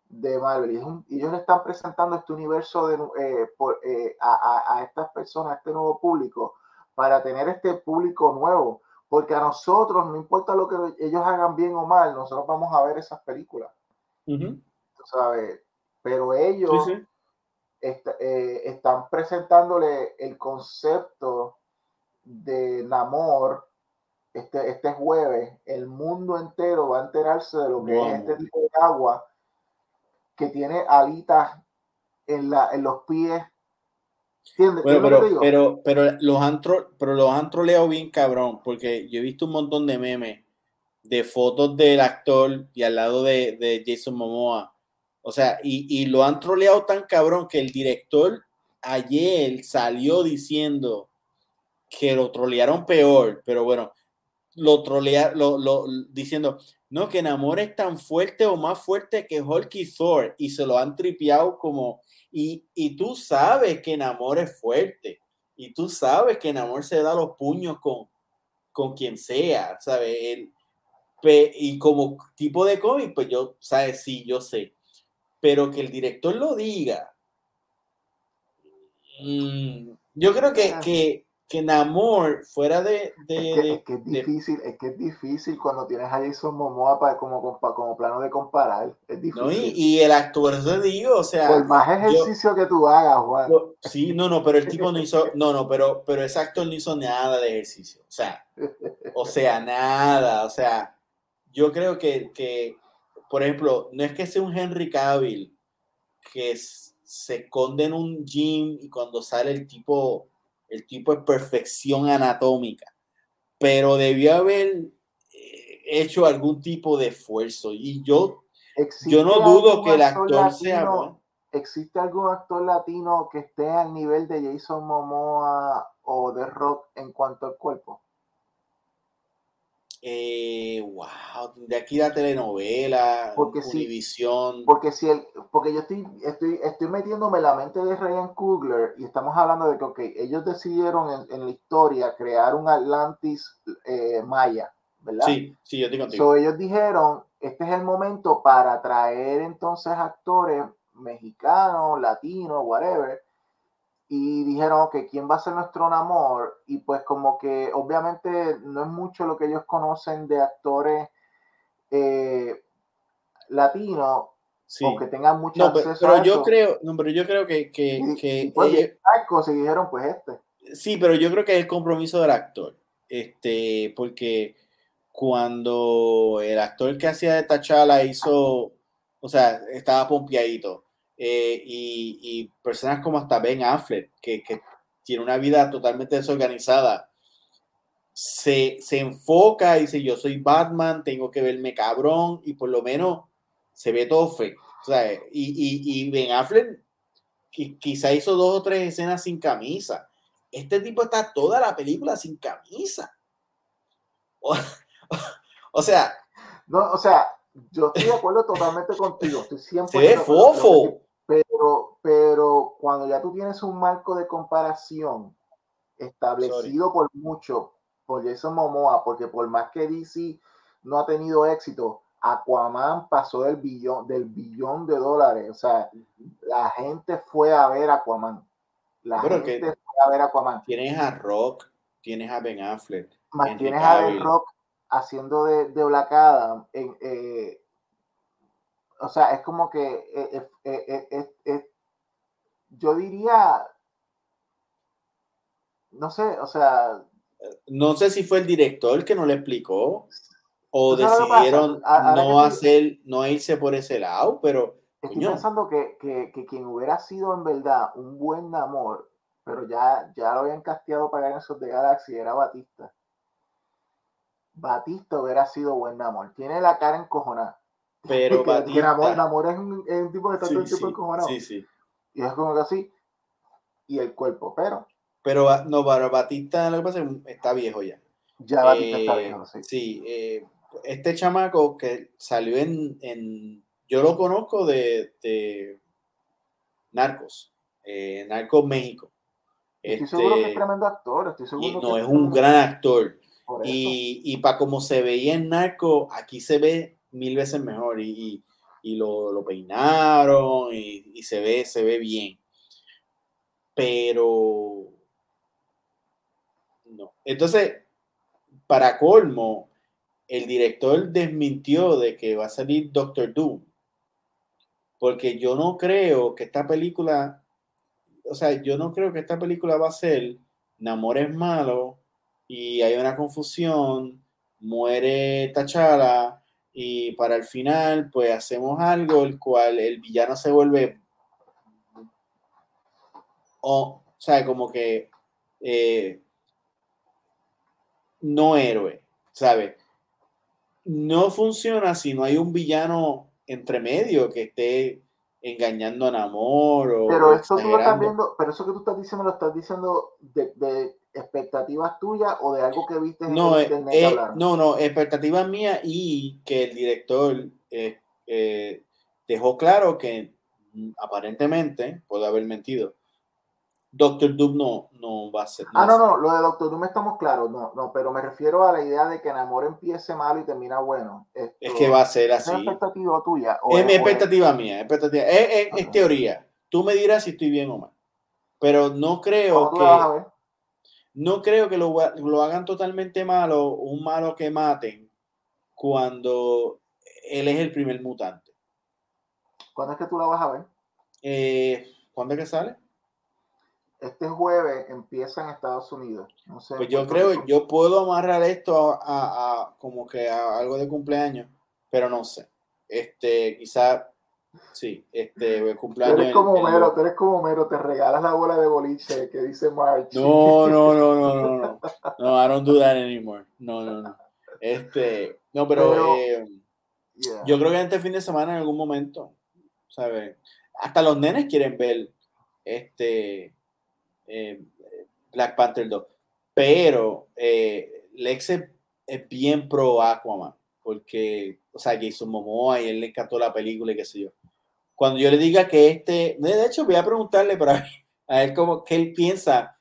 de Marvel. Y, ellos están presentando este universo de, eh, eh, a, estas personas, a este nuevo público, para tener este público nuevo. Porque a nosotros, no importa lo que ellos hagan bien o mal, nosotros vamos a ver esas películas. sabes? Pero ellos están presentándole el concepto de Namor este, este jueves, el mundo entero va a enterarse de lo que es este tipo de agua que tiene alitas en, la, en los pies. pero, pero, pero, los han pero los han troleado bien cabrón, porque yo he visto un montón de memes de fotos del actor y al lado de, de Jason Momoa. O sea, y, y, lo han troleado tan cabrón que el director ayer salió diciendo que lo trolearon peor, pero bueno, lo trolearon, lo, diciendo, no, que Namor es tan fuerte o más fuerte que Hulk y Thor, y se lo han tripeado como, y, y tú sabes que Namor es fuerte, y tú sabes que Namor se da los puños con, con quien sea, ¿sabes? y como tipo de cómic, pues yo, ¿sabes? Sí, yo sé, pero que el director lo diga. Mm, yo creo que, que que Namor fuera de... es, que, es, difícil, es que es difícil cuando tienes a Jason Momoa para, como, como plano de comparar. Es difícil. y, el actor, eso digo, o sea... Por más ejercicio que tú hagas, Juan. sí, no, no, pero el tipo no hizo... No, no, pero, pero ese actor no hizo nada de ejercicio. O sea, o sea, nada. O sea, yo creo que, que por ejemplo, no es que sea un Henry Cavill que se esconde en un gym y cuando sale el tipo el tipo de perfección anatómica, pero debió haber eh, hecho algún tipo de esfuerzo. Y yo, yo no dudo que el actor sea ¿Existe algún actor latino que esté al nivel de Jason Momoa o de Rock en cuanto al cuerpo? Eh, wow, de aquí la telenovela, porque porque si el, porque yo estoy, estoy, estoy metiéndome en la mente de Ryan Coogler y estamos hablando de que okay, ellos decidieron en, la historia crear un Atlantis eh, maya, ¿verdad? Sí, sí, yo digo contigo. ellos dijeron, este es el momento para traer entonces actores mexicanos, latinos, whatever, y dijeron que quién va a ser nuestro Namor y pues como que obviamente no es mucho lo que ellos conocen de actores eh, latinos o que tengan mucho acceso pero, yo creo no pero yo creo que que, que pues, dijeron pues este. Sí pero yo creo que es el compromiso del actor este porque cuando el actor que hacía de Tachala hizo o sea estaba pompeadito eh, y, personas como hasta Ben Affleck, que, tiene una vida totalmente desorganizada, se, enfoca y dice, yo soy Batman, tengo que verme cabrón, y por lo menos se ve todo feo. y, Ben Affleck quizá hizo dos o tres escenas sin camisa. Este tipo está toda la película sin camisa. O, <laughs> sea... No, o sea, yo estoy de acuerdo totalmente contigo. Estoy Se ve fofo. Pero, pero cuando ya tú tienes un marco de comparación establecido por mucho, por Jason Momoa, porque por más que DC no ha tenido éxito, Aquaman pasó del billón, del billón de dólares. O sea, la gente fue a ver Aquaman. La gente fue a ver Aquaman. Tienes a Rock, tienes a Ben Affleck. tienes a Ben Rock haciendo de, de Black Adam. En, eh, o sea, es como que eh, eh, eh, yo diría, no sé, o sea... No sé si fue el director que no le explicó o decidieron no hacer, no irse por ese lado, pero... Estoy pensando que, quien hubiera sido en verdad un buen amor, pero ya, ya lo habían casteado para esos de Galaxy, era Batista. Batista hubiera sido buen amor. Tiene la cara encojonada. Pero Batista... Namor, es, un, tipo que está todo el tiempo encojonado. Sí, sí. Y es como que así. y el cuerpo, pero... Pero no, para Batista lo que pasa es que está viejo ya. Ya Batista está Eh, viejo, sí. Sí, eh, este chamaco que salió en, en- yo lo conozco de, de Narcos, eh, Narcos México. Estoy seguro que es Este, tremendo actor, estoy seguro y que no, es un gran actor. Y, y para como se veía en Narco, aquí se ve mil veces mejor. Y, y- lo, lo peinaron y, se ve, se ve bien. Pero no. Entonces, para colmo, el director desmintió de que va a salir Doctor Doom. Porque yo no creo que esta película, o sea, yo no creo que esta película va a ser Namor es malo y hay una confusión, muere T'Challa y para el final pues hacemos algo el cual el villano se vuelve o, o sea, como que eh, no héroe, ¿sabes? No funciona si no hay un villano entre medio que esté engañando a Namor o Pero esto tú lo estás viendo, pero eso que tú estás diciendo lo estás diciendo de, de expectativas tuyas o de algo que viste en No, el eh, internet eh, no, no, expectativa mía y que el director eh, eh, dejó claro que mm, aparentemente, puede haber mentido, Doctor Doom no, no va a ser. Ah, va a no, no, lo de Doctor Doom estamos claros, no, no, pero me refiero a la idea de que Namor empiece malo y termina bueno. Esto, Es que va a ser ¿Es así. expectativa tuya? o Es mi expectativa mía, expectativa. Es, es- es Ok. teoría. Tú me dirás si estoy bien o mal. Pero no creo ¿Cómo tú la vas a que? No creo que lo, hagan totalmente malo, un malo que maten cuando él es el primer mutante. ¿Cuándo es que tú la vas a ver? Eh, ¿Cuándo es que sale? Este jueves empieza en Estados Unidos. No sé, Pues yo creo, yo puedo amarrar esto a, a- a como que a algo de cumpleaños, pero no sé. Este, quizá, sí, este, el Tú cumpleaños. eres como el- Homero, tú eres como Homero, te regalas la bola de boliche que dice March. No, no, no, no, no, no. No, I don't do that anymore. No, no, no. Este, no, pero, Pero- eh, Yeah. yo creo que este fin de semana en algún momento, ¿sabes? Hasta los nenes quieren ver este eh, Black Panther 2. Pero eh, Lex es, es bien pro Aquaman, porque, o sea, Jason Momoa y él le encantó la película y qué sé yo. Cuando yo le diga que este, de hecho voy a preguntarle para ver, a ver cómo, qué él piensa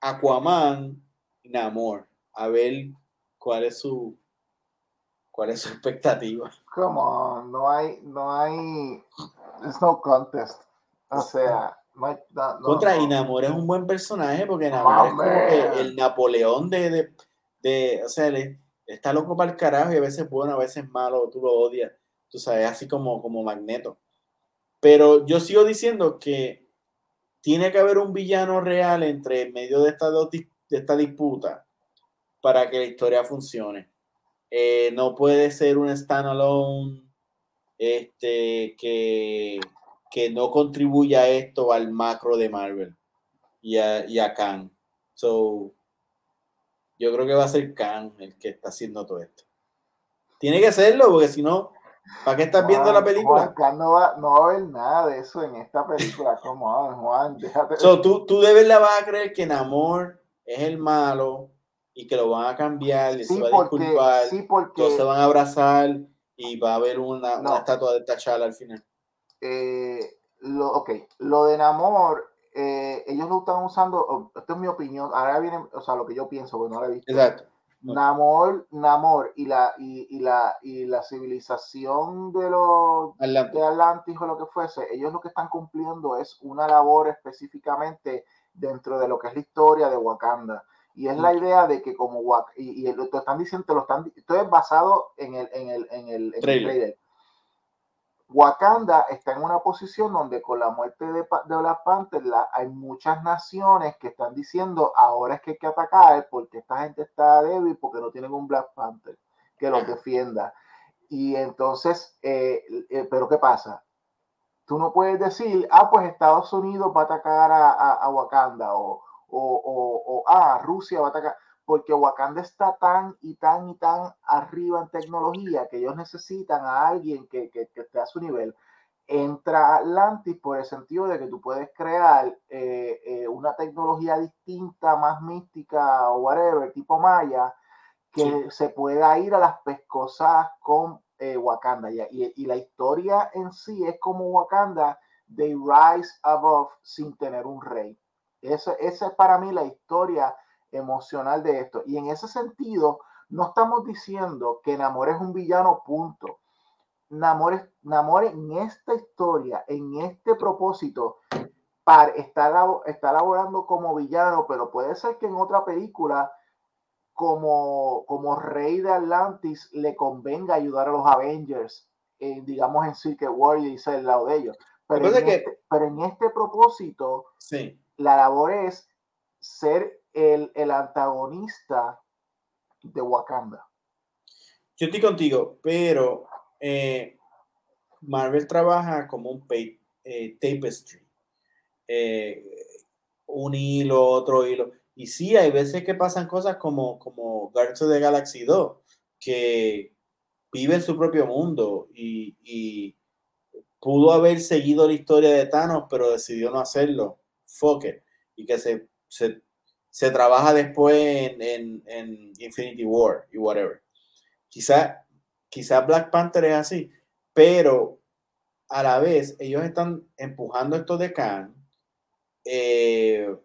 Aquaman Namor, a ver cuál es su cuál es su expectativa. Come on, no hay, no hay, there's no contest. O sea, no no, Contra no. es un buen personaje porque Namor es como que el Napoleón de, de, de- o sea, le- está loco para el carajo y a veces bueno, a veces malo, tú lo odias, tú sabes, así como, como Magneto. Pero yo sigo diciendo que tiene que haber un villano real entre en medio de esta, dos de esta disputa para que la historia funcione. Eh, no puede ser un standalone este, que, que no contribuya esto al macro de Marvel y a, y a Khan. So, yo creo que va a ser Khan el que está haciendo todo esto. Tiene que hacerlo, porque si no, ¿para qué estás viendo la Juan, película? Juan, no va, no va a haber nada de eso en esta película. <laughs> Come on, Juan, déjate. So, tú, tú de verdad vas a creer que Namor es el malo y que lo van a cambiar y sí, se va a porque, disculpar. sí, porque todos se van a abrazar y va a haber una, No. una estatua de T'Challa al final. eh, lo, ok, lo de Namor, eh, ellos lo están usando, oh, esto es mi opinión, ahora viene, o sea, lo que yo pienso, porque no lo he visto. Exacto. Namor, Namor y la, y, y la, y la civilización de los Adelante. de Atlantis o lo que fuese, ellos lo que están cumpliendo es una labor específicamente dentro de lo que es la historia de Wakanda. Y es la idea de que como Wak y, y lo, están diciendo, te lo están, esto es basado en el, en el, en el, en el Trailer. Wakanda está en una posición donde con la muerte de, Black Panther la- hay muchas naciones que están diciendo ahora es que hay que atacar porque esta gente está débil porque no tienen un Black Panther que los defienda. Y entonces, eh, eh, pero ¿qué pasa? Tú no puedes decir, ah, pues Estados Unidos va a atacar a, a- a Wakanda o, o, o, o, ah, Rusia va a atacar, porque Wakanda está tan y tan y tan arriba en tecnología que ellos necesitan a alguien que, que, que esté a su nivel. entra Atlantis por el sentido de que tú puedes crear eh, eh, una tecnología distinta, más mística o whatever, tipo maya, que se pueda ir a las pescosas con eh, Wakanda. Y, y, la historia en sí es como Wakanda, they rise above sin tener un rey. Esa, esa es para mí la historia emocional de esto. Y en ese sentido, no estamos diciendo que Namor es un villano, punto. Namor, Namor en esta historia, en este propósito, para estar, está laborando como villano, pero puede ser que en otra película, como, como rey de Atlantis, le convenga ayudar a los Avengers, digamos en Secret War y ser el lado de ellos. Pero, en, este, pero en este propósito, sí. la labor es ser el, el antagonista de Wakanda. Yo estoy contigo, pero eh, Marvel trabaja como un eh, tapestry. Eh, un hilo, otro hilo. Y sí, hay veces que pasan cosas como, como Guardians of the Galaxy 2, que vive en su propio mundo y, y, pudo haber seguido la historia de Thanos, pero decidió no hacerlo. Fuck it. Y que se, se, se trabaja después en, en, en Infinity War y whatever. Quizá quizás Black Panther es así, pero a la vez ellos están empujando esto de Khan eh,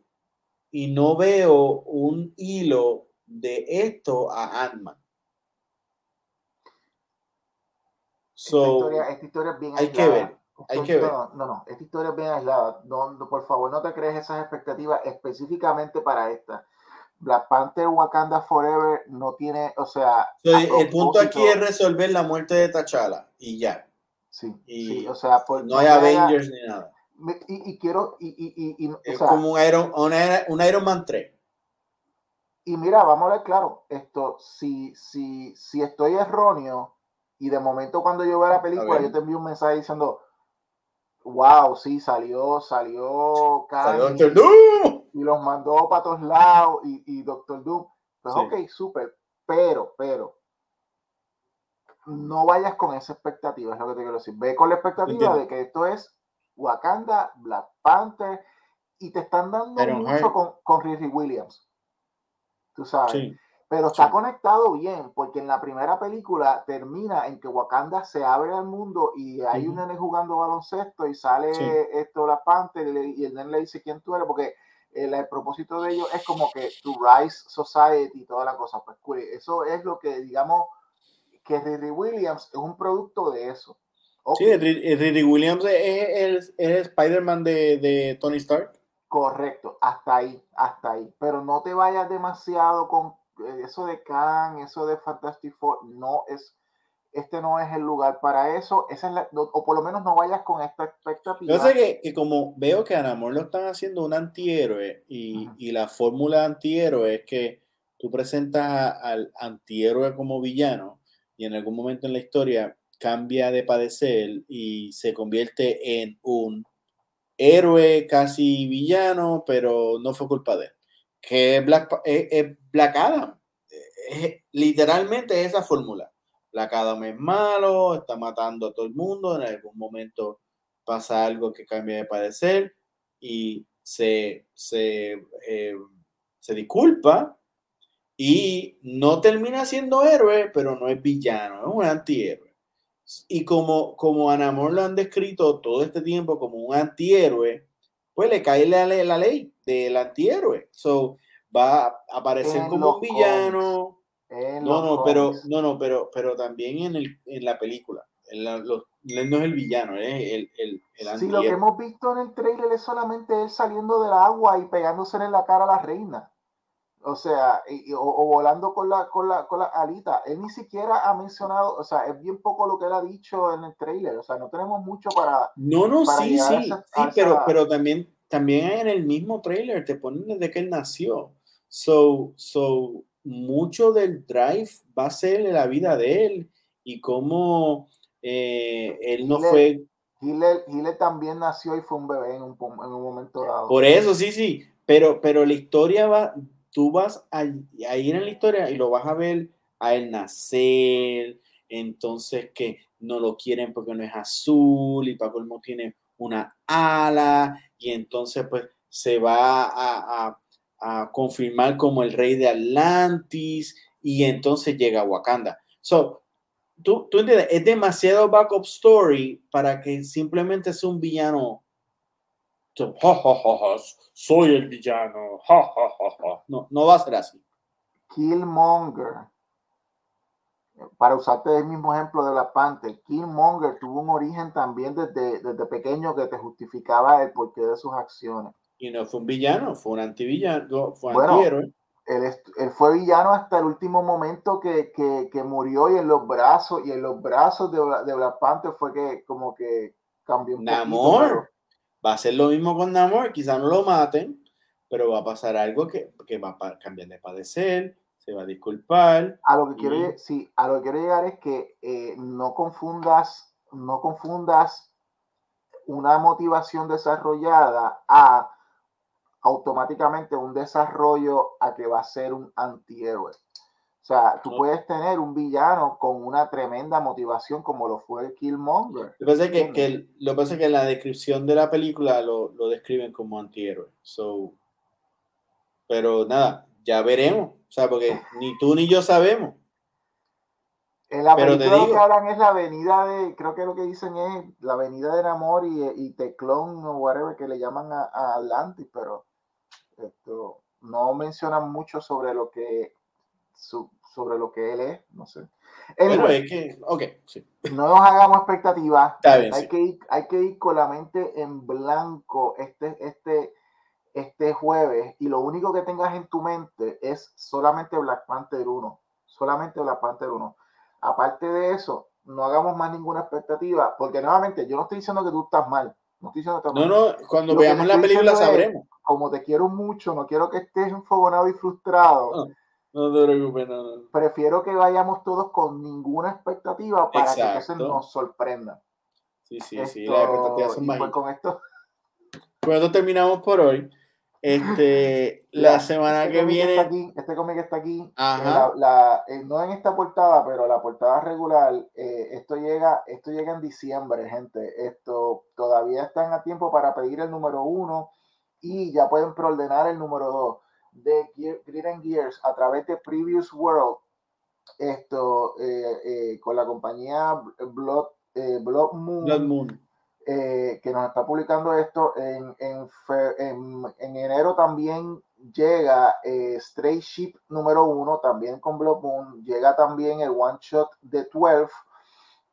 y no veo un hilo de esto a Ant-Man. So, esta, historia, es bien hay que ver. Hay que ver. No, no, esta historia es bien aislada. No, por favor, no te crees esas expectativas específicamente para esta. Black Panther Wakanda Forever no tiene, o sea... el punto aquí es resolver la muerte de T'Challa y ya. Sí, sí o sea... no hay Avengers ni nada. Y, quiero... Y, y, es como un Iron, un Iron Man 3. Y mira, vamos a ver claro, esto, si, si, si estoy erróneo y de momento cuando yo veo la película yo te envío un mensaje diciendo, wow, sí, salió, salió, salió Doom. y los mandó para todos lados y, y Doctor Doom. Pues ok, súper, pero, pero, no vayas con esa expectativa, es lo que te quiero decir. Ve con la expectativa de que esto es Wakanda, Black Panther, y te están dando mucho con, con Riri Williams. Tú sabes. Sí. Pero está conectado bien, porque en la primera película termina en que Wakanda se abre al mundo y hay un nene jugando baloncesto y sale esto la Panther y, el nene le dice quién tú eres, porque el, propósito de ellos es como que to rise society y toda la cosa. Pues eso es lo que digamos que Riri Williams es un producto de eso. Sí, Riri Williams es el, Spider-Man de, de Tony Stark. Correcto, hasta ahí, hasta ahí. Pero no te vayas demasiado con eh, eso de Khan, eso de Fantastic Four, no es, este no es el lugar para eso, esa es o por lo menos no vayas con esta expectativa. Yo sé que, que como veo que a Namor lo están haciendo un antihéroe y, y la fórmula de antihéroe es que tú presentas al antihéroe como villano y en algún momento en la historia cambia de padecer y se convierte en un héroe casi villano, pero no fue culpa de él que es, Black Adam. literalmente esa fórmula. Black Adam es malo, está matando a todo el mundo, en algún momento pasa algo que cambia de parecer y se, se, eh, se disculpa y no termina siendo héroe, pero no es villano, es un antihéroe. Y como, como Anamor lo han descrito todo este tiempo como un antihéroe, pues le cae la ley del antihéroe. So, va a aparecer como un villano. No, no, pero, no, no, pero, pero también en, el, en la película. En la, no es el villano, es el, el, el Sí, lo que hemos visto en el trailer es solamente él saliendo del agua y pegándose en la cara a la reina. O sea, o, volando con la, con, la, con la alita. Él ni siquiera ha mencionado, o sea, es bien poco lo que él ha dicho en el trailer. O sea, no tenemos mucho para. No, no, sí, sí, sí, pero, pero también, también en el mismo trailer te ponen desde que él nació. So, so, mucho del drive va a ser la vida de él y cómo eh, él no fue. Gile, también nació y fue un bebé en un, en un, momento dado. Por eso, sí, sí. Pero, pero la historia va, tú vas a, ir en la historia y lo vas a ver a él nacer, entonces que no lo quieren porque no es azul y para colmo tiene una ala y entonces pues se va a, confirmar como el rey de Atlantis y entonces llega a Wakanda. So, tú, entiendes, es demasiado backup story para que simplemente sea un villano. soy el villano. no, no va a ser así. Killmonger para usarte el mismo ejemplo de la Panther, Killmonger tuvo un origen también desde, desde pequeño que te justificaba el porqué de sus acciones. Y no fue un villano, fue un antivillano, fue un antihéroe. Él, él, fue villano hasta el último momento que, que, que, murió y en los brazos, y en los brazos de, de Black Panther fue que como que cambió un Namor. Va a ser lo mismo con Namor, quizá no lo maten, pero va a pasar algo que, que va a cambiar de padecer, se va a disculpar. A lo que quiero, sí, a lo que quiero llegar es que eh, no confundas, no confundas una motivación desarrollada a automáticamente un desarrollo a que va a ser un antihéroe. O sea, tú puedes tener un villano con una tremenda motivación como lo fue Killmonger. Lo que pasa es que, que, lo pasa que en la descripción de la película lo, lo describen como antihéroe. So, pero nada, ya veremos. O sea, porque ni tú ni yo sabemos. La Pero película lo que hablan es la avenida de, creo que lo que dicen es la avenida del amor y, y Teclón o whatever que le llaman a, Atlantis, pero esto no mencionan mucho sobre lo que sobre lo que él es, no sé. Pero es que, ok, sí. <laughs> No nos hagamos expectativas. hay, que ir, hay que ir con la mente en blanco. Este, este, este jueves y lo único que tengas en tu mente es solamente Black Panther 1, solamente Black Panther 1. Aparte de eso, no hagamos más ninguna expectativa, porque nuevamente yo no estoy diciendo que tú estás mal. No, estoy diciendo que no, no, cuando veamos la película sabremos. como te quiero mucho, no quiero que estés enfogonado y frustrado. No, te preocupes, no, Prefiero que vayamos todos con ninguna expectativa para que eso nos sorprenda. Sí, sí, sí, las expectativas son pues con esto. Bueno, terminamos por hoy. Este, la semana este que viene. Aquí, este cómic está aquí. Eh, la, eh, no en esta portada, pero la portada regular. Eh, esto llega, esto llega en diciembre, gente. Esto todavía están a tiempo para pedir el número uno y ya pueden preordenar el número dos de Gear, Gears a través de Previous World. Esto con la compañía Blood, Blood Moon. Blood Moon eh, que nos está publicando esto. En, en, en, enero también llega eh, Stray Ship número uno, también con Blood Moon. Llega también el One Shot de 12.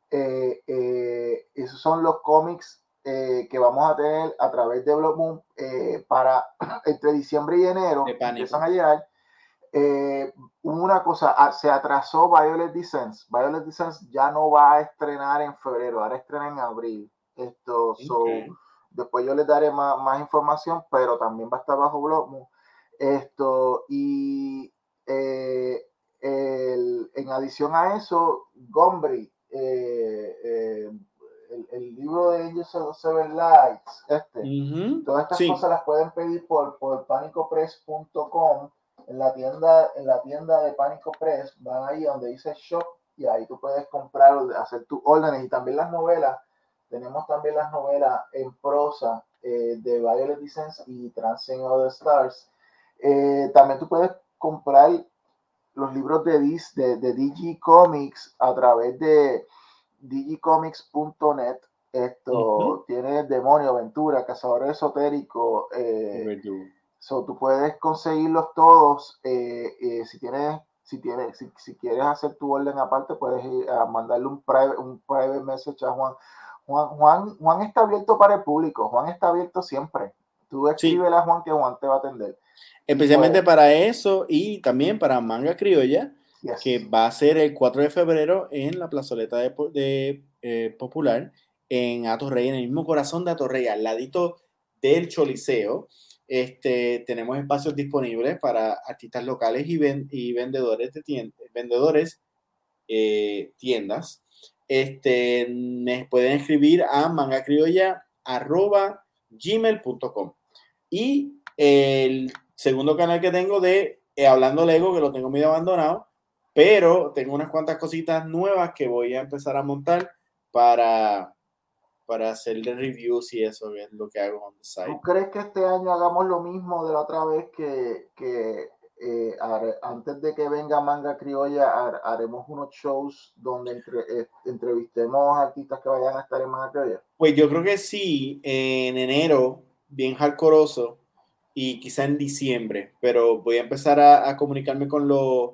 Eh, esos son los cómics que vamos a tener a través de Blood Moon para <clears throat> entre diciembre y enero. Empiezan a llegar. una cosa, ah, se atrasó Violet Descent. Violet Descent ya no va a estrenar en febrero, ahora estrena en abril. Esto, después yo les daré más, más, información, pero también va a estar bajo blog. Esto, y eh, en adición a eso, Gombri, eh, eh, el, libro de Angels of Seven Lights, este, todas estas cosas las pueden pedir por, por panicopress.com en la tienda, en la tienda de Pánico Press, van ahí donde dice shop y ahí tú puedes comprar, hacer tus órdenes y también las novelas tenemos también las novelas en prosa eh, de Violet Descent y Transcend of the Stars. Eh, también tú puedes comprar los libros de, de, de DG Comics a través de digicomics.net. Esto tiene Demonio, Aventura, Cazador Esotérico. Eh, so, tú puedes conseguirlos todos. Eh, si tienes si, tienes, si, si, quieres hacer tu orden aparte, puedes ir a mandarle un private, un private message a Juan Juan, Juan, está abierto para el público, Juan está abierto siempre. Tú escríbele a Juan que Juan te va a atender. Especialmente pues para eso y también para Manga Criolla, que va a ser el 4 de febrero en la plazoleta de, eh, Popular en Atorrey, en el mismo corazón de Atorrey, al ladito del Choliseo. Este, tenemos espacios disponibles para artistas locales y, y vendedores de tiendas, vendedores, eh, tiendas este, me pueden escribir a mangacriolla.gmail.com. Y el segundo canal que tengo de eh, Hablando Lego, que lo tengo medio abandonado, pero tengo unas cuantas cositas nuevas que voy a empezar a montar para, para hacerle reviews y eso, es lo que hago en el site. ¿Tú crees que este año hagamos lo mismo de la otra vez que, que eh, antes de que venga Manga Criolla haremos unos shows donde entre, eh, entrevistemos artistas que vayan a estar en Manga Criolla? Pues yo creo que sí, en enero, bien hardcoreoso, y quizá en diciembre, pero voy a empezar a, a comunicarme con los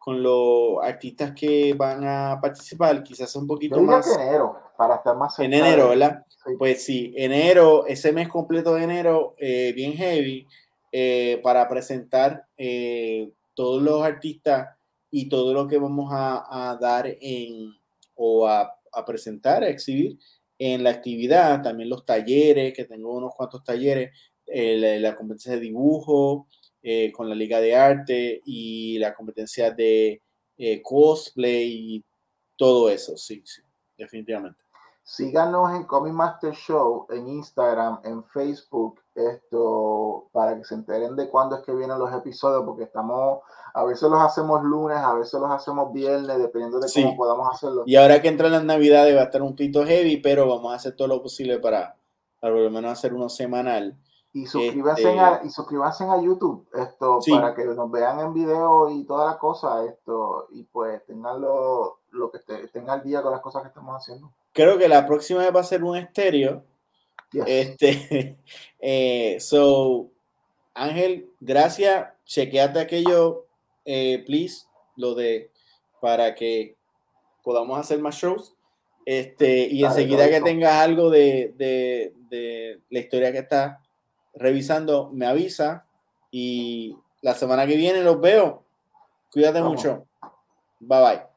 con los artistas que van a participar, quizás un poquito más. En enero, para estar más En enero, ¿verdad? Pues sí, enero, ese mes completo de enero, eh, bien heavy, eh, para presentar eh, todos los artistas y todo lo que vamos a, dar en, o a, presentar, a exhibir en la actividad, también los talleres, que tengo unos cuantos talleres, la, la competencia de dibujo, eh, con la Liga de Arte y la competencia de eh, cosplay y todo eso, sí, sí, definitivamente. Síganos en Comic Master Show en Instagram, en Facebook, esto para que se enteren de cuándo es que vienen los episodios, porque estamos, a veces los hacemos lunes, a veces los hacemos viernes, dependiendo de cómo podamos hacerlo. Y ahora que entran las navidades va a estar un poquito heavy, pero vamos a hacer todo lo posible para, para por lo menos hacer uno semanal. Y suscríbanse, a, este y suscríbanse a YouTube esto para que nos vean en video y toda la cosa esto y pues tengan lo, lo que estén al día con las cosas que estamos haciendo. Creo que la próxima vez va a ser un estéreo. Este, <laughs> eh, so, Ángel, gracias. Chequeate aquello, eh, please, lo de para que podamos hacer más shows. Este, y enseguida que tengas algo de, de, de la historia que está revisando, me avisa y la semana que viene los veo. Cuídate mucho. Bye bye.